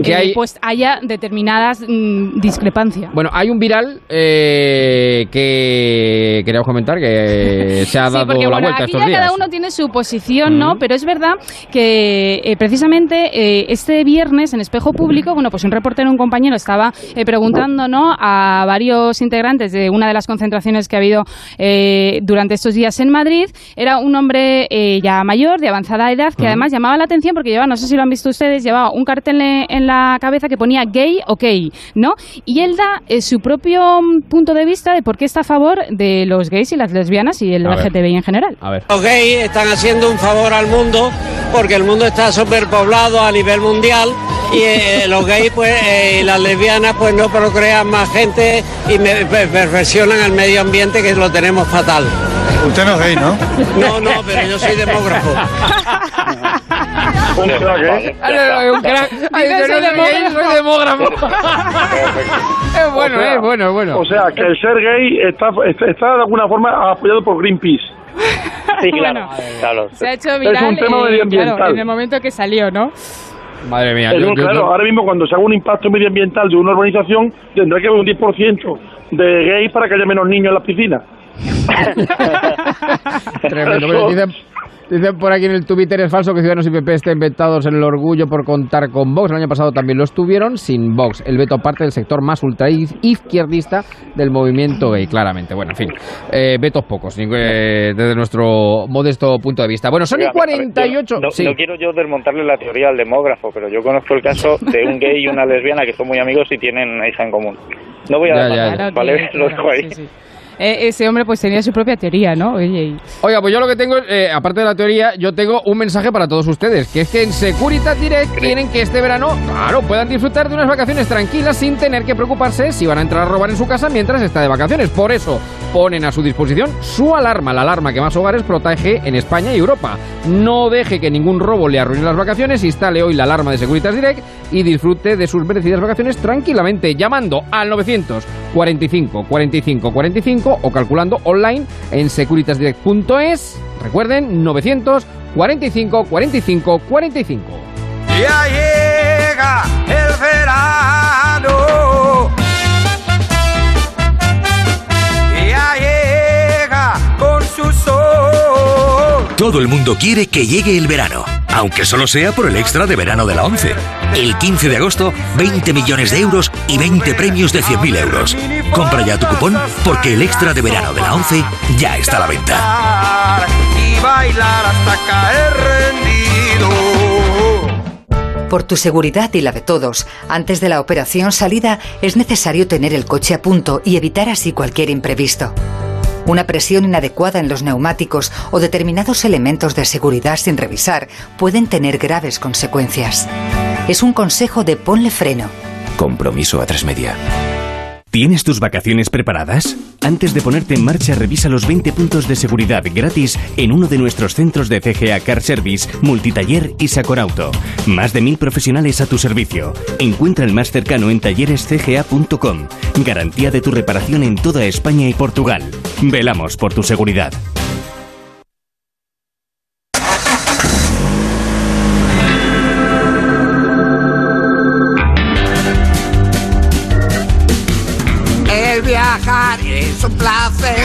Que eh, hay- pues haya determinadas mm, discrepancias. Bueno, hay un viral eh, que queríamos comentar que se ha Sí, dado porque la bueno, vuelta aquí estos ya días. cada uno tiene su posición, ¿no? Pero es verdad que eh, precisamente eh, este viernes en Espejo Público, bueno, pues un reportero, un compañero estaba eh, preguntando, ¿no? A varios integrantes de una de las concentraciones que ha habido durante estos días en Madrid. Era un hombre ya mayor, de avanzada edad, que además llamaba la atención porque llevaba, no sé si lo han visto ustedes, llevaba un cartel en la cabeza que ponía gay ok, ¿no? Y él da su propio propio punto de vista de por qué está a favor de los gays y las lesbianas y el. LGTBI en general. A ver. Los gays están haciendo un favor al mundo porque el mundo está superpoblado a nivel mundial y eh, los gays pues eh, y las lesbianas pues no procrean más gente y me- per- perfeccionan el medio ambiente que lo tenemos fatal. Usted no es gay, ¿no? No, no, pero yo soy demógrafo. Un crack, ¿eh? Un crack. Ay, soy no soy gay, soy demógrafo. es bueno, O sea, es bueno, es bueno. O sea, que el ser gay está, está de alguna forma apoyado por Greenpeace. Sí, Bueno, claro. Se ha hecho Es viral un tema medioambiental. claro, en el momento que salió, ¿no? Madre mía. Es yo- un- yo- claro, yo- ahora mismo cuando se haga un impacto medioambiental de una urbanización, tendrá que haber un 10% de gays para que haya menos niños en las piscinas. Tremendo. Dicen, dicen por aquí en el Twitter es falso que Ciudadanos y PP estén inventados en el orgullo por contar con Vox. El año pasado también lo estuvieron sin Vox. El veto parte del sector más ultra izquierdista del movimiento gay, claramente. Bueno, en fin, eh, vetos pocos eh, desde nuestro modesto punto de vista. Bueno, son y Oiga, a ver, 48. yo No, sí. no quiero yo desmontarle la teoría al demógrafo, pero yo conozco el caso de un gay y una lesbiana que son muy amigos y tienen una hija en común. No voy a Ya, dar ya, más, ya. ¿vale? Lo dejo ahí. sí, sí. Eh, ese hombre pues tenía su propia teoría, ¿no? Oye, y- Oiga, pues yo lo que tengo, eh, aparte de la teoría, yo tengo un mensaje para todos ustedes, que es que en Securitas Direct quieren que este verano, claro, puedan disfrutar de unas vacaciones tranquilas sin tener que preocuparse si van a entrar a robar en su casa mientras está de vacaciones. Por eso ponen a su disposición su alarma, la alarma que más hogares protege en España y Europa. No deje que ningún robo le arruine las vacaciones, instale hoy la alarma de Securitas Direct y disfrute de sus merecidas vacaciones tranquilamente, llamando al 945 45 45 o calculando online en securitasdirect.es. Recuerden, 945 45 45. Ya llega el verano. Ya llega con su sol. Todo el mundo quiere que llegue el verano, aunque solo sea por el extra de verano de la 11. El 15 de agosto, 20 millones de euros y 20 premios de 100.000 euros. Compra ya tu cupón porque el extra de verano de la 11 ya está a la venta. Y bailar hasta caer rendido. Por tu seguridad y la de todos, antes de la operación salida es necesario tener el coche a punto y evitar así cualquier imprevisto. Una presión inadecuada en los neumáticos o determinados elementos de seguridad sin revisar pueden tener graves consecuencias. Es un consejo de ponle freno. Compromiso a tres media. ¿Tienes tus vacaciones preparadas? Antes de ponerte en marcha, revisa los 20 puntos de seguridad gratis en uno de nuestros centros de CGA Car Service, Multitaller y Saconauto. Más de mil profesionales a tu servicio. Encuentra el más cercano en tallerescga.com. Garantía de tu reparación en toda España y Portugal. Velamos por tu seguridad. Es un placer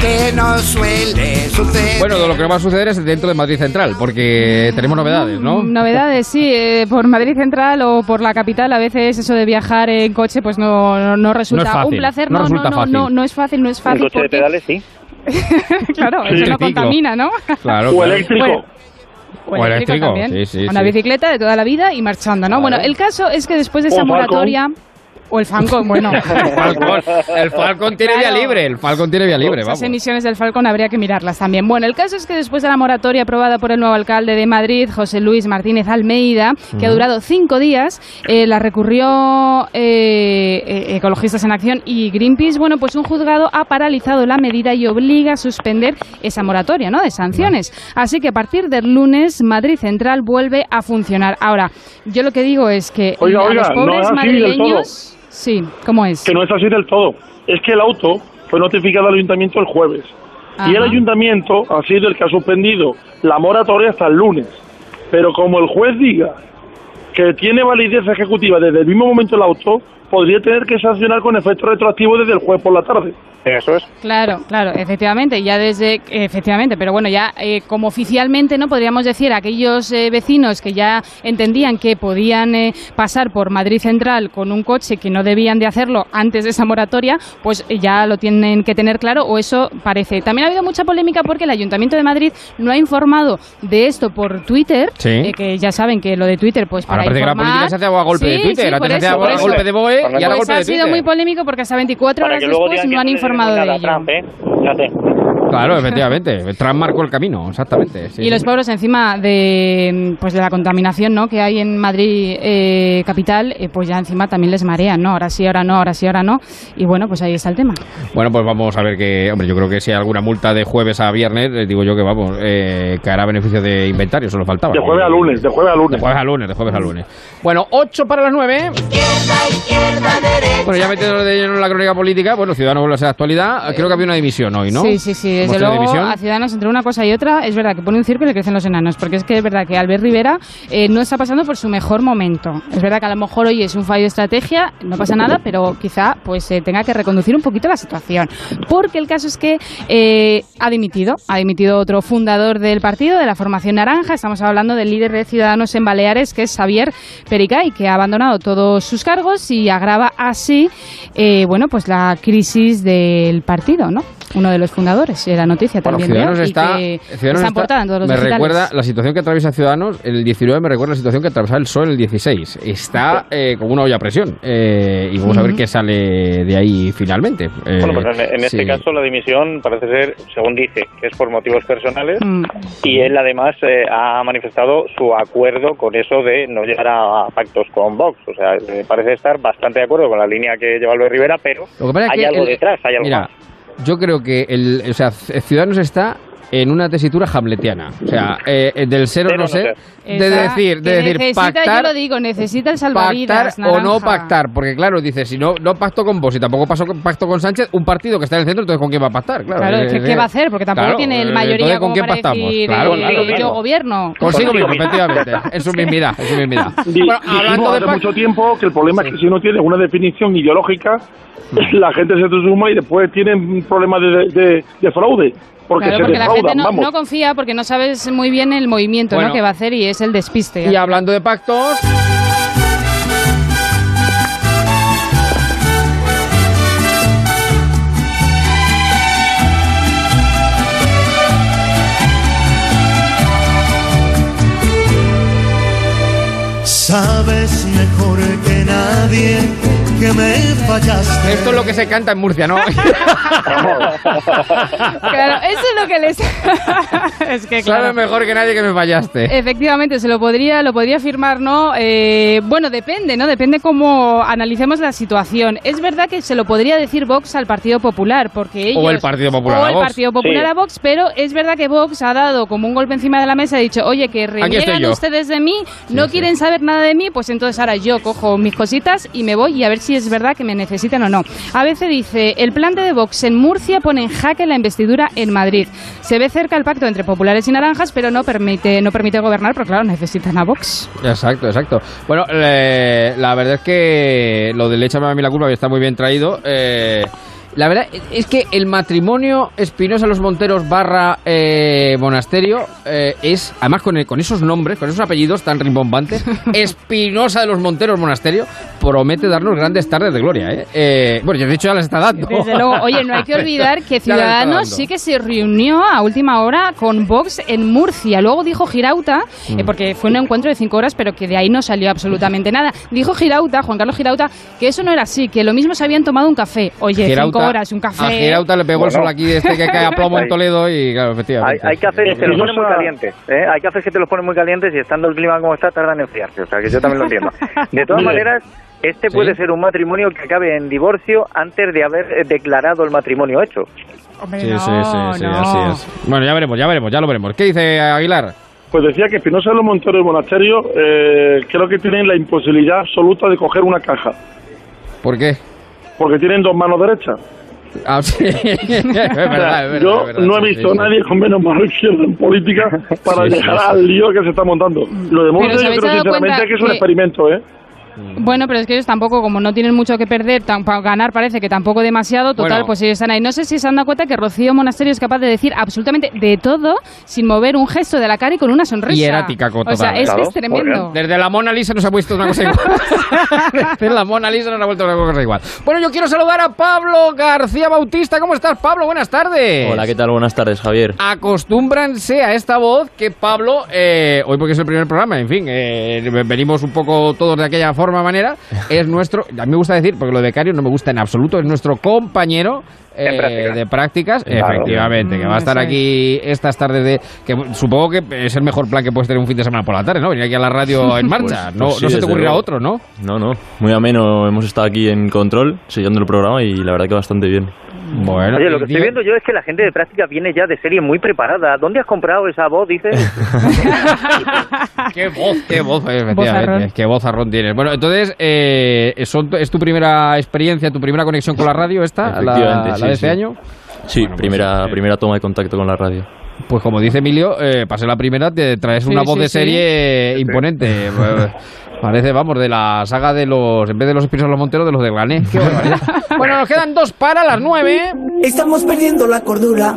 que no suele suceder. Bueno, de lo que no va a suceder es dentro de Madrid Central, porque tenemos novedades, ¿no? Novedades, sí, eh, por Madrid Central o por la capital a veces eso de viajar en coche pues no, no, no resulta No es fácil, un placer, no no, resulta no, fácil. no, no es fácil, no es Un fácil. coche de pedales, sí. claro, Sí, eso no contamina, ¿no? Claro, O claro. eléctrico. Bueno, o, O eléctrico, eléctrico, también. sí, sí, Una sí. bicicleta de toda la vida y marchando, ¿no? Bueno, el caso es que después de esa Falcon. O el Falcon, bueno. El Falcon, el Falcon tiene Claro. vía libre, el Falcon tiene vía libre, Esas vamos. emisiones del Falcon habría que mirarlas también. Bueno, el caso es que después de la moratoria aprobada por el nuevo alcalde de Madrid, José Luis Martínez Almeida, que ha durado cinco días, eh, la recurrió eh, eh, Ecologistas en Acción y Greenpeace. Bueno, pues un juzgado ha paralizado la medida y obliga a suspender esa moratoria ¿no? de sanciones. Así que a partir del lunes, Madrid Central vuelve a funcionar. Ahora, yo lo que digo es que Oiga, a oiga, los pobres del madrileños... Sí, ¿cómo es? Que no es así del todo. Es que el auto fue notificado al ayuntamiento el jueves. Y el ayuntamiento ha sido el que ha suspendido la moratoria hasta el lunes. Pero como el juez diga que tiene validez ejecutiva desde el mismo momento el auto, podría tener que sancionar con efecto retroactivo desde el jueves por la tarde. Eso es. Claro, claro, efectivamente, ya desde, efectivamente, pero bueno, ya eh, como oficialmente, ¿no? Podríamos decir, aquellos eh, vecinos que ya entendían que podían eh, pasar por Madrid Central con un coche que no debían de hacerlo antes de esa moratoria, pues eh, ya lo tienen que tener claro, o eso parece. También ha habido mucha polémica porque el Ayuntamiento de Madrid no ha informado de esto por Twitter, Sí. eh, que ya saben que lo de Twitter, pues para Ahora parece que la política se hace a golpe de Twitter, sí, antes se hacía eso, a golpe de BOE y ahora Pues golpe ha de sido Twitter. muy polémico porque hasta 24 Para horas después no han le informado de ello. Trump, ¿eh? Fíjate. Claro, efectivamente. Trump marcó el camino, exactamente. sí, y los pobres encima de pues de la contaminación ¿no? que hay en Madrid eh, capital, eh, pues ya encima también les marean, ¿no? Ahora sí, ahora no, ahora sí, ahora no. Y bueno, pues ahí está el tema. Bueno, pues vamos a ver que, hombre, yo creo que si hay alguna multa de jueves a viernes, eh, digo yo que vamos, eh, caerá a beneficio de inventario, solo faltaba. De jueves a lunes, de jueves a lunes. De jueves a lunes, de jueves a lunes. Bueno, 8 para las 9. Bueno, ya metiendo de lleno en la crónica política, bueno, Ciudadanos vuelve a ser actualidad. Creo que había una división hoy, ¿no? Sí, sí, sí. ¿Hemos Desde luego, a Ciudadanos entre una cosa y otra, es verdad que pone un circo y le crecen los enanos, porque es que es verdad que Albert Rivera eh, no está pasando por su mejor momento. Es verdad que a lo mejor hoy es un fallo de estrategia, no pasa nada, pero quizá pues eh, tenga que reconducir un poquito la situación. Porque el caso es que eh, ha dimitido, ha dimitido otro fundador del partido, de la formación naranja, estamos hablando del líder de Ciudadanos en Baleares, que es Xavier Pericay, que ha abandonado todos sus cargos y agrava así, eh, bueno, pues la crisis del partido, ¿no? Uno de los fundadores, era noticia Bueno, también. Ciudadanos y está, que Ciudadanos está está- portada en todos los me digitales. recuerda la situación que atraviesa Ciudadanos, el 19 me recuerda la situación que atravesaba el PSOE en el 16. Está eh, como una olla a presión eh, y vamos a ver qué sale de ahí finalmente. Eh, Bueno, pues en, en este sí. caso la dimisión parece ser, según dice, que es por motivos personales Mm. y él además eh, ha manifestado su acuerdo con eso de no llegar a, a pactos con Vox. O sea, parece estar bastante de acuerdo con la línea que lleva Albert Rivera, pero hay que algo el- detrás, hay algo Mira, más. Yo creo que el, o sea, Ciudadanos está en una tesitura hamletiana. O sea, eh, eh, del ser o no ser, de decir, de decir, necesita, pactar, yo lo digo, necesita el pactar salvavidas. o no pactar. Porque claro, dice, si no, no pacto con vos y tampoco paso con- pacto con Sánchez, un partido que está en el centro, entonces ¿con quién va a pactar? Claro, Claro, eh, eh, ¿qué va a hacer? Porque tampoco claro, tiene el mayoría ¿con quién para pactamos? decir Claro, eh, claro, yo gobierno. Consigo mismo, efectivamente. En su mismidad, en su mismidad. Bueno, hablando de mucho tiempo que el problema es que si no tienes una definición ideológica, la gente se te suma y después tienen problemas de, de- de fraude. Porque Claro, se porque la gente no, vamos. no confía porque no sabes muy bien el movimiento Bueno. ¿no? que va a hacer y es el despiste. Y hablando de pactos. Sabes mejor que nadie que me fallaste. Esto es lo que se canta en Murcia, ¿no? Claro, eso es lo que les... es que claro. Sabes mejor que nadie que me fallaste. Efectivamente, se lo podría, lo podría afirmar, ¿no? Eh, bueno, depende, ¿no? Depende cómo analicemos la situación. Es verdad que se lo podría decir Vox al Partido Popular, porque ellos... O el Partido Popular o a el Vox. Partido Popular Sí. a Vox, pero es verdad que Vox ha dado como un golpe encima de la mesa y ha dicho, oye, que reniegan ustedes de mí, no quieren saber nada de mí, pues entonces ahora yo cojo mis cositas y me voy y a ver si es verdad que me necesitan o no. A veces dice, el plan de Vox en Murcia pone en jaque la investidura en Madrid. Se ve cerca el pacto entre populares y naranjas, pero no permite, no permite gobernar, porque claro, necesitan a Vox. Exacto, exacto. Bueno, eh, la verdad es que lo del échame a mí la culpa está muy bien traído. Eh, la verdad es que el matrimonio Espinosa Los Monteros barra eh, monasterio eh, es, además con, con esos nombres, con esos apellidos tan rimbombantes, Espinosa de los Monteros Monasterio, promete darnos grandes tardes de gloria. ¿eh? Eh, bueno, ya de hecho ya las está dando. Desde luego, oye, no hay que olvidar que Ciudadanos sí que se reunió a última hora con Vox en Murcia. Luego dijo Girauta, Mm. eh, porque fue un encuentro de cinco horas, pero que de ahí no salió absolutamente nada. Dijo Girauta, Juan Carlos Girauta, que eso no era así, que lo mismo se habían tomado un café. Oye, cinco horas, un café. A Girauta le pegó el sol aquí este que cae a plomo en Hay- Toledo y claro, Hay, efectivamente. hay cafés que te los ponen muy calientes. ¿eh? Hay cafés que te los ponen muy calientes y estando el clima como está, tardan en enfriarse. O sea, que yo también lo entiendo. De todas maneras, este Sí. puede ser un matrimonio que acabe en divorcio antes de haber eh, declarado el matrimonio hecho. Hombre, Sí, no, sí, sí, sí, no. así es. Bueno, ya veremos, ya veremos, ya lo veremos. ¿Qué dice Aguilar? Pues decía que Espinosa de los Monteros y Monasterio eh, creo que tienen la imposibilidad absoluta de coger una caja, ¿Por qué? Porque tienen dos manos derechas. Ah, sí. es verdad, es verdad, Yo es verdad, no he visto a nadie con menos mano izquierda en política para Sí, sí, llegar sí. al lío que se está montando. Lo de ¿os Murcia yo creo sinceramente cuenta que es un experimento, ¿eh? Bueno, pero es que ellos tampoco, como no tienen mucho que perder, tan- para ganar parece que tampoco demasiado, total, Bueno. pues ellos están ahí. No sé si se han dado cuenta que Rocío Monasterio es capaz de decir absolutamente de todo sin mover un gesto de la cara y con una sonrisa. Hierática, co- O sea, total. es, Claro, es tremendo. Desde la Mona Lisa nos ha puesto una cosa igual. Desde la Mona Lisa nos ha vuelto una cosa igual. Bueno, yo quiero saludar a Pablo García Bautista. ¿Cómo estás, Pablo? Buenas tardes. Hola, ¿qué tal? Buenas tardes, Javier. Acostúmbranse a esta voz que Pablo, eh, hoy porque es el primer programa, en fin, eh, venimos un poco todos de aquella forma forma manera, es nuestro, a mí me gusta decir, porque lo de becario no me gusta en absoluto, es nuestro compañero eh, de prácticas, Claro. efectivamente, que va a estar aquí estas tardes de... que supongo que es el mejor plan que puedes tener un fin de semana por la tarde, ¿no? Venir aquí a la radio en marcha. Pues- no pues sí, no se te ocurrirá luego. otro, ¿no? No, no, muy ameno. Hemos estado aquí en control, siguiendo el programa y la verdad que bastante bien. Bueno, Oye, lo que estoy viendo yo es que la gente de práctica viene ya de serie muy preparada. ¿Dónde has comprado esa voz, dices? qué voz, qué voz, efectivamente. Vozarrón. Qué vozarrón tienes. Bueno, entonces, eh, son- ¿es tu primera experiencia, tu primera conexión con la radio esta, la, Efectivamente, la sí, de este sí. año? Sí, primera, primera toma de contacto con la radio. Pues como dice Emilio, eh, pasé la primera, te traes Sí, una voz sí, de sí. serie imponente. Parece, vamos, de la saga de los, en vez de los Espíritus los Monteros, de los de barbaridad. bueno, nos quedan dos para las nueve. Estamos perdiendo la cordura.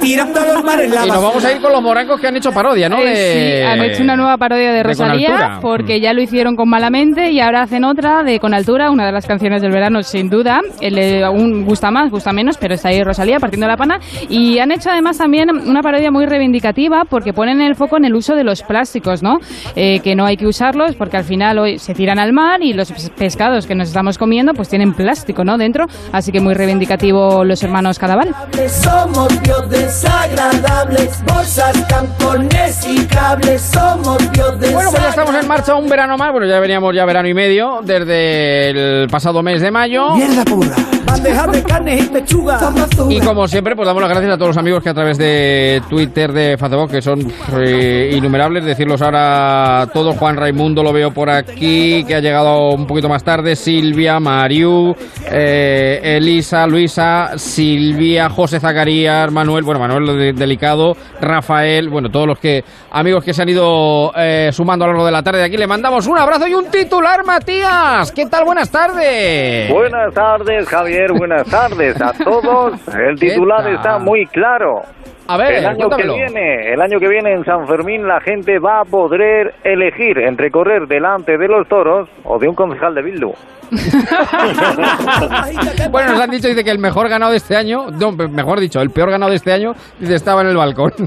Tirando a los mares la Y nos vamos a ir con los morancos que han hecho parodia, ¿no? Eh, De- sí, han hecho una nueva parodia de Rosalía porque ya lo hicieron con Malamente y ahora hacen otra de Con Altura, una de las canciones del verano sin duda. El, eh, aún gusta más, gusta menos, pero está ahí Rosalía partiendo la pana. Y han hecho además también una parodia muy reivindicativa porque ponen el foco en el uso de los plásticos, ¿no? Eh, que no hay que usarlos porque al final hoy se tiran al mar y los pes- pescados que nos estamos comiendo pues tienen plástico, ¿no? Dentro. Así que muy reivindicativo los hermanos Cadaval. Somos biodesagradables, bolsas, campones y cables. Somos biodesagradables. Bueno, pues ya estamos en marcha un verano más. Bueno, ya veníamos ya verano y medio desde el pasado mes de mayo. Mierda pura. Bandeja de carnes y pechuga. Y como siempre, pues damos las gracias a todos los amigos que a través de Twitter, de Facebook, que son eh, innumerables, decirlos ahora todos. Juan Raimundo lo veo por aquí, que ha llegado un poquito más tarde. Silvia, Mariu, eh, Elisa, Luisa, Silvia, José Zacarías, Manuel, bueno, Manuel de- delicado, Rafael, bueno, todos los que amigos que se han ido eh, sumando a lo largo de la tarde de aquí. Le mandamos un abrazo y un titular, Matías. ¿Qué tal? Buenas tardes. Buenas tardes, Javier. Buenas tardes a todos. El ¿Qué titular está muy claro. A ver, el año que cuéntamelo. viene, el año que viene en San Fermín la gente va a poder elegir entre correr delante de los toros o de un concejal de Bildu. Bueno, nos han dicho dice que el mejor ganado de este año, no, mejor dicho, el peor ganado de este año, dice estaba en el balcón.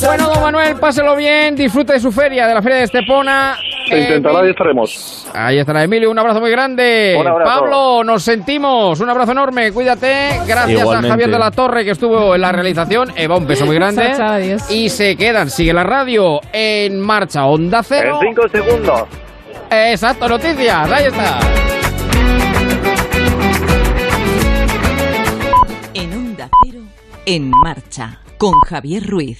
Bueno, don Manuel, páselo bien, disfrute de su feria, de la feria de Estepona. Se intentará y estaremos. Ahí estará Emilio, un abrazo muy grande. Un abrazo. Pablo, nos sentimos, un abrazo enorme, cuídate. Gracias Igualmente. a Javier de la Torre que estuvo en la realización. Eva, un beso muy grande. Chao, chao, adiós. Y se quedan, sigue la radio en marcha, Onda Cero. En cinco segundos. Exacto, noticias, ahí está. En Onda Cero, en marcha, con Javier Ruiz.